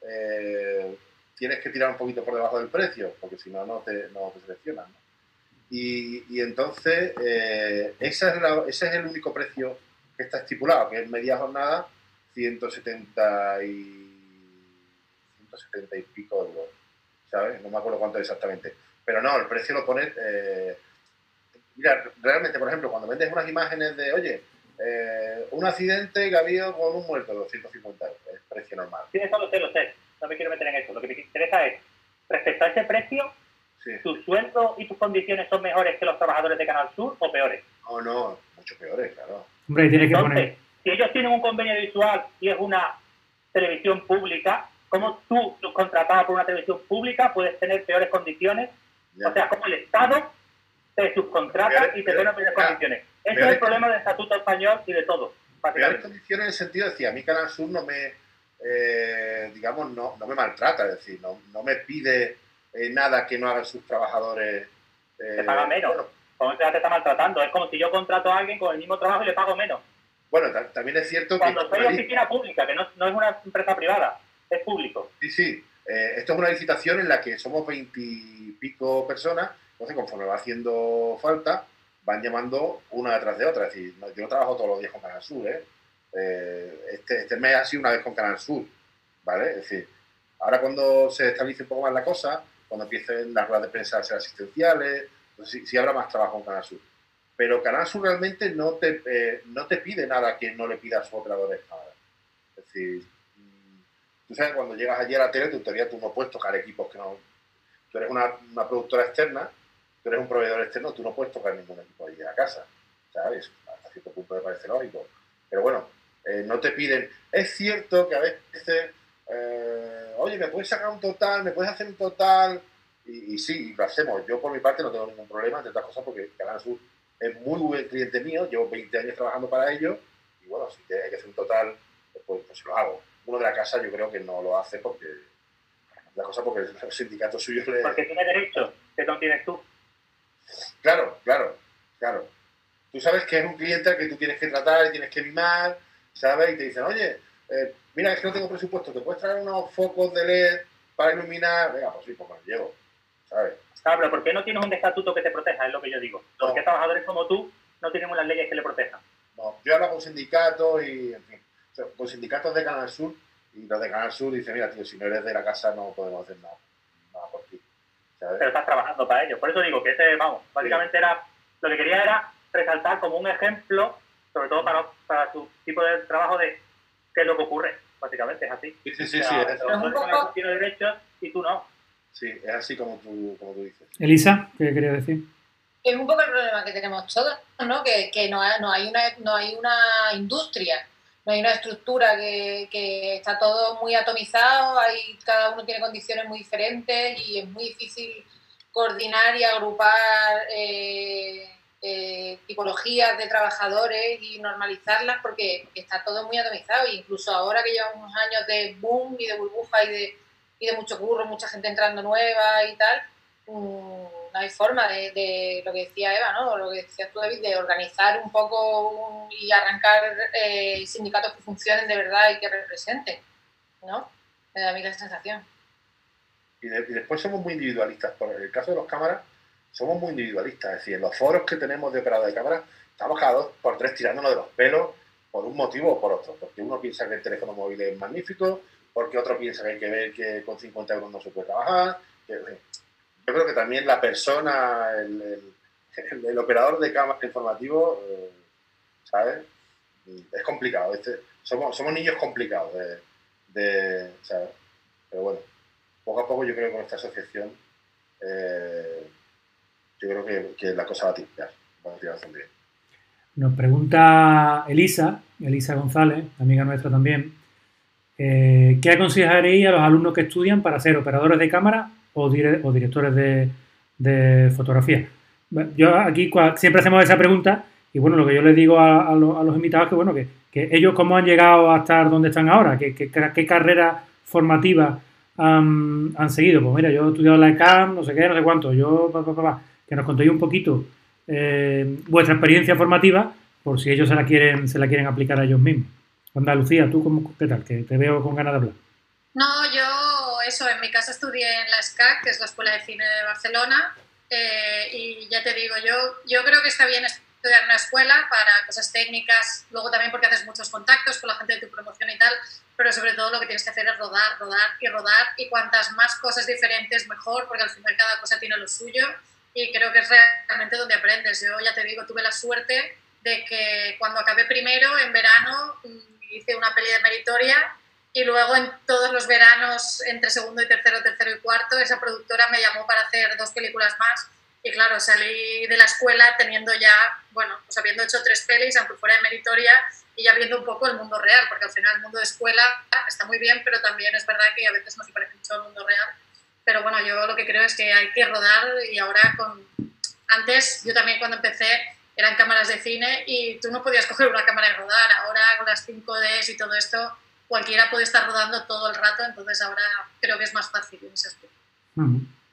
eh, tienes que tirar un poquito por debajo del precio, porque si no, no te, no seleccionan. Y, entonces eh, ese es el único precio que está estipulado, que es media jornada 170 y, 170 y pico euros, ¿sabes? No me acuerdo cuánto exactamente. Pero no, el precio lo pone Mira, realmente, por ejemplo, cuando vendes unas imágenes de, oye, eh, un accidente que ha habido con un muerto, 250 euros, es precio normal. Sí, eso lo sé, lo sé. No me quiero meter en eso. Lo que me interesa es, respecto a ese precio, ¿tu sueldo y tus condiciones son mejores que los trabajadores de Canal Sur o peores? No, no, mucho peores, claro. Hombre, tiene que poner... Si ellos tienen un convenio visual y es una televisión pública, ¿cómo tú, contratado por una televisión pública, puedes tener peores condiciones? O sea, como el Estado te subcontrata y te dan peores condiciones. Ese es el problema del estatuto español y de todo. Peores condiciones en el sentido de decir, a mí Canal Sur no me, eh, digamos, no, no, me maltrata, es decir, no, no me pide eh, nada que no hagan sus trabajadores. Eh, te paga menos. ¿Cómo te está maltratando? Es como si yo contrato a alguien con el mismo trabajo y le pago menos. Bueno, también es cierto Cuando que... Cuando soy oficina pública, que no, no, es una empresa privada, es público. Sí, sí. esto es una licitación en la que somos veintipico personas entonces, conforme va haciendo falta, van llamando una detrás de otra. Es decir, yo trabajo todos los días con Canal Sur, ¿eh? eh este, este, mes ha sido una vez con Canal Sur, ¿vale? Es decir, ahora cuando se estabilice un poco más la cosa, cuando empiecen las ruedas de prensa a ser asistenciales, entonces sí, habrá más trabajo con Canal Sur. Pero Canal Sur realmente no te, eh, no te pide nada que no le pida a sus operadores nada. Es decir, mm, tú sabes, cuando llegas allí a la tele, en teoría tú no puedes tocar equipos que no... Tú eres una, una productora externa tú eres un proveedor externo, tú no puedes tocar ningún equipo allí a casa, ¿sabes? Hasta cierto punto me parece lógico. Pero bueno, eh, no te piden. Es cierto que a veces, eh, oye, ¿me puedes sacar un total? ¿Me puedes hacer un total? Y, sí, lo hacemos. Yo por mi parte no tengo ningún problema, entre otras cosas, porque Canal Sur es muy buen cliente mío, llevo 20 años trabajando para ellos, y bueno, si hay que hacer un total, pues, pues lo hago. Uno de la casa yo creo que no lo hace porque la cosa porque el sindicato suyo le... Porque tiene derecho, que no tienes tú. Claro, claro, claro. Tú sabes que es un cliente al que tú tienes que tratar y tienes que mimar, ¿sabes? Y te dicen, oye, eh, mira, es que no tengo presupuesto, ¿te puedes traer unos focos de LED para iluminar? Venga, pues sí, pues me llevo, ¿sabes? Claro, pero ¿por qué no tienes un estatuto que te proteja? Es lo que yo digo. ¿Por qué trabajadores como tú no tenemos las leyes que le protejan? No, yo hablo con sindicatos y, en fin, con sindicatos de Canal Sur y los de Canal Sur dicen, mira, tío, si no eres de la casa no podemos hacer nada, Pero estás trabajando para ello. Por eso digo que ese, vamos, básicamente era, lo que quería era resaltar como un ejemplo sobre todo para, para su tipo de trabajo de qué es lo que ocurre, básicamente, es así. Sí, sí, sí, sí es tiene derechos y tú no. Sí, es así como tú, como tú dices. Elisa, ¿qué quería decir? Es un poco el problema que tenemos todos, ¿no? Que, que no, hay, no, hay una, no hay una industria, no hay una estructura, que, está todo muy atomizado, hay, cada uno tiene condiciones muy diferentes y es muy difícil coordinar y agrupar eh, eh, tipologías de trabajadores y normalizarlas porque, está todo muy atomizado. E incluso ahora que llevamos unos años de boom y de burbuja y de, y de mucho curro, mucha gente entrando nueva y tal, no hay forma de, lo que decía Eva, ¿no? lo que decías tú, David, de organizar un poco y arrancar eh, sindicatos que funcionen de verdad y que representen. ¿no? Me da a mí la sensación. Y, después somos muy individualistas. Por el caso de los cámaras, somos muy individualistas. Es decir, en los foros que tenemos de operador de cámara, estamos cada dos por tres tirándonos de los pelos por un motivo o por otro. Porque uno piensa que el teléfono móvil es magnífico, porque otro piensa que hay que ver que con 50 euros no se puede trabajar. Yo creo que también la persona, el, operador de cámara informativo, eh, ¿sabes? Es complicado. Este, somos, somos niños complicados de. Pero bueno, poco a poco yo creo que con esta asociación eh, yo creo que, que, la cosa va a tirar, va a tirar bien. Nos pregunta Elisa, Elisa González, amiga nuestra también, eh, ¿qué aconsejaréis a los alumnos que estudian para ser operadores de cámara o, o directores de, de, fotografía? Yo aquí siempre hacemos esa pregunta y bueno, lo que yo les digo a, a, los, invitados es que bueno, que, que, ellos cómo han llegado a estar donde están ahora, qué, qué carrera formativa han, han, seguido. Pues mira, yo he estudiado la ECAM, no sé qué, no sé cuánto, yo pa, pa, pa, que nos contéis un poquito eh, vuestra experiencia formativa por si ellos se la quieren, se la quieren aplicar a ellos mismos. Andalucía, ¿tú cómo, qué tal? Que te veo con ganas de hablar. No, yo eso, en mi casa estudié en la SCAC, que es la Escuela de Cine de Barcelona, eh, y ya te digo, yo, yo creo que está bien estudiar en una escuela para cosas técnicas, luego también porque haces muchos contactos con la gente de tu promoción y tal, pero sobre todo lo que tienes que hacer es rodar, rodar y rodar, y cuantas más cosas diferentes mejor, porque al final cada cosa tiene lo suyo, y creo que es realmente donde aprendes. Yo ya te digo, tuve la suerte de que cuando acabé primero, en verano, mm, hice una peli de meritoria y luego en todos los veranos, entre segundo y tercero, tercero y cuarto, esa productora me llamó para hacer dos películas más. Y claro, salí de la escuela teniendo ya, bueno, pues habiendo hecho tres pelis, aunque fuera de meritoria, y ya viendo un poco el mundo real, porque al final el mundo de escuela está muy bien, pero también es verdad que a veces no se parece mucho al mundo real pero bueno, yo lo que creo es que hay que rodar y ahora con... Antes, yo también cuando empecé, eran cámaras de cine y tú no podías coger una cámara y rodar. Ahora con las 5Ds y todo esto, cualquiera puede estar rodando todo el rato, entonces ahora creo que es más fácil en ese aspecto.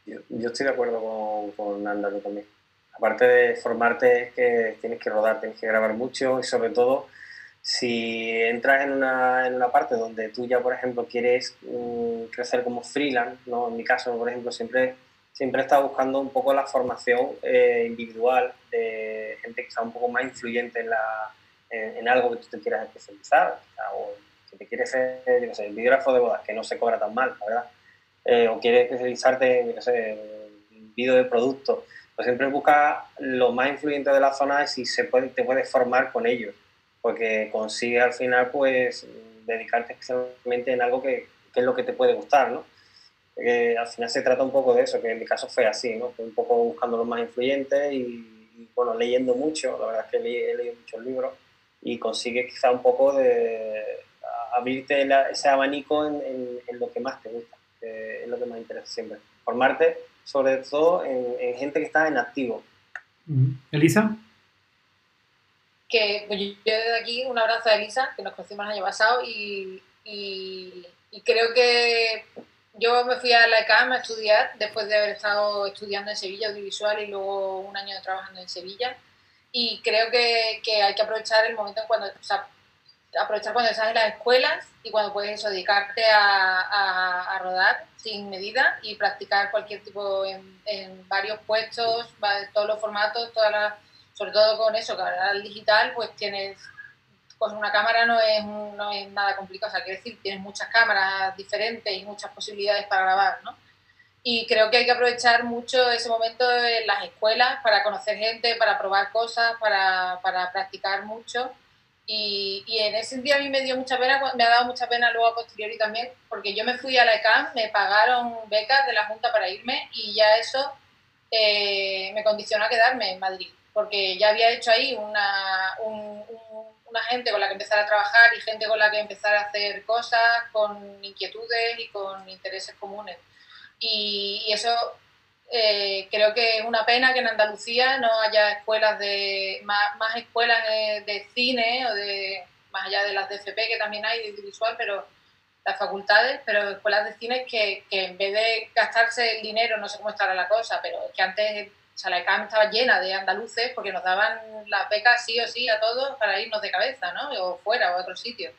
yo, yo, estoy de acuerdo con, con Nanda también. Aparte de formarte, es que tienes que rodar, tienes que grabar mucho y sobre todo si entras en una, en una parte donde tú ya, por ejemplo, quieres um, crecer como freelance, ¿no? en mi caso, por ejemplo, siempre, siempre he estado buscando un poco la formación eh, individual de gente que sea un poco más influyente en, la, en, algo que tú te quieras especializar. O, si te quieres ser, yo no sé, videógrafo de bodas, que no se cobra tan mal, verdad. Eh, o quieres especializarte en, no sé, vídeo de producto, pues siempre busca lo más influyente de la zona y si se puede, te puedes formar con ellos porque consigue al final pues dedicarte especialmente en algo que, que es lo que te puede gustar, ¿no? al final se trata un poco de eso, que en mi caso fue así, ¿no? Fue un poco buscando los más influyentes y, bueno, leyendo mucho, la verdad es que he leído muchos libros y consigue quizá un poco de abrirte ese abanico en, en, lo que más te gusta, que es lo que más interesa siempre. Formarte sobre todo en, en gente que está en activo. Elisa que pues, yo desde aquí un abrazo a Elisa, que nos conocimos el año pasado, y, y, creo que yo me fui a la ECAM a estudiar después de haber estado estudiando en Sevilla audiovisual y luego un año trabajando en Sevilla. Y creo que, que hay que aprovechar el momento en cuando, o sea, aprovechar cuando estás en las escuelas y cuando puedes eso, dedicarte a, rodar sin medida y practicar cualquier tipo en, varios puestos, todos los formatos, todas sobre todo con eso, que ahora el digital, pues tienes, pues una cámara no es, no es nada complicado, o sea, quiero decir, tienes muchas cámaras diferentes y muchas posibilidades para grabar, ¿no? Y creo que hay que aprovechar mucho ese momento en las escuelas para conocer gente, para probar cosas, para, para practicar mucho Y, y, en ese sentido a mí me dio mucha pena, me ha dado mucha pena luego a posteriori también, porque yo me fui a la ECAM, me pagaron becas de la Junta para irme y ya eso eh, me condicionó a quedarme en Madrid, porque ya había hecho ahí una, un, una gente con la que empezar a trabajar y gente con la que empezar a hacer cosas, con inquietudes y con intereses comunes. Y eso eh, creo que es una pena que en Andalucía no haya escuelas de más, más escuelas de, cine o de más allá de las de FP que también hay de audiovisual, pero las facultades, pero escuelas de cine que, que, en vez de gastarse el dinero, no sé cómo estará la cosa, pero es que antes o sea, la ECAM estaba llena de andaluces porque nos daban las becas sí o sí a todos para irnos de cabeza, ¿no? O fuera o a otro sitio.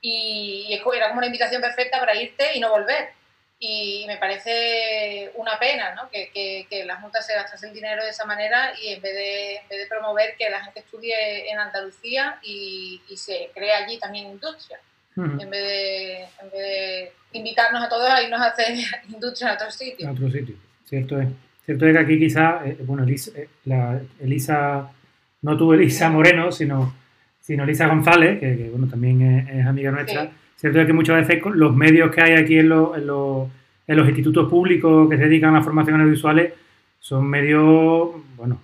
Y, y era como una invitación perfecta para irte y no volver y me parece una pena ¿no? que, que, que las multas se gastasen el dinero de esa manera y en vez de, en vez de promover que la gente estudie en Andalucía y, y se cree allí también industria, en, vez de, en, vez de, invitarnos a todos a irnos a hacer industria en otro sitio. En otro sitio, cierto es. Cierto es que aquí quizá, eh, bueno, Elisa, eh, la, Elisa, no tuvo Elisa Moreno, sino, sino Elisa González, que, que bueno, también es, es amiga nuestra. Sí Cierto es que muchas veces los medios que hay aquí en, los, en, los, institutos públicos que se dedican a la formación audiovisuales son medios, bueno,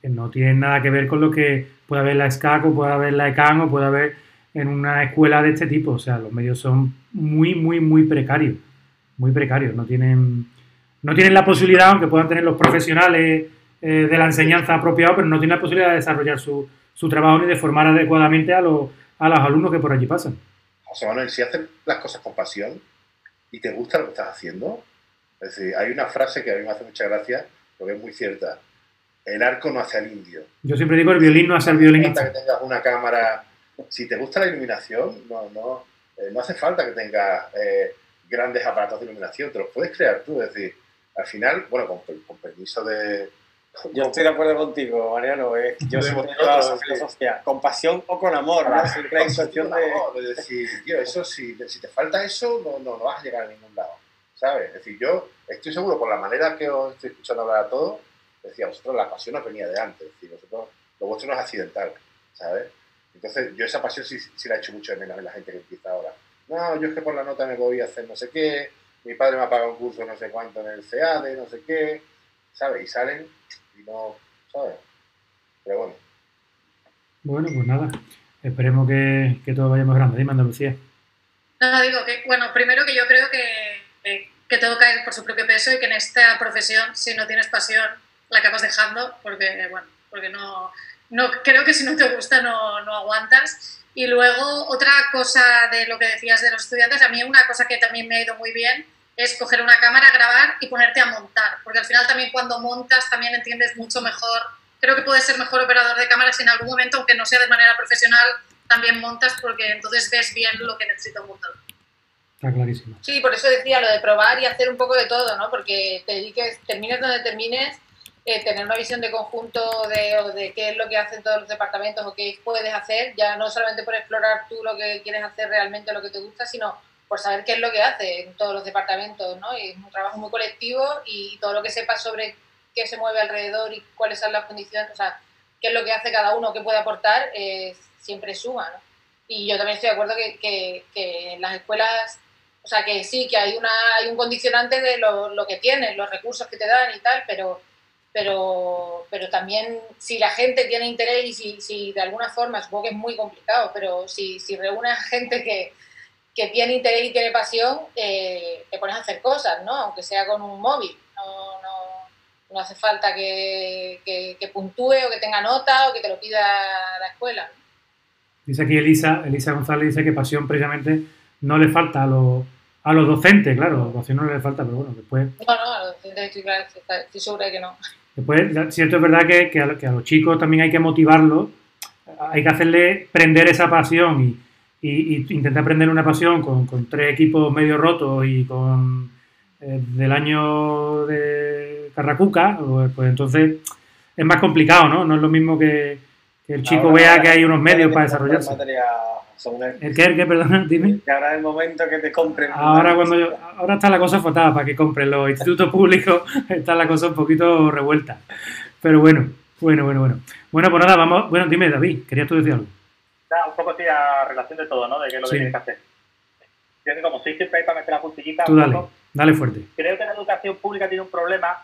que no tienen nada que ver con lo que puede haber la SCAC o puede haber la ECAN o puede haber en una escuela de este tipo. O sea, los medios son muy, muy, muy precarios. Muy precarios. No tienen, no tienen la posibilidad, aunque puedan tener los profesionales eh, de la enseñanza apropiados, pero no tienen la posibilidad de desarrollar su, su trabajo ni de formar adecuadamente a los, a los alumnos que por allí pasan. José Manuel, si haces las cosas con pasión y te gusta lo que estás haciendo, es decir, hay una frase que a mí me hace mucha gracia, porque es muy cierta. El arco no hace al indio. Yo siempre digo el violín no hace al violinista. No hace falta que tengas una cámara. Si te gusta la iluminación, no, no, eh, no hace falta que tengas eh, grandes aparatos de iluminación, te los puedes crear tú. Es decir, al final, bueno, con, con permiso de, yo estoy de acuerdo contigo, Mariano. Eh. Yo soy de filosofía, con pasión o con amor, ¿no? Siempre hay cuestión de... Amor, de decir, tío, eso, si, si te falta eso, no, no, no vas a llegar a ningún lado, ¿sabes? Es decir, yo estoy seguro, por la manera que os estoy escuchando hablar a todos, decía, vosotros la pasión os venía de antes, es decir, vosotros, lo vuestro no es accidental, ¿sabes? Entonces, yo esa pasión sí, sí la he hecho mucho de menos en la gente que empieza ahora. No, yo es que por la nota me voy a hacer no sé qué, mi padre me ha pagado un curso no sé cuánto en el CADE, no sé qué, ¿sabes? Y salen y no, ¿sabes? Pero bueno. Bueno, pues nada, esperemos que, que todo vaya más grande. Dime, Andalucía. No, digo que, bueno, primero que yo creo que, que todo cae por su propio peso y que en esta profesión, si no tienes pasión, la acabas dejando, porque, bueno, porque no, no creo que si no te gusta no, no aguantas. Y luego, otra cosa de lo que decías de los estudiantes, a mí una cosa que también me ha ido muy bien es coger una cámara, grabar y ponerte a montar, porque al final también cuando montas también entiendes mucho mejor, creo que puedes ser mejor operador de cámaras en algún momento, aunque no sea de manera profesional, también montas porque entonces ves bien lo que necesita un montador. Está clarísimo. Sí, por eso decía lo de probar y hacer un poco de todo, ¿no? Porque te dediques, termines donde termines, eh, tener una visión de conjunto de, de qué es lo que hacen todos los departamentos o qué puedes hacer, ya no solamente por explorar tú lo que quieres hacer realmente, lo que te gusta, sino por saber qué es lo que hace en todos los departamentos, ¿no? Y es un trabajo muy colectivo y todo lo que sepas sobre qué se mueve alrededor y cuáles son las condiciones, o sea, qué es lo que hace cada uno, qué puede aportar, eh, siempre suma, ¿no? Y yo también estoy de acuerdo que, que, que, en las escuelas, o sea, que sí, que hay, una, hay un condicionante de lo, lo que tienes, los recursos que te dan y tal, pero, pero, pero también si la gente tiene interés y si, si de alguna forma, supongo que es muy complicado, pero si, si reúne a gente que, que tiene interés y tiene pasión, eh, te pones a hacer cosas, ¿no? Aunque sea con un móvil. No, no, no hace falta que, que, que, puntúe o que tenga nota o que te lo pida la escuela. Dice aquí Elisa, Elisa González dice que pasión precisamente no le falta a los, a los docentes, claro, pasión no le falta, pero bueno, después... No, no, a los docentes estoy, claro, estoy segura de que no. Después, cierto es verdad que, que, a, que a los chicos también hay que motivarlos, hay que hacerle prender esa pasión y y, y intenté aprender una pasión con, con, tres equipos medio rotos y con eh, del año de Carracuca, pues, pues, entonces es más complicado, ¿no? No es lo mismo que, que el chico ahora, vea que hay unos medios para desarrollarse. ¿El qué? ¿El qué? Perdona, dime. Que ahora es el momento que te compren. Ahora, cuando yo, ahora está la cosa fotada para que compren los institutos públicos, está la cosa un poquito revuelta. Pero bueno, bueno, bueno, bueno. Bueno, pues nada, vamos. Bueno, dime, David, ¿querías tú decir algo? Un poco así a relación de todo, ¿no? De qué es lo que tienes que hacer. Yo que como soy siempre ahí para meter la puntillita, Tú dale, dale fuerte. Creo que la educación pública tiene un problema,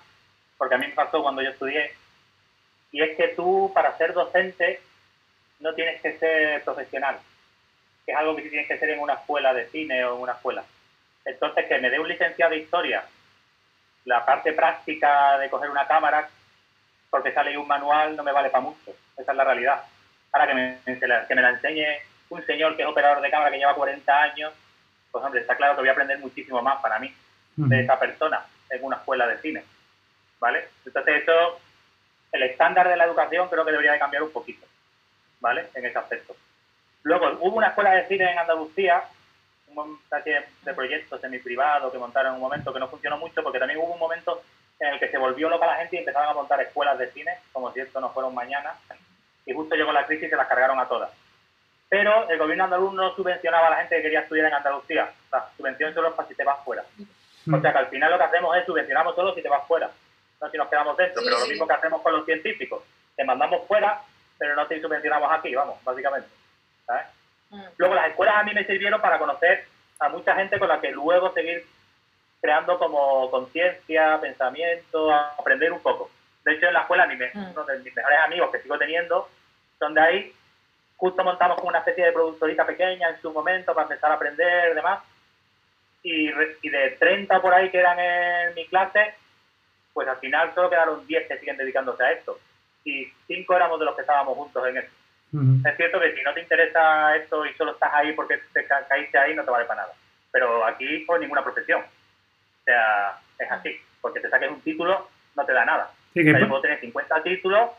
porque a mí me pasó cuando yo estudié, y es que tú, para ser docente, no tienes que ser profesional, que es algo que tienes que ser en una escuela de cine o en una escuela. Entonces, que me dé un licenciado de historia, la parte práctica de coger una cámara, porque sale un manual, no me vale para mucho. Esa es la realidad. Ahora que me, que me la enseñe un señor que es operador de cámara que lleva 40 años, pues hombre, está claro que voy a aprender muchísimo más para mí de esa persona en una escuela de cine. ¿Vale? Entonces, eso, el estándar de la educación creo que debería de cambiar un poquito. ¿Vale? En ese aspecto. Luego, hubo una escuela de cine en Andalucía, un de, de proyectos semi-privado que montaron en un momento que no funcionó mucho, porque también hubo un momento en el que se volvió loca la gente y empezaron a montar escuelas de cine, como si esto no fuera un mañana, y justo llegó la crisis y se las cargaron a todas. Pero el gobierno andaluz no subvencionaba a la gente que quería estudiar en Andalucía. La subvención solo es para si te vas fuera. O sea que al final lo que hacemos es subvencionamos solo si te vas fuera, no si nos quedamos dentro. pero lo mismo que hacemos con los científicos. Te mandamos fuera, pero no te subvencionamos aquí, vamos, básicamente. ¿sabes? Mm. Luego las escuelas a mí me sirvieron para conocer a mucha gente con la que luego seguir creando como conciencia, pensamiento, aprender un poco. De hecho, en la escuela, mm. uno de mis mejores amigos que sigo teniendo son de ahí. Justo montamos como una especie de productorita pequeña en su momento para empezar a aprender y demás. Y, y de 30 por ahí que eran en mi clase, pues al final solo quedaron 10 que siguen dedicándose a esto. Y 5 éramos de los que estábamos juntos en esto. Es cierto que si no te interesa esto y solo estás ahí porque te caíste ahí, no te vale para nada. Pero aquí, pues ninguna profesión. O sea, es así. Porque te saques un título, no te da nada. Sí, yo puedo tener 50 títulos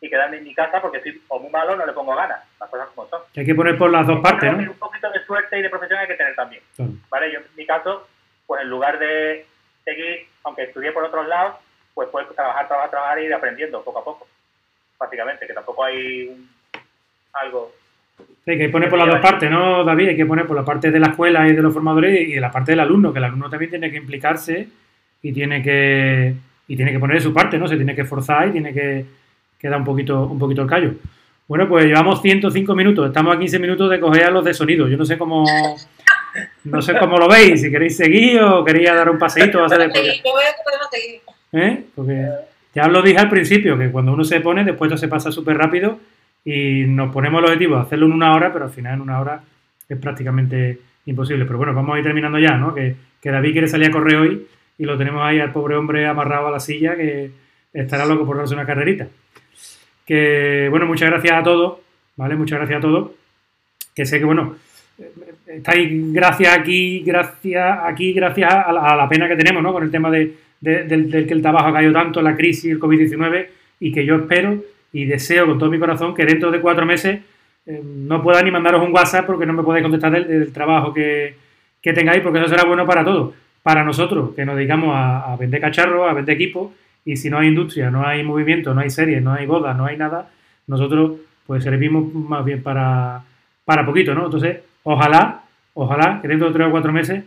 y quedarme en mi casa porque soy o muy malo no le pongo ganas. Las cosas como son. hay que poner por las dos partes, ¿no? Un poquito de suerte y de profesión hay que tener también. ¿Vale? Yo en mi caso, pues en lugar de seguir, aunque estudié por otros lados, pues puedes trabajar, trabajar, trabajar y ir aprendiendo poco a poco. Básicamente, que tampoco hay un algo. Sí, hay que poner por las dos partes, ¿no, David? Hay que poner por la parte de la escuela y de los formadores y de la parte del alumno, que el alumno también tiene que implicarse y tiene que, y tiene que poner su parte, ¿no? Se tiene que forzar y tiene que, que dar un poquito, un poquito el callo. Bueno, pues llevamos 105 minutos, estamos a 15 minutos de coger a los de sonido. Yo no sé cómo, no sé cómo lo veis, si queréis seguir o queréis dar un paseíto. a ¿Eh? Porque ya os lo dije al principio, que cuando uno se pone, después todo se pasa súper rápido y nos ponemos el objetivo de hacerlo en una hora, pero al final en una hora es prácticamente imposible. Pero bueno, vamos a ir terminando ya, ¿no? Que, David quiere salir a correr hoy y lo tenemos ahí al pobre hombre amarrado a la silla que estará loco por darse una carrerita. Que bueno, muchas gracias a todos, ¿vale? Muchas gracias a todos. Que sé que, bueno, estáis gracias aquí, gracias aquí, gracias a la, pena que tenemos, ¿no? Con el tema de, del, que el trabajo ha caído tanto, la crisis, el COVID-19, y que yo espero y deseo con todo mi corazón que dentro de cuatro meses eh, no pueda ni mandaros un WhatsApp porque no me podéis contestar del, trabajo que, que, tengáis, porque eso será bueno para todos. Para nosotros, que nos dedicamos a, vender cacharros, a vender equipos, y si no hay industria, no hay movimiento, no hay series, no hay bodas, no hay nada, nosotros pues servimos más bien para, para poquito, ¿no? Entonces, ojalá, ojalá que dentro de tres o cuatro meses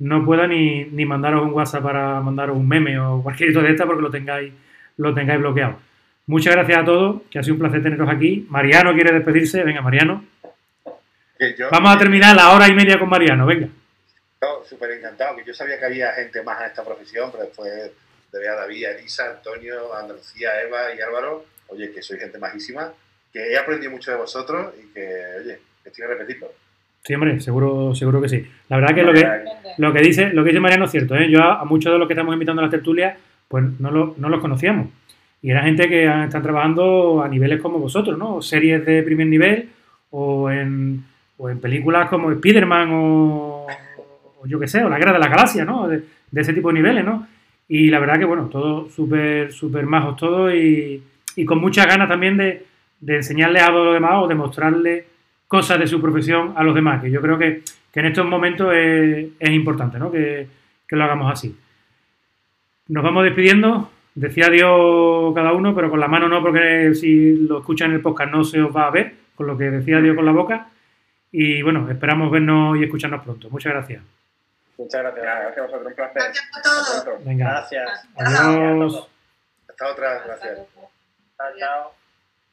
no pueda ni, ni mandaros un WhatsApp para mandaros un meme o cualquier cosa de esta porque lo tengáis, lo tengáis bloqueado. Muchas gracias a todos, que ha sido un placer teneros aquí. Mariano quiere despedirse. Venga, Mariano. Vamos a terminar la hora y media con Mariano, venga. Súper encantado, que yo sabía que había gente más en esta profesión, pero después de ver a David, Elisa, Antonio, Andalucía, Eva y Álvaro, oye, que soy gente majísima, que he aprendido mucho de vosotros y que, oye, estoy a repetirlo. Sí, hombre, seguro, seguro que sí. La verdad que lo que, lo que dice, lo que dice Mariano es cierto, ¿eh? Yo a, muchos de los que estamos invitando a la tertulia, pues no, lo, no los conocíamos. Y era gente que están trabajando a niveles como vosotros, ¿no? Series de primer nivel o en, o en películas como Spider-Man o, yo qué sé, o La Guerra de la Galaxia, ¿no? De, ese tipo de niveles, ¿no? Y la verdad que, bueno, todos súper, súper majos todos y, y, con muchas ganas también de, de enseñarles a los demás o de mostrarles cosas de su profesión a los demás, que yo creo que, que en estos momentos es, importante, ¿no? Que, que lo hagamos así. Nos vamos despidiendo. Decía Dios cada uno, pero con la mano no, porque si lo escuchan en el podcast no se os va a ver, con lo que decía Dios con la boca. Y bueno, esperamos vernos y escucharnos pronto. Muchas gracias. Muchas gracias. Gracias a vosotros. Un placer. Gracias a todos. Venga. Gracias. Adiós. Hasta otra. Gracias. Chao, chao.